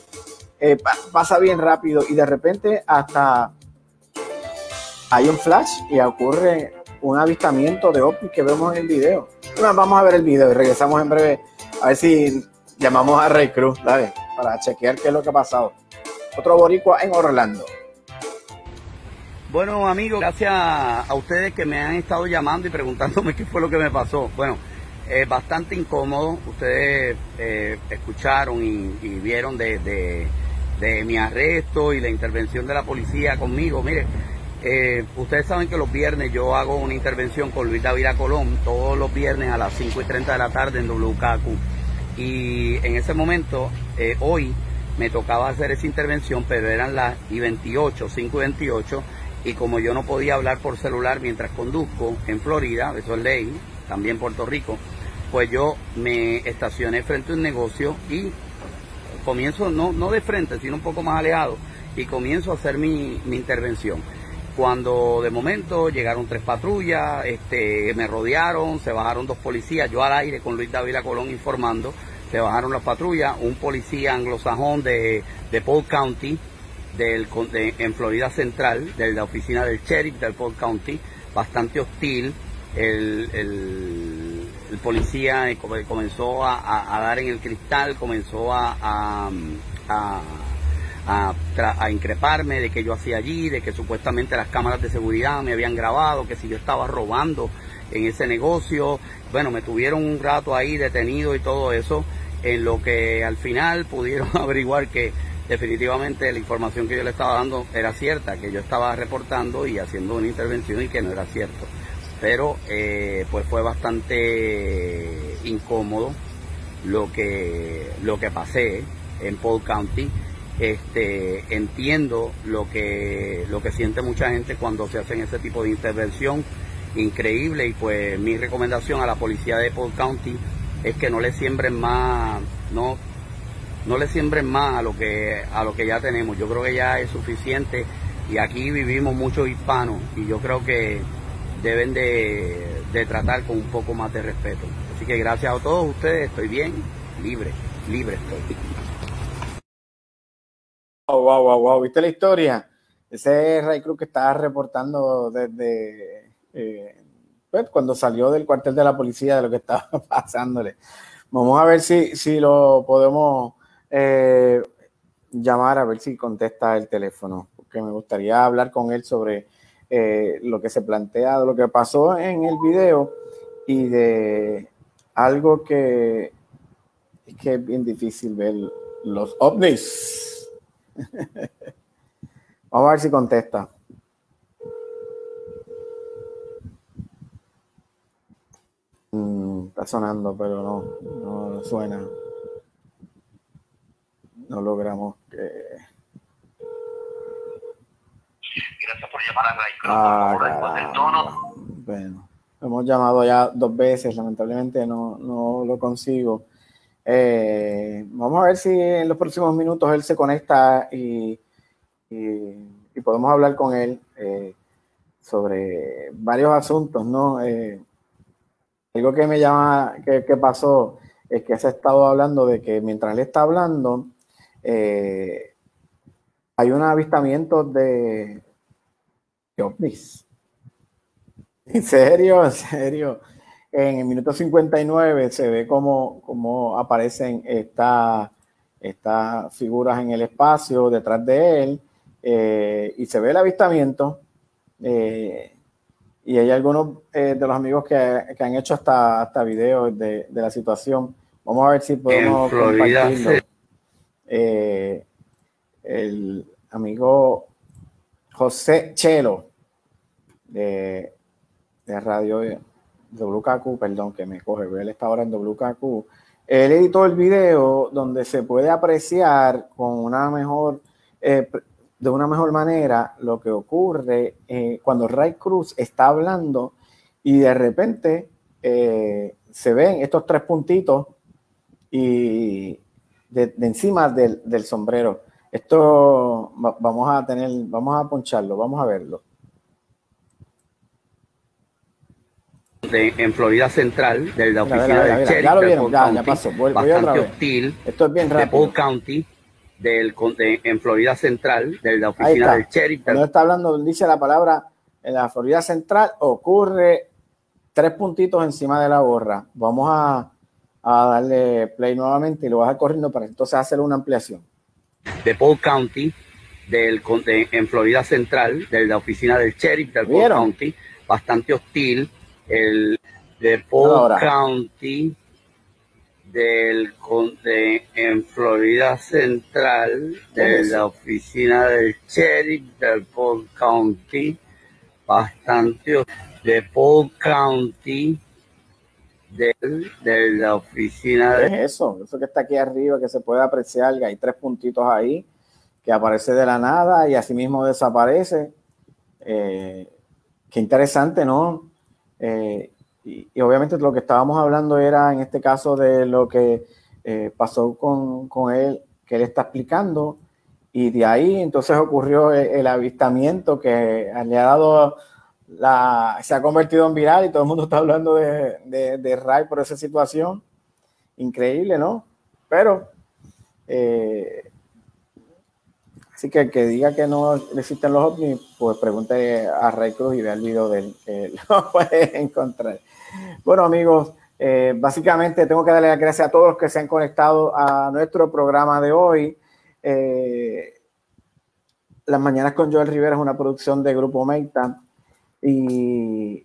Eh, pasa bien rápido y de repente hasta hay un flash y ocurre un avistamiento de OPI que vemos en el video. vamos a ver el video y regresamos en breve a ver si llamamos a Rey Cruz. Para chequear qué es lo que ha pasado. Otro boricua en Orlando. Bueno, amigos, gracias a ustedes que me han estado llamando y preguntándome qué fue lo que me pasó. Bueno, es bastante incómodo. Ustedes eh, escucharon y, vieron de, mi arresto y la intervención de la policía conmigo. Mire, eh, ustedes saben que los viernes yo hago una intervención con Luis David Colón, todos los viernes a las 5 y 30 de la tarde en WKQ. Y en ese momento, eh, hoy, me tocaba hacer esa intervención, pero eran las y 28, 5 y 28 y como yo no podía hablar por celular mientras conduzco en Florida, eso es ley, también Puerto Rico, pues yo me estacioné frente a un negocio y comienzo, no, no de frente, sino un poco más alejado, y comienzo a hacer mi, intervención. Cuando de momento llegaron tres patrullas, este, me rodearon, se bajaron dos policías, yo al aire con Luis David Colón informando, se bajaron las patrullas, un policía anglosajón de, de Polk County, del, en Florida Central, de la oficina del sheriff del Polk County, bastante hostil. El, el, policía eh, comenzó a, dar en el cristal, comenzó a, a, a, increparme de que yo hacía allí, de que supuestamente las cámaras de seguridad me habían grabado, que si yo estaba robando en ese negocio. Bueno, me tuvieron un rato ahí detenido y todo eso, en lo que al final pudieron averiguar que definitivamente la información que yo le estaba dando era cierta, que yo estaba reportando y haciendo una intervención y que no era cierto. Pero eh, pues fue bastante incómodo lo que, lo que pasé en Paul County. Este, entiendo lo que, lo que siente mucha gente cuando se hacen ese tipo de intervención increíble y pues mi recomendación a la policía de Paul County es que no le siembren más, no no le siembren más a lo que a lo que ya tenemos. Yo creo que ya es suficiente y aquí vivimos muchos hispanos y yo creo que deben de, tratar con un poco más de respeto. Así que gracias a todos ustedes, estoy bien, libre, libre estoy. Wow, wow, wow. ¿Viste la historia? Ese Ray Cruz que estaba reportando desde eh, pues, cuando salió del cuartel de la policía de lo que estaba pasándole. Vamos a ver si, si lo podemos eh, llamar a ver si contesta el teléfono, porque me gustaría hablar con él sobre eh, lo que se plantea, lo que pasó en el video y de algo que que es bien difícil ver los ovnis. Vamos a ver si contesta. Mm, está sonando, pero no, no suena no logramos que... Gracias por llamar a ah, Bueno, hemos llamado ya dos veces, lamentablemente no, no lo consigo. Eh, vamos a ver si en los próximos minutos él se conecta y, y, podemos hablar con él eh, sobre varios asuntos, ¿no? Eh, algo que me llama, que, pasó, es que se ha estado hablando de que mientras él está hablando, hay un avistamiento de, ovnis. En serio, en serio. En el minuto 59 se ve cómo, cómo aparecen estas estas figuras en el espacio detrás de él eh, y se ve el avistamiento. Eh, y hay algunos eh, de los amigos que, que, han hecho hasta, hasta videos de, de, la situación. Vamos a ver si podemos compartirlo. el amigo José Chelo de, de Radio WKQ, perdón, que me coge, él está ahora en WKQ él editó el video donde se puede apreciar con una mejor, eh, de una mejor manera lo que ocurre eh, cuando Ray Cruz está hablando y de repente eh, se ven estos tres puntitos y de, encima del, del, sombrero. Esto vamos a tener, vamos a poncharlo, vamos a verlo. En Florida Central, de la oficina del sheriff ya lo vieron, ya, ya, pasó. Voy, voy bastante hostil. Esto es bien rápido. De Paul County, del, de, en Florida Central, de la oficina del sheriff. Cuando está hablando, dice la palabra en la Florida Central, ocurre tres puntitos encima de la gorra. Vamos a, a darle play nuevamente y lo vas a corriendo para entonces hacer una ampliación. De Paul County, del, de, en Florida Central, de la oficina del sheriff del Paul County, bastante hostil el de Paul County del de, en Florida Central de la oficina del sheriff del Paul County bastante de Paul County de, de la oficina de... es eso? Eso que está aquí arriba que se puede apreciar, que hay tres puntitos ahí que aparece de la nada y así mismo desaparece. Eh, qué interesante, ¿no? Eh, y, obviamente lo que estábamos hablando era en este caso de lo que eh, pasó con, con, él, que él está explicando, y de ahí entonces ocurrió el, avistamiento que le ha dado la, se ha convertido en viral y todo el mundo está hablando de, de, de Ray por esa situación. Increíble, ¿no? Pero eh, Así que el que diga que no existen los ovnis, pues pregunte a Ray Cruz y vea el video de él, eh, lo puede encontrar. Bueno, amigos, eh, básicamente tengo que darle las gracias a todos los que se han conectado a nuestro programa de hoy. Eh, las Mañanas con Joel Rivera es una producción de Grupo Meita y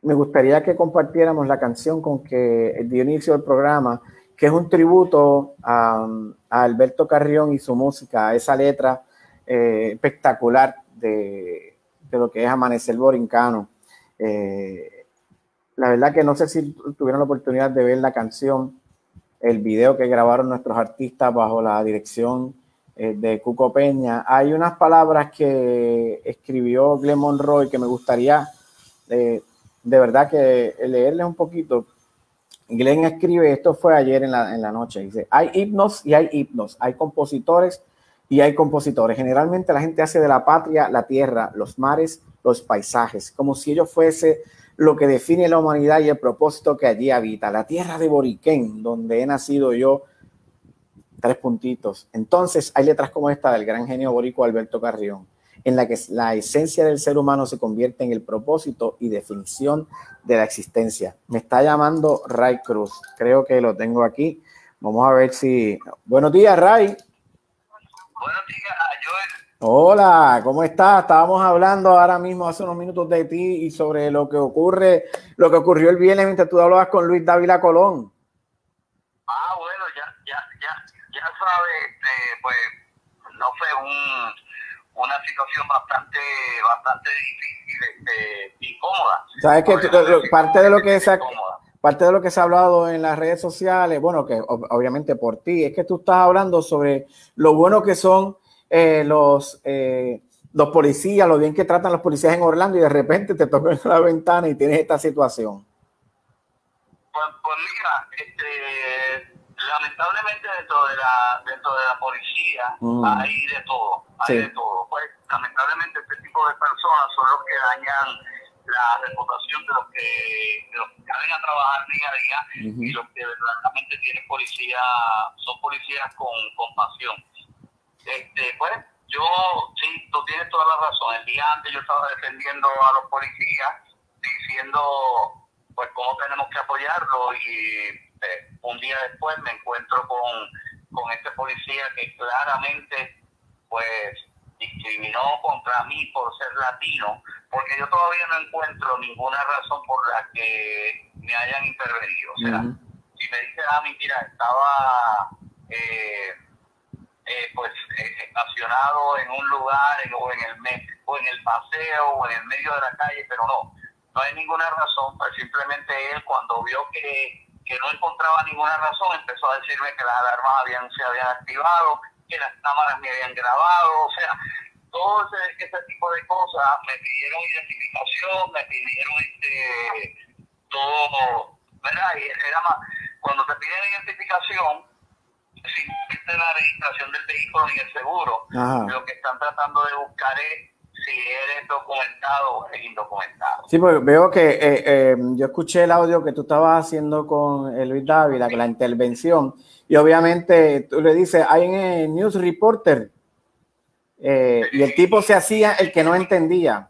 me gustaría que compartiéramos la canción con que el inicio del programa, que es un tributo a, a Alberto Carrión y su música, esa letra eh, espectacular de, de, lo que es Amanecer Borincano. Eh, la verdad que no sé si tuvieron la oportunidad de ver la canción, el video que grabaron nuestros artistas bajo la dirección eh, de Cuco Peña. Hay unas palabras que escribió Glenn Monroy que me gustaría de verdad que leerles un poquito. Glenn escribe, esto fue ayer en la, en la noche, dice, hay himnos y hay himnos, hay compositores y hay compositores. Generalmente la gente hace de la patria la tierra, los mares, los paisajes, como si ello fuese lo que define la humanidad y el propósito que allí habita. La tierra de Boriquén, donde he nacido yo, tres puntitos. Entonces hay letras como esta del gran genio borico Alberto Carrión, en la que la esencia del ser humano se convierte en el propósito y definición de la existencia. Me está llamando Ray Cruz, creo que lo tengo aquí. Vamos a ver si... Buenos días, Ray. Buenos días, Joel. Hola, ¿cómo estás? Estábamos hablando ahora mismo hace unos minutos de ti y sobre lo que ocurre, lo que ocurrió el viernes mientras tú hablabas con Luis Dávila Colón. Ah, bueno, ya, ya, ya, ya sabes, este, pues no fue un, una situación bastante, bastante difícil, este, incómoda. Sabes que parte de lo que se parte de lo que se ha hablado en las redes sociales, bueno, que obviamente por ti, es que tú estás hablando sobre lo bueno que son eh, los, eh, los policías, lo bien que tratan los policías en Orlando y de repente te tocan la ventana y tienes esta situación. Pues, pues mira, este, lamentablemente dentro de la, dentro de la policía mm. hay de todo, hay de todo. Pues lamentablemente este tipo de personas son los que dañan la reputación de los que, de los que salen a trabajar día a día y los que verdaderamente tienen policía, son policías con, con pasión. Este, pues yo, sí, tú tienes toda la razón. El día antes yo estaba defendiendo a los policías diciendo pues cómo tenemos que apoyarlo y eh, un día después me encuentro con, con este policía que claramente pues discriminó contra mí por ser latino, porque yo todavía no encuentro ninguna razón por la que me hayan intervenido. O sea, si me dice, ah, mira, estaba eh, eh, pues eh, estacionado en un lugar o, en el o en el paseo o en el medio de la calle, pero no, no hay ninguna razón, pues simplemente él cuando vio que, que no encontraba ninguna razón empezó a decirme que las alarmas habían, se habían activado, que las cámaras me habían grabado, o sea, todo ese, ese tipo de cosas, me pidieron identificación, me pidieron este todo, ¿verdad? Y era más, cuando te piden identificación, sin la registración del vehículo ni el seguro, lo que están tratando de buscar es si eres documentado o eres indocumentado. Sí, pues veo que eh, eh, yo escuché el audio que tú estabas haciendo con Luis Dávila, la intervención, y obviamente tú le dices, hay en News Reporter, eh, y el tipo se hacía el que no entendía.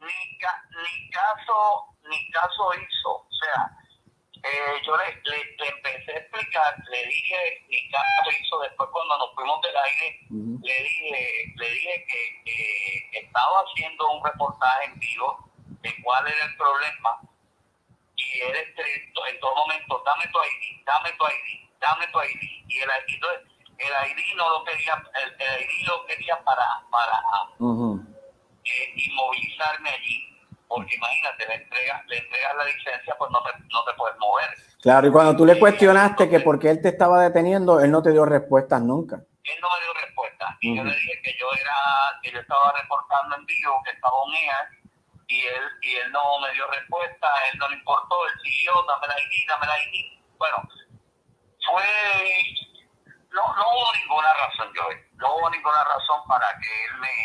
Ni, ni caso, ni caso hizo, o sea, eh, yo le, le, empecé a explicar, le dije, mi caso hizo después cuando nos fuimos del aire, le dije, le dije que, estaba haciendo un reportaje en vivo de cuál era el problema y él en todo momento, dame tu ID, dame tu ID, dame tu ID. Y el ID, el ID no lo quería, el, ID lo quería para, para eh, inmovilizarme allí porque imagínate, le entregas le entregas la licencia, pues no te, no te puedes mover. Claro, y cuando tú le cuestionaste que por qué él te estaba deteniendo, él no te dio respuestas nunca. Él no me dio respuesta. Y yo le dije que yo era, que yo estaba reportando en vivo, que estaba un EA, y él, y él no me dio respuesta, él no le importó, él siguió, dame la ID, dame la ID. Bueno, fue no, no hubo ninguna razón, Joey. No hubo ninguna razón para que él me,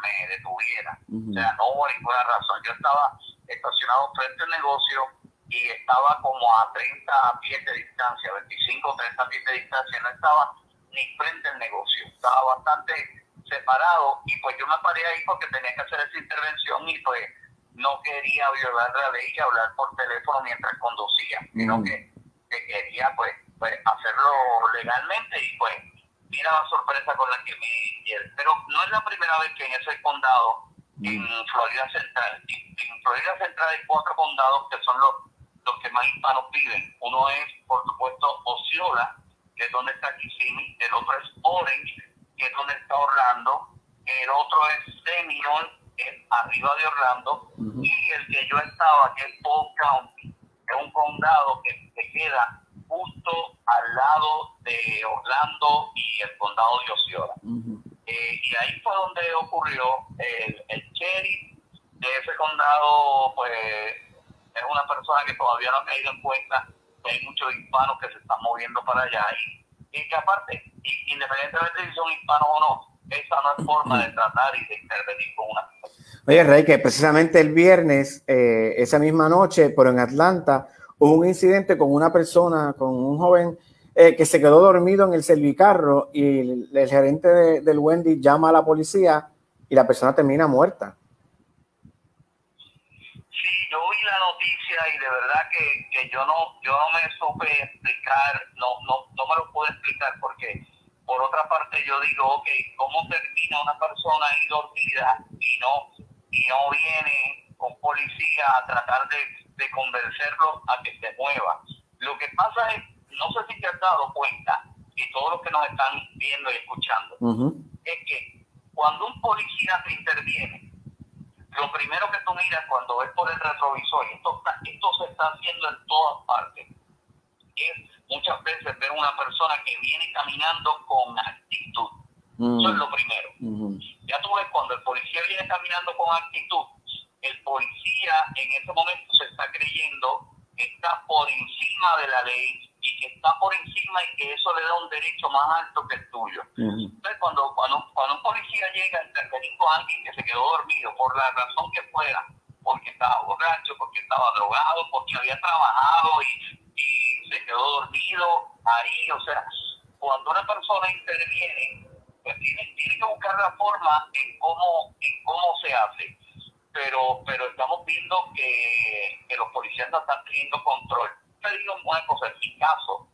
me detuviera. O sea, no hubo ninguna razón. Yo estaba estacionado frente al negocio y estaba como a 30 pies de distancia, 25 o 30 pies de distancia. No estaba ni frente al negocio. Estaba bastante separado y pues yo me paré ahí porque tenía que hacer esa intervención y pues no quería violar la ley y hablar por teléfono mientras conducía, sino que, que quería pues pues, hacerlo legalmente y pues mira la sorpresa con la que me pero no es la primera vez que en ese condado en Florida Central en Florida Central hay cuatro condados que son los los que más hispanos viven. Uno es por supuesto Osceola que es donde está Kissimmee el otro es Orange que es donde está Orlando el otro es Seminole que es arriba de Orlando y el que yo estaba que es Polk County es un condado que, que queda justo al lado de Orlando y el condado de Osceola. Eh, y ahí fue donde ocurrió el, el sheriff de ese condado, pues es una persona que todavía no ha caído en cuenta que hay muchos hispanos que se están moviendo para allá y, y que aparte, independientemente si son hispanos o no, esa no es forma de tratar y de intervenir con una Oye, Rey, que precisamente el viernes, eh, esa misma noche, pero en Atlanta, hubo un incidente con una persona, con un joven eh, que se quedó dormido en el servicarro y el, gerente del Wendy llama a la policía y la persona termina muerta. Sí, yo vi la noticia y de verdad que, yo no yo no me supe explicar, no, no, no me lo puedo explicar porque por otra parte yo digo, ok, ¿cómo termina una persona ahí dormida y no, y no viene con policía a tratar de de convencerlo a que se mueva. Lo que pasa es, no sé si te has dado cuenta, y todos los que nos están viendo y escuchando, es que cuando un policía te interviene, lo primero que tú miras cuando ves por el retrovisor, y esto, esto se está haciendo en todas partes, es muchas veces ver una persona que viene caminando con actitud. Eso es lo primero. Ya tú ves cuando el policía viene caminando con actitud, el policía en ese momento se está creyendo que está por encima de la ley y que está por encima y que eso le da un derecho más alto que el tuyo. Entonces, cuando, cuando, un policía llega a intervenir con alguien que se quedó dormido, por la razón que fuera, porque estaba borracho, porque estaba drogado, porque había trabajado y, y se quedó dormido ahí, o sea, cuando una persona interviene, pues tiene, tiene que buscar la forma en cómo, en cómo se hace pero pero estamos viendo que, que los policías no están teniendo control. Una cosa, en mi caso,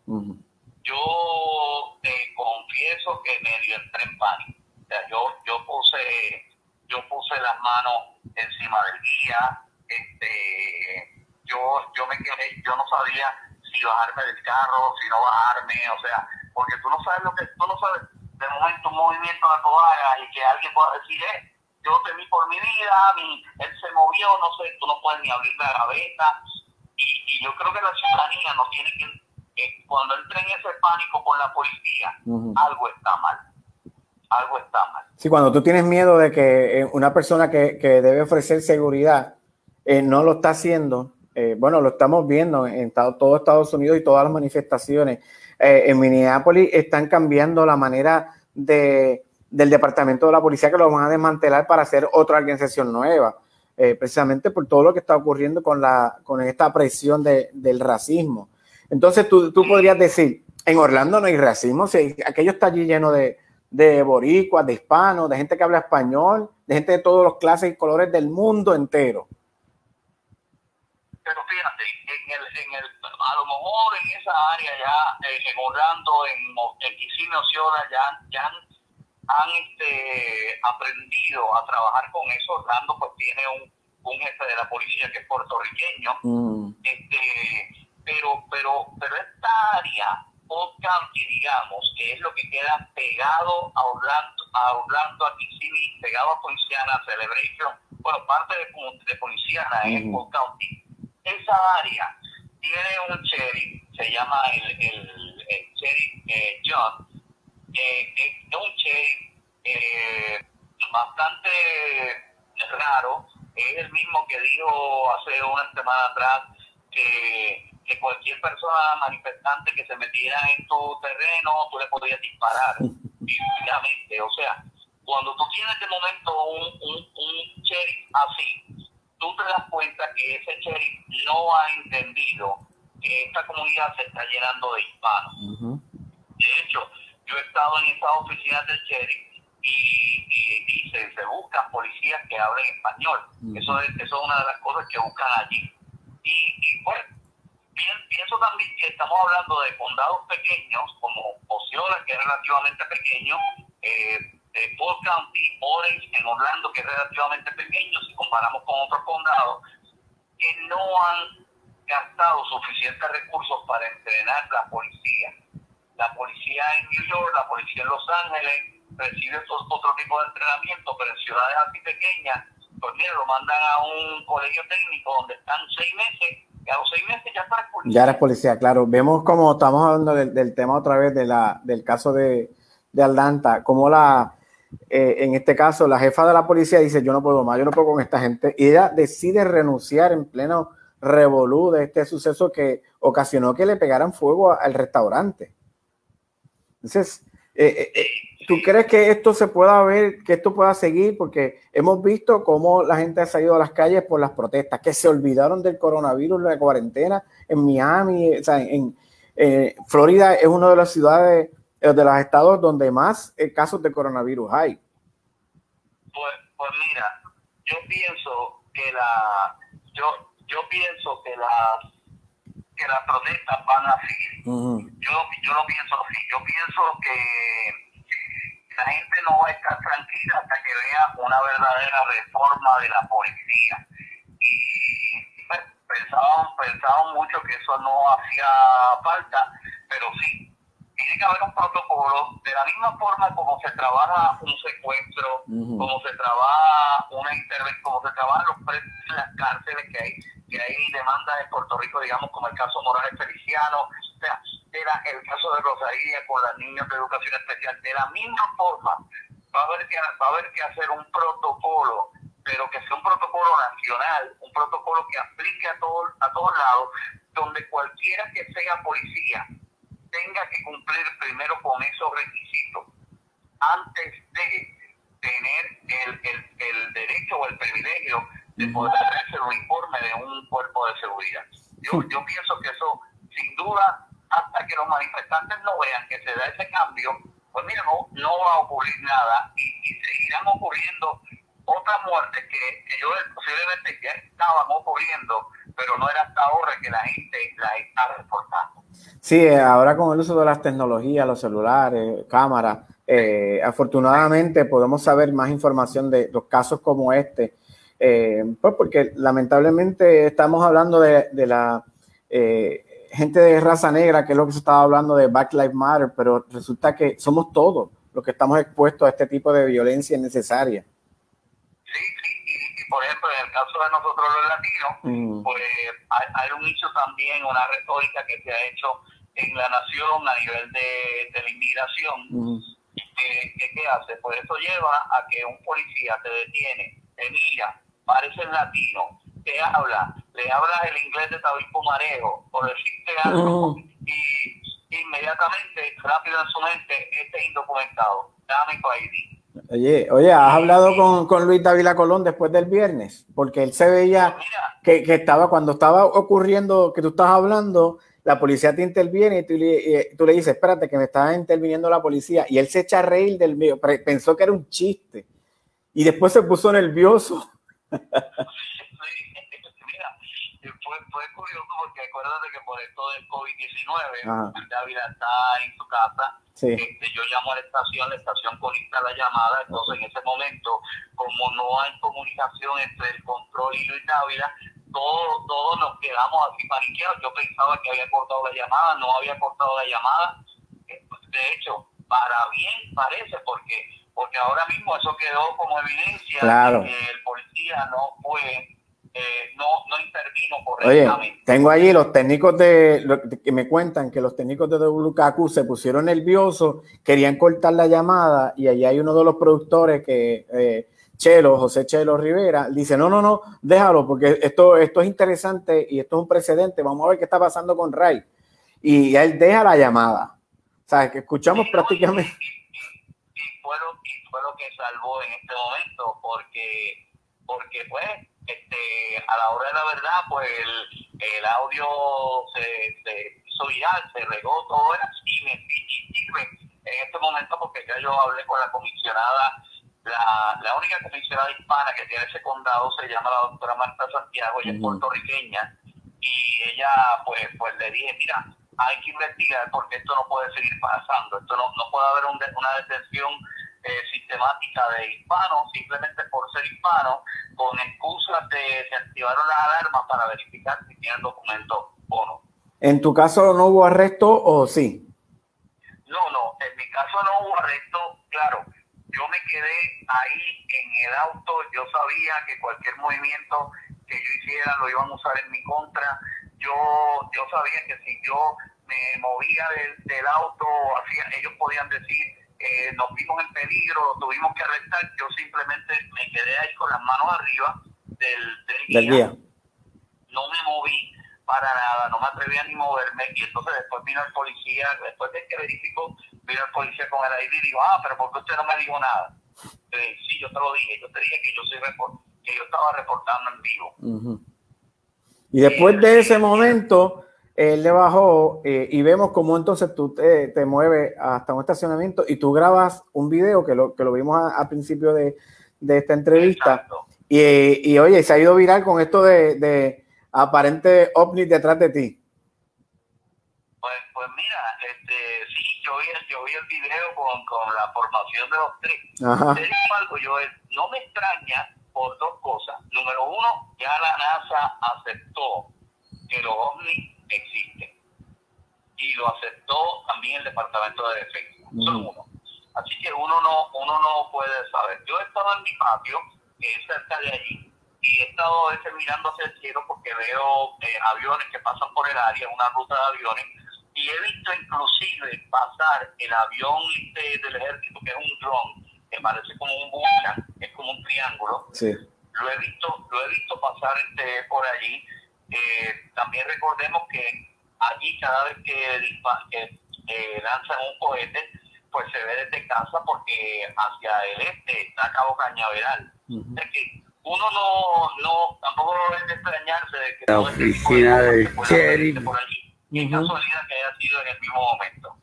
yo te confieso que medio entré en pánico. O sea, yo, yo puse yo puse las manos encima del guía, este, yo, yo me quedé, yo no sabía si bajarme del carro, si no bajarme, o sea, porque tú no sabes lo que, tú no sabes de momento un movimiento de toalla y que alguien pueda decir, eh, yo temí por mi vida, mi, él se movió, no sé, tú no puedes ni abrir la gaveta, y, y yo creo que la ciudadanía no tiene que, eh, cuando entre en ese pánico con la policía, algo está mal, algo está mal. Sí, cuando tú tienes miedo de que eh, una persona que, que debe ofrecer seguridad eh, no lo está haciendo, eh, bueno, lo estamos viendo en todo Estados Unidos y todas las manifestaciones. Eh, en Minneapolis están cambiando la manera de, del departamento de la policía que lo van a desmantelar para hacer otra organización nueva, eh, precisamente por todo lo que está ocurriendo con, la, con esta presión de, del racismo. Entonces tú, tú, podrías decir, en Orlando no hay racismo, si aquello está allí lleno de, de boricuas, de hispanos, de gente que habla español, de gente de todos los clases y colores del mundo entero pero fíjate, en el, en el, a lo mejor en esa área ya, eh, en Orlando, en, en Kissimmee, ya, ya han, han este, aprendido a trabajar con eso. Orlando pues tiene un, un jefe de la policía que es puertorriqueño, mm. este, pero, pero, pero esta área, County, digamos, que es lo que queda pegado a Orlando, a Orlando, a Kissimmee, pegado a Poinciana, Celebration, bueno, parte de, de Poinciana mm. en Old County, esa área tiene un cherry, se llama el, el, el cherry eh, John, eh, es un cherry eh, bastante raro, es el mismo que dijo hace una semana atrás que, que cualquier persona manifestante que se metiera en tu terreno, tú le podías disparar, o sea, cuando tú tienes de momento un, un, un cherry así, tú te das cuenta que ese sheriff no ha entendido que esta comunidad se está llenando de hispanos. De hecho, yo he estado en estas oficinas del sheriff y, y, se, buscan policías que hablen español. eso, es, eso es una de las cosas que buscan allí. Y, y pues, pienso también que estamos hablando de condados pequeños, como Osceola, que es relativamente pequeño, eh, eh, County, Orange, en Orlando, que es relativamente pequeño si comparamos con otros condados, que no han gastado suficientes recursos para entrenar la policía. La policía en New York, la policía en Los Ángeles, recibe otro tipo de entrenamiento, pero en ciudades así pequeñas, pues mira, lo mandan a un colegio técnico donde están seis meses y a los seis meses ya está policía. Ya eres policía, claro. Vemos como estamos hablando del, tema otra vez de la, del caso de, de Atlanta, como la, eh, en este caso, la jefa de la policía dice, yo no puedo más, yo no puedo con esta gente, y ella decide renunciar en pleno revolú de este suceso que ocasionó que le pegaran fuego al restaurante. Entonces, eh, eh, ¿tú crees que esto se pueda ver, que esto pueda seguir? Porque hemos visto cómo la gente ha salido a las calles por las protestas, que se olvidaron del coronavirus, la cuarentena en Miami, o sea, en Florida es una de las ciudades de los estados donde más eh, casos de coronavirus hay. Pues, pues mira, yo pienso que la yo yo pienso que las que las protestas van a seguir. Yo yo lo pienso así. Yo pienso que la gente no va a estar tranquila hasta que vea una verdadera reforma de la policía. Y pues, pensábamos, pensábamos mucho que eso no hacía falta, pero sí, tiene que haber un protocolo de la misma forma como se trabaja un secuestro, como se trabaja una intervención, como se trabajan los presos en las cárceles que hay, que hay demandas en Puerto Rico, digamos, como el caso Morales Feliciano, o sea, era el caso de Rosaría con las niños de educación especial, de la misma forma va a haber que, va a haber que hacer un protocolo pero que sea un protocolo nacional, un protocolo que aplique a, todo, a todos lados, donde cualquiera que sea policía tenga que cumplir primero con esos requisitos antes de tener el, el, derecho o el privilegio de poder hacerse el informe de un cuerpo de seguridad. Yo, yo pienso que eso, sin duda, hasta que los manifestantes no vean que se da ese cambio, pues mira, no, no va a ocurrir nada y, seguirán ocurriendo otras muertes que, que yo posiblemente ya estaban ocurriendo, pero no era hasta ahora que la gente las está reportando. Sí, eh, ahora con el uso de las tecnologías, los celulares, cámaras, eh, afortunadamente podemos saber más información de los casos como este, eh, pues porque lamentablemente estamos hablando de, de la eh, gente de raza negra, que es lo que se estaba hablando de Black Lives Matter, pero resulta que somos todos los que estamos expuestos a este tipo de violencia innecesaria. Sí, sí, y, y por ejemplo, en el caso de nosotros los latinos, Mm. pues hay, hay un hecho también, una retórica que se ha hecho en la nación a nivel de, de la inmigración. Mm. que, que- ¿Qué hace? Pues eso lleva a que un policía te detiene, te mira, parece latino, te habla, le hablas el inglés de David Pumarejo, o decirte algo, y inmediatamente, rápido en su mente, este es indocumentado, dame tu ID. Oye, oye, ¿has hablado con, con Luis Dávila Colón después del viernes? Porque él se veía que, que estaba, cuando estaba ocurriendo, que tú estabas hablando, la policía te interviene y tú le, y tú le dices, espérate, que me está interviniendo la policía. Y él se echa a reír del mío, pensó que era un chiste. Y después se puso nervioso. Fue, fue curioso porque acuérdate que por esto del COVID-19, Ajá. Dávila está en su casa. Sí. Este, yo llamo a la estación, la estación conecta la llamada. Entonces, en ese momento, como no hay comunicación entre el control y Luis Dávila, todos todos nos quedamos así paniqueados. Yo pensaba que había cortado la llamada, no había cortado la llamada. Eh, De hecho, para bien parece, porque porque ahora mismo eso quedó como evidencia Claro. de que el policía no fue, eh, no, no intervino Oye, correctamente. tengo allí los técnicos de, lo- que me cuentan que los técnicos de WKQ se pusieron nerviosos, querían cortar la llamada y allí hay uno de los productores que, eh, Chelo, José Chelo Rivera, dice, no, no, no, déjalo porque esto, esto es interesante y esto es un precedente, vamos a ver qué está pasando con Ray. Y él deja la llamada. O sea, que escuchamos prácticamente... y fue lo, y fue lo que salvó en este momento porque porque pues este a la hora de la verdad pues el, el audio se, se hizo viral se regó todo era y sirve en este momento porque ya yo hablé con la comisionada la, la única comisionada hispana que tiene ese condado se llama la doctora Marta Santiago ella es puertorriqueña y ella pues pues le dije mira hay que investigar porque esto no puede seguir pasando esto no, no puede haber un de- una detención eh, sistemática de hispanos simplemente por ser hispanos con excusas de se activaron las alarmas para verificar si tienen documentos o no ¿En tu caso no hubo arresto o sí? no, no, en mi caso no hubo arresto, claro. Yo me quedé ahí en el auto, yo sabía que cualquier movimiento que yo hiciera lo iban a usar en mi contra. Yo yo sabía que si yo me movía del, del auto, hacía, ellos podían decir, eh, nos vimos en peligro, lo tuvimos que arrestar. Yo simplemente me quedé ahí con las manos arriba del, del guía Del día. no me moví para nada, no me atrevía ni moverme y entonces después vino el policía, después de que verificó, vino el policía con el ID y dijo, ah, pero ¿por qué usted no me dijo nada? Eh, sí, yo te lo dije, yo te dije que yo soy report- que yo estaba reportando en vivo. Y después de ese momento, él le bajó eh, y vemos cómo entonces tú te, te mueves hasta un estacionamiento y tú grabas un video que lo, que lo vimos al principio de, de esta entrevista. Y, y, oye, se ha ido viral con esto de, de aparente ovni detrás de ti. Pues, pues mira, este, sí, yo vi, el- yo vi el video con, con la formación de los tres. Ajá. Te digo algo, Joel, no me extraña por dos cosas. Número uno, ya la NASA aceptó que los ovnis existen. Y lo aceptó también el Departamento de Defensa. Eso es uno. Así que uno no, uno no puede saber. Yo he estado en mi patio, que es cerca de allí, y he estado a veces mirando hacia el cielo porque veo eh, aviones que pasan por el área, una ruta de aviones, y he visto inclusive pasar el avión este del ejército, que es un drone, que parece como un bucha, es como un triángulo, Sí. lo he visto lo he visto pasar este por allí Eh, también recordemos que allí cada vez que, dispa- que eh, lanzan un cohete pues se ve desde casa porque hacia el este está Cabo Cañaveral. Es que uno no no tampoco debe de extrañarse de que La este oficina de sheriff. por allí. Casualidad que haya sido en el mismo momento.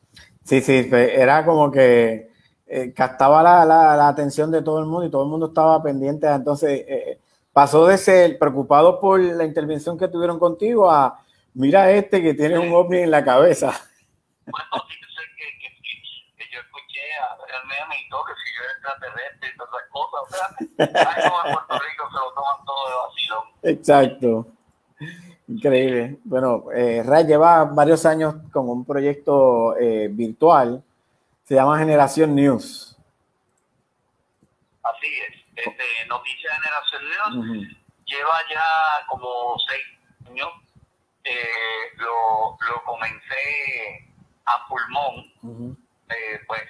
Sí, sí, era como que eh, captaba la, la, la, atención de todo el mundo y todo el mundo estaba pendiente. Entonces, eh, pasó de ser preocupado por la intervención que tuvieron contigo a mira este que tiene un ovni en la cabeza. Bueno, fíjese que, que, que, yo escuché a meme y todo, que si yo era extraterrestre y todas esas cosas, o sea, ahí como en Puerto Rico se lo toman todo de vacilón. Exacto. Increíble. Bueno, eh, Ray lleva varios años con un proyecto eh, virtual, se llama Generación News. Así es. Este, Noticias Generación News lleva ya como seis años. Eh, lo, lo comencé a pulmón, eh, pues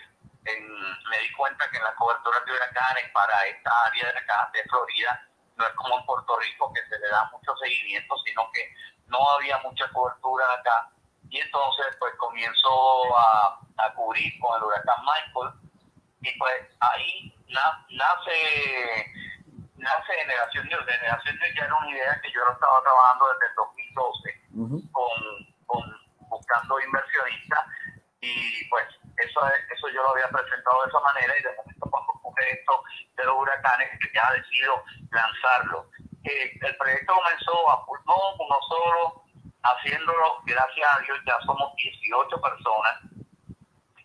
en, me di cuenta que en la cobertura de huracanes para esta área de acá de Florida no es como en Puerto Rico que se le da mucho seguimiento, sino que no había mucha cobertura acá. Y entonces pues comienzo a, a cubrir con el huracán Michael y pues ahí nace nace Generación News. Generación News ya era una idea que yo lo estaba trabajando desde el 2012 con, con buscando inversionistas y pues eso eso yo lo había presentado de esa manera y de momento cuando ocurre esto de los huracanes que ya decido lanzarlo. Eh, el proyecto comenzó a pulmón, uno solo, haciéndolo, gracias a Dios ya somos 18 personas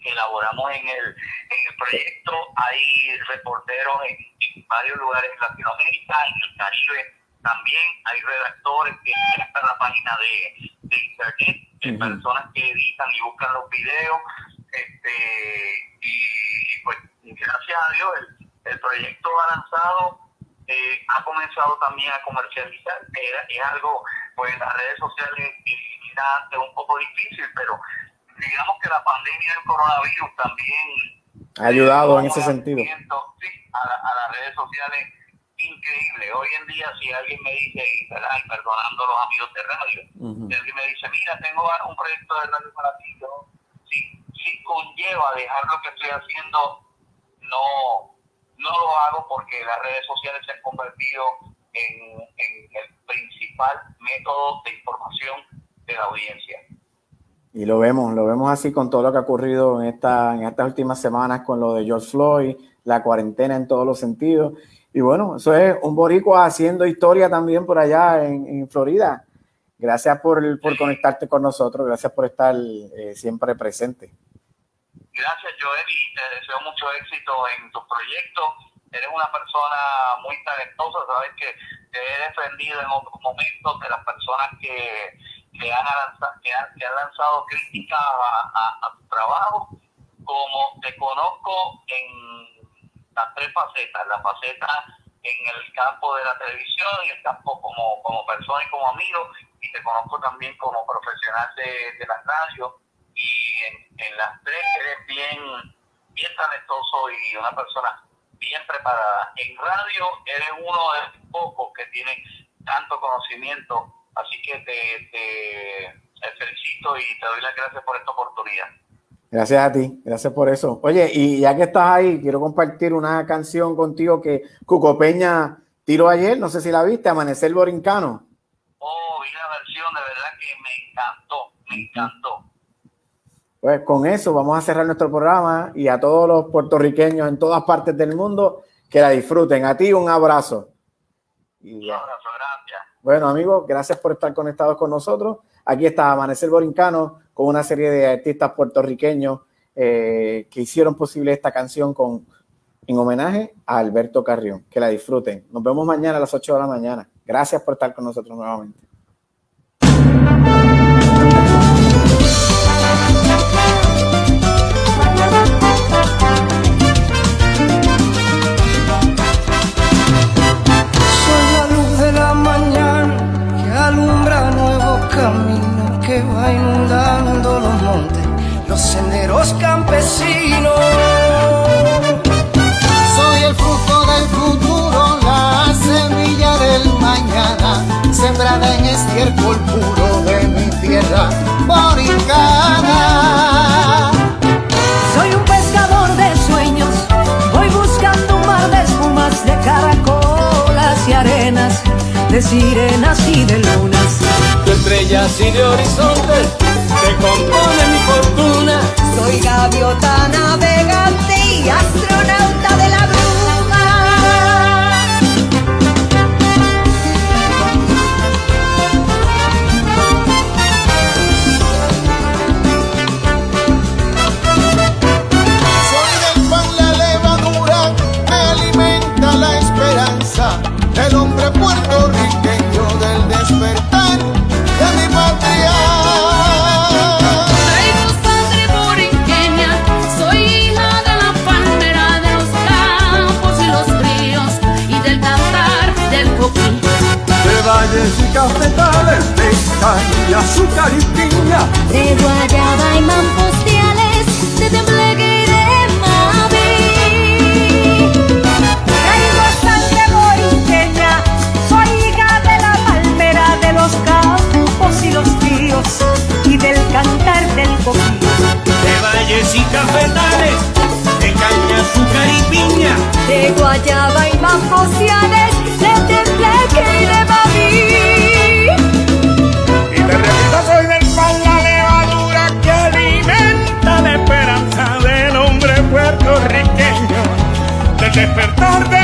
elaboramos en el, en el proyecto, hay reporteros en, en varios lugares de Latinoamérica, en el Caribe también, hay redactores que están en la página de, de internet, uh -huh. personas que editan y buscan los videos, este y, pues gracias a Dios el, el proyecto ha lanzado eh, ha comenzado también a comercializar. Es, es algo pues en las redes sociales era antes un poco difícil pero digamos que la pandemia del coronavirus también ha ayudado en ese sentido sí, a, la, a las redes sociales increíble. Hoy en día, si alguien me dice, y, y perdonando a los amigos de radio, uh -huh. si alguien me dice, mira, tengo un proyecto de radio para ti, yo, si, si conlleva dejar lo que estoy haciendo, no, no lo hago porque las redes sociales se han convertido en, en el principal método de información de la audiencia. Y lo vemos, lo vemos así con todo lo que ha ocurrido en, esta, en estas últimas semanas con lo de George Floyd, la cuarentena en todos los sentidos. Y bueno, eso es un boricua haciendo historia también por allá en, Florida. Gracias por, por, conectarte con nosotros, gracias por estar eh, siempre presente. Gracias, Joel, y te deseo mucho éxito en tu proyecto. Eres una persona muy talentosa, sabes que te he defendido en otros momentos de las personas que, que, han, lanzado, que, han, que han lanzado críticas a, a, a tu trabajo, como te conozco en las tres facetas, la faceta en el campo de la televisión y el campo como, como persona y como amigo, y te conozco también como profesional de, de la radio, y en, en, las tres eres bien, bien talentoso y una persona bien preparada. En radio eres uno de los pocos que tiene tanto conocimiento, así que te, felicito y te doy las gracias por esta oportunidad. Gracias a ti, gracias por eso. Oye, y ya que estás ahí, quiero compartir una canción contigo que Cuco Peña tiró ayer, no sé si la viste, Amanecer Borincano. Oh, vi la versión, de verdad que me encantó, me encantó. Pues con eso vamos a cerrar nuestro programa y a todos los puertorriqueños en todas partes del mundo que la disfruten. A ti un abrazo. Y un abrazo, gracias. Bueno, amigos, gracias por estar conectados con nosotros. Aquí está Amanecer Borincano con una serie de artistas puertorriqueños eh, que hicieron posible esta canción con, en homenaje a Alberto Carrión. Que la disfruten. Nos vemos mañana a las 8 de la mañana. Gracias por estar con nosotros nuevamente. Caminos que va inundando los montes, los senderos campesinos. Soy el fruto del futuro, la semilla del mañana, sembrada en estiércol puro de mi tierra boricana. Soy un pescador de sueños, voy buscando un mar de espumas, de caracolas y arenas, de sirenas y de lunas. Estrellas y de horizontes que componen mi fortuna. Soy gaviota navegante y así cafetales de caña, azúcar y piña, de guayaba y mampostiales, de tembleque y de mavi. Traigo sangre borinqueña, soy hija de la palmera, de los campos y los ríos, y del cantar del coquillo. de valles y cafetales, de caña, azúcar y piña. de guayaba y mampostiales, despertar de